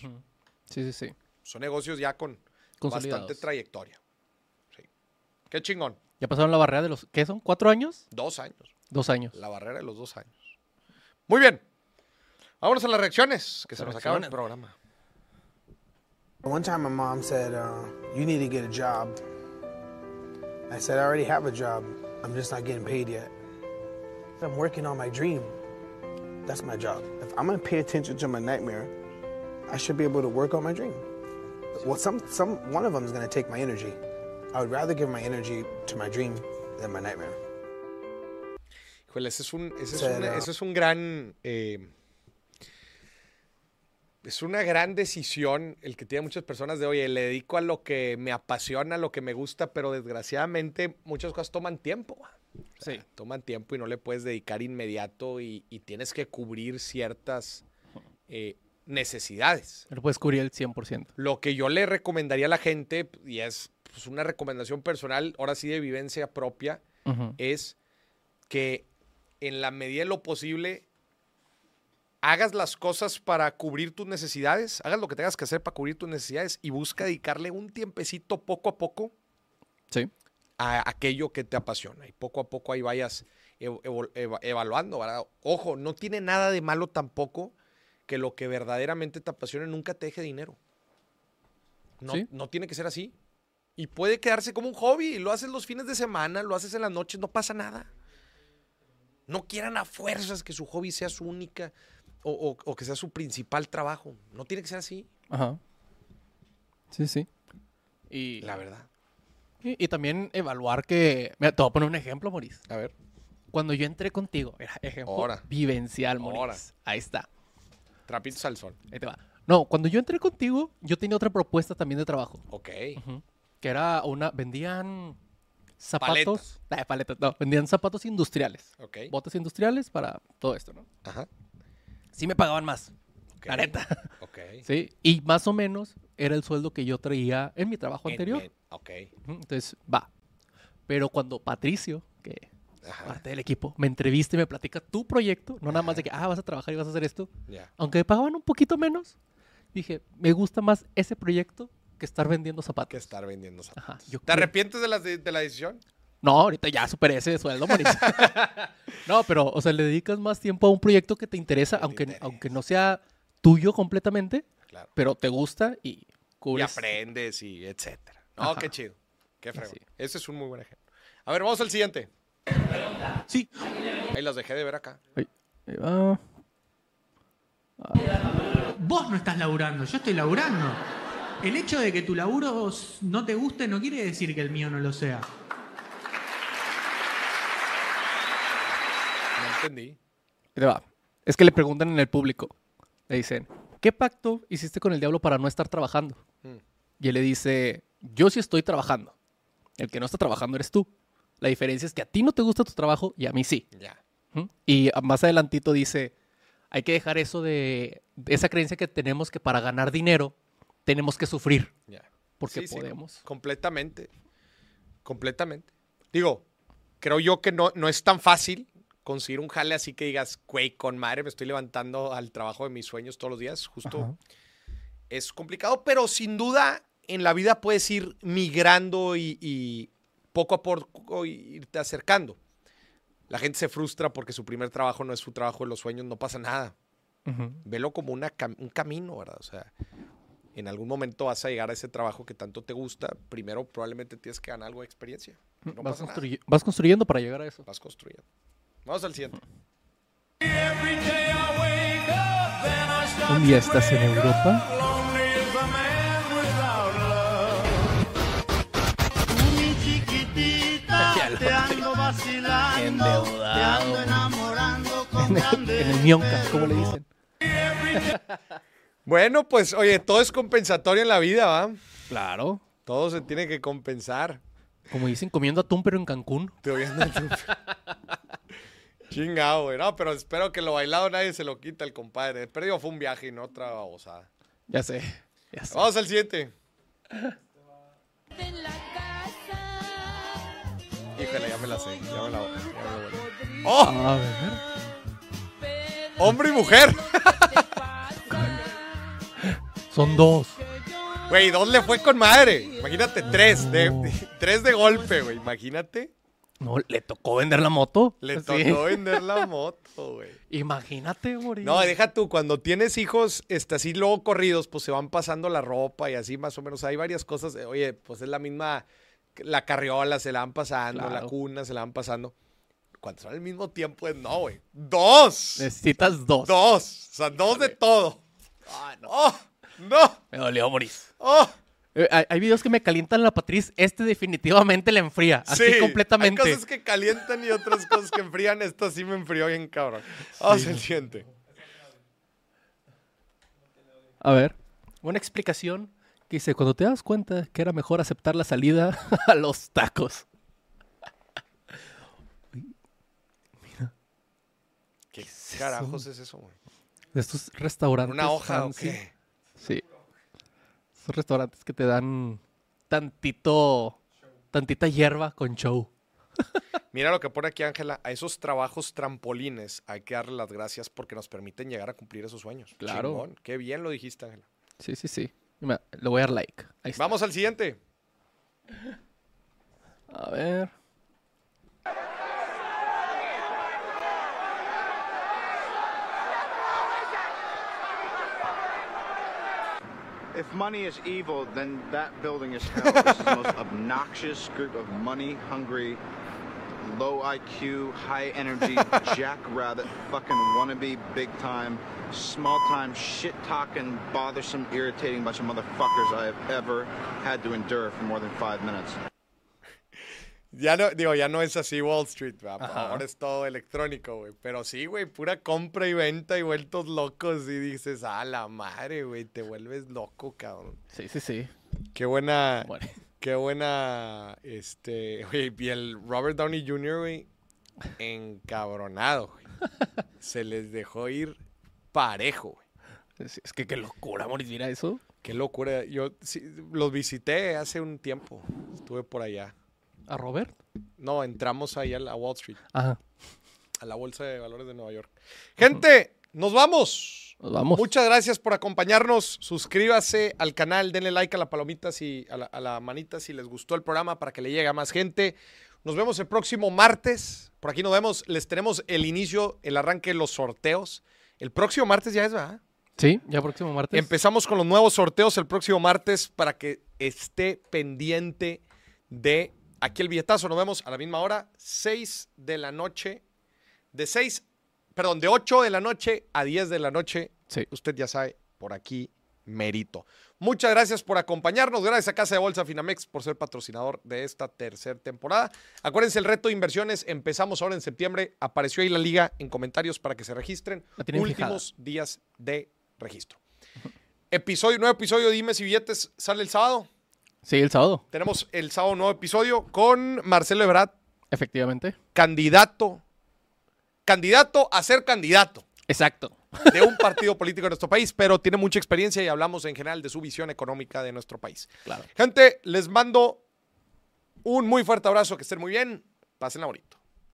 Sí, sí, sí. Son negocios ya con bastante trayectoria. Sí. Qué chingón. Ya pasaron la barrera de los, ¿qué son? ¿Cuatro años? Dos años. Dos años. La barrera de los dos años. Muy bien. Vámonos a las reacciones, que se nos acaba el programa. One time my mom said, uh, You need to get a job. I said, I already have a job. I'm just not getting paid yet. I'm working on my dream. That's my job. If I'm going to pay attention to my nightmare, I should be able to work on my dream. Well, some, some, one of them is going to take my energy. I would rather give my energy to my dream than my nightmare. Híjole, ese es un, ese es un, ese es un gran. eh, es una gran decisión el que tiene muchas personas de, oye, le dedico a lo que me apasiona, a lo que me gusta, pero desgraciadamente muchas cosas toman tiempo. O sea, Sí. Toman tiempo y no le puedes dedicar inmediato y, y tienes que cubrir ciertas eh, necesidades. Pero puedes cubrir el 100%. Lo que yo le recomendaría a la gente, y es pues, una recomendación personal, ahora sí de vivencia propia, es que en la medida de lo posible hagas las cosas para cubrir tus necesidades, hagas lo que tengas que hacer para cubrir tus necesidades y busca dedicarle un tiempecito poco a poco Sí. A aquello que te apasiona y poco a poco ahí vayas ev- evaluando, ¿verdad? Ojo, no tiene nada de malo tampoco que lo que verdaderamente te apasione nunca te deje dinero. No, Sí. no tiene que ser así. Y puede quedarse como un hobby lo haces los fines de semana, lo haces en las noches, no pasa nada. No quieran a fuerzas que su hobby sea su única o, o- o que sea su principal trabajo. No tiene que ser así, Ajá. Sí, sí. Y, la verdad. Y, y también evaluar que... Mira, te voy a poner un ejemplo, Maurice. A ver. Cuando yo entré contigo, mira, ejemplo Ahora. vivencial, Maurice. Ahora. Ahí está. Trapitos al sol. Ahí te va. No, cuando yo entré contigo, yo tenía otra propuesta también de trabajo. Ok. Ujú. Que era una... Vendían zapatos... Eh, paletas, no. Vendían zapatos industriales. Ok. Botas industriales para todo esto, ¿no? Ajá. Sí me pagaban más. ok, La neta. Ok. [LAUGHS] Sí. Y más o menos era el sueldo que yo traía en mi trabajo En- anterior. en- ok. Entonces, va. Pero cuando Patricio, que Ajá. parte del equipo, me entrevista y me platica tu proyecto, no nada más de que, ah, vas a trabajar y vas a hacer esto, Ya. aunque me pagaban un poquito menos, dije, me gusta más ese proyecto que estar vendiendo zapatos. Que estar vendiendo zapatos. Ajá, ¿Te creo- arrepientes de la, de, de la decisión? No, ahorita ya superé ese sueldo, Mauricio. [LAUGHS] no, pero, o sea, le dedicas más tiempo a un proyecto que te interesa, te aunque, interesa. aunque no sea tuyo completamente, pero te gusta y cubres. Y aprendes y etcétera. No, qué chido. Qué fregón. Ese es un muy buen ejemplo. A ver, vamos al siguiente. Sí. Ahí las dejé de ver acá. Ahí, ahí va. Vos no estás laburando, yo estoy laburando. El hecho de que tu laburo no te guste no quiere decir que el mío no lo sea. No entendí. Pero va. Es que le preguntan en el público. Le dicen, ¿qué pacto hiciste con el diablo para no estar trabajando? Mm. Y él le dice, yo sí estoy trabajando. El que no está trabajando eres tú. La diferencia es que a ti no te gusta tu trabajo y a mí sí. ¿Mm? Y más adelantito dice, hay que dejar eso de, de esa creencia que tenemos que para ganar dinero tenemos que sufrir. Porque Sí, sí, podemos. completamente. Completamente. Digo, creo yo que no, no es tan fácil conseguir un jale así que digas, güey, con madre me estoy levantando al trabajo de mis sueños todos los días. Justo Ajá. es complicado, pero sin duda en la vida puedes ir migrando y, y poco a poco irte acercando. La gente se frustra porque su primer trabajo no es su trabajo de los sueños, no pasa nada. Velo como una cam- un camino, ¿verdad? O sea, en algún momento vas a llegar a ese trabajo que tanto te gusta. Primero probablemente tienes que ganar algo de experiencia. No vas, pasa nada. construy- vas construyendo para llegar a eso. Vas construyendo. Vamos al siguiente. Un día estás en Europa. Endeudado. En el, en el Mionca, como le dicen. [LAUGHS] Bueno, pues oye, todo es compensatorio en la vida, ¿va? Claro. Todo se tiene que compensar. Como dicen, comiendo atún, pero en Cancún. Te tú. [LAUGHS] Chingado, güey. No, pero espero que lo bailado nadie se lo quita el compadre. El perdido fue un viaje y no otra babosada. Ya sé. Ya sé. Vamos al siguiente. Híjole, ya me la sé. Ya me la, ya me la volé. ¡Oh! A ver. ¡Hombre y mujer! [LAUGHS] Son dos. Güey, dos le fue con madre. Imagínate, tres. De, tres de golpe, güey. Imagínate. No, le tocó vender la moto. Le Sí. tocó vender la moto, güey. [LAUGHS] Imagínate, morir. No, deja tú, cuando tienes hijos este, así luego corridos, pues se van pasando la ropa y así más o menos. Hay varias cosas. Oye, pues es la misma, la carriola se la van pasando, la cuna se la van pasando. Cuando son al mismo tiempo, no, güey. ¡Dos! Necesitas dos. Dos. O sea, dos de todo. ¡Oh! ¡No! Me dolió morir. ¡Oh! Eh, hay, hay videos que me calientan la patriz. Este definitivamente la enfría. Así Sí, completamente. Hay cosas que calientan y otras cosas que enfrían. Esto sí me enfrió bien, cabrón. Vamos al siguiente. A ver. Una explicación que dice, cuando te das cuenta que era mejor aceptar la salida [LAUGHS] a los tacos. [LAUGHS] ¿Qué eso? carajos es eso, güey? De estos restaurantes. ¿Una hoja o fancy. qué? Sí. Restaurantes que te dan tantito, tantita hierba con show. [LAUGHS] Mira lo que pone aquí Ángela, a esos trabajos trampolines hay que darle las gracias porque nos permiten llegar a cumplir esos sueños. Claro. Chingón. Qué bien lo dijiste, Ángela. Sí, sí, sí. Le voy a dar like. Ahí está. Vamos al siguiente. A ver. If money is evil, then that building is hell. this is the most [LAUGHS] obnoxious group of money-hungry, low IQ, high energy, [LAUGHS] jackrabbit, fucking wannabe, big time, small time, shit talking, bothersome, irritating bunch of motherfuckers I have ever had to endure for more than five minutes. Ya no, digo, ya no es así Wall Street, ahora es todo electrónico, güey. Pero sí, güey, pura compra y venta y vueltos locos y dices, a la madre, güey, te vuelves loco, cabrón. Sí, sí, sí. Qué buena, Bueno. qué buena, este, güey, y el Robert Downey Jr., güey, encabronado, güey. [LAUGHS] Se les dejó ir parejo, güey. Es, es que qué locura, morir, mira eso. Qué locura. Yo sí, los visité hace un tiempo. Estuve por allá. ¿A Robert? No, entramos ahí a la Wall Street, Ajá. a la Bolsa de Valores de Nueva York. Gente, nos vamos. Nos vamos. Muchas gracias por acompañarnos. Suscríbase al canal, denle like a la palomita si, a la, a la manita si les gustó el programa para que le llegue a más gente. Nos vemos el próximo martes. Por aquí nos vemos. Les tenemos el inicio, el arranque de los sorteos. El próximo martes ya es, ¿verdad? Sí, ya próximo martes. Empezamos con los nuevos sorteos el próximo martes para que esté pendiente de aquí el billetazo. Nos vemos a la misma hora, 6 de la noche. De 6, perdón, de 8 de la noche a 10 de la noche. Sí. Usted ya sabe, por aquí merito. Muchas gracias por acompañarnos. Gracias a Casa de Bolsa Finamex por ser patrocinador de esta tercera temporada. Acuérdense, el reto de inversiones empezamos ahora en septiembre. Apareció ahí la liga en comentarios para que se registren. Últimos días de registro. Episodio, nuevo episodio de Dimes y Billetes sale el sábado. Sí, el sábado. Tenemos el sábado nuevo episodio con Marcelo Ebrard, Efectivamente. candidato, candidato a ser candidato Exacto. de un partido político de nuestro país, pero tiene mucha experiencia y hablamos en general de su visión económica de nuestro país. Claro. Gente, les mando un muy fuerte abrazo, que estén muy bien, pásenla bonito.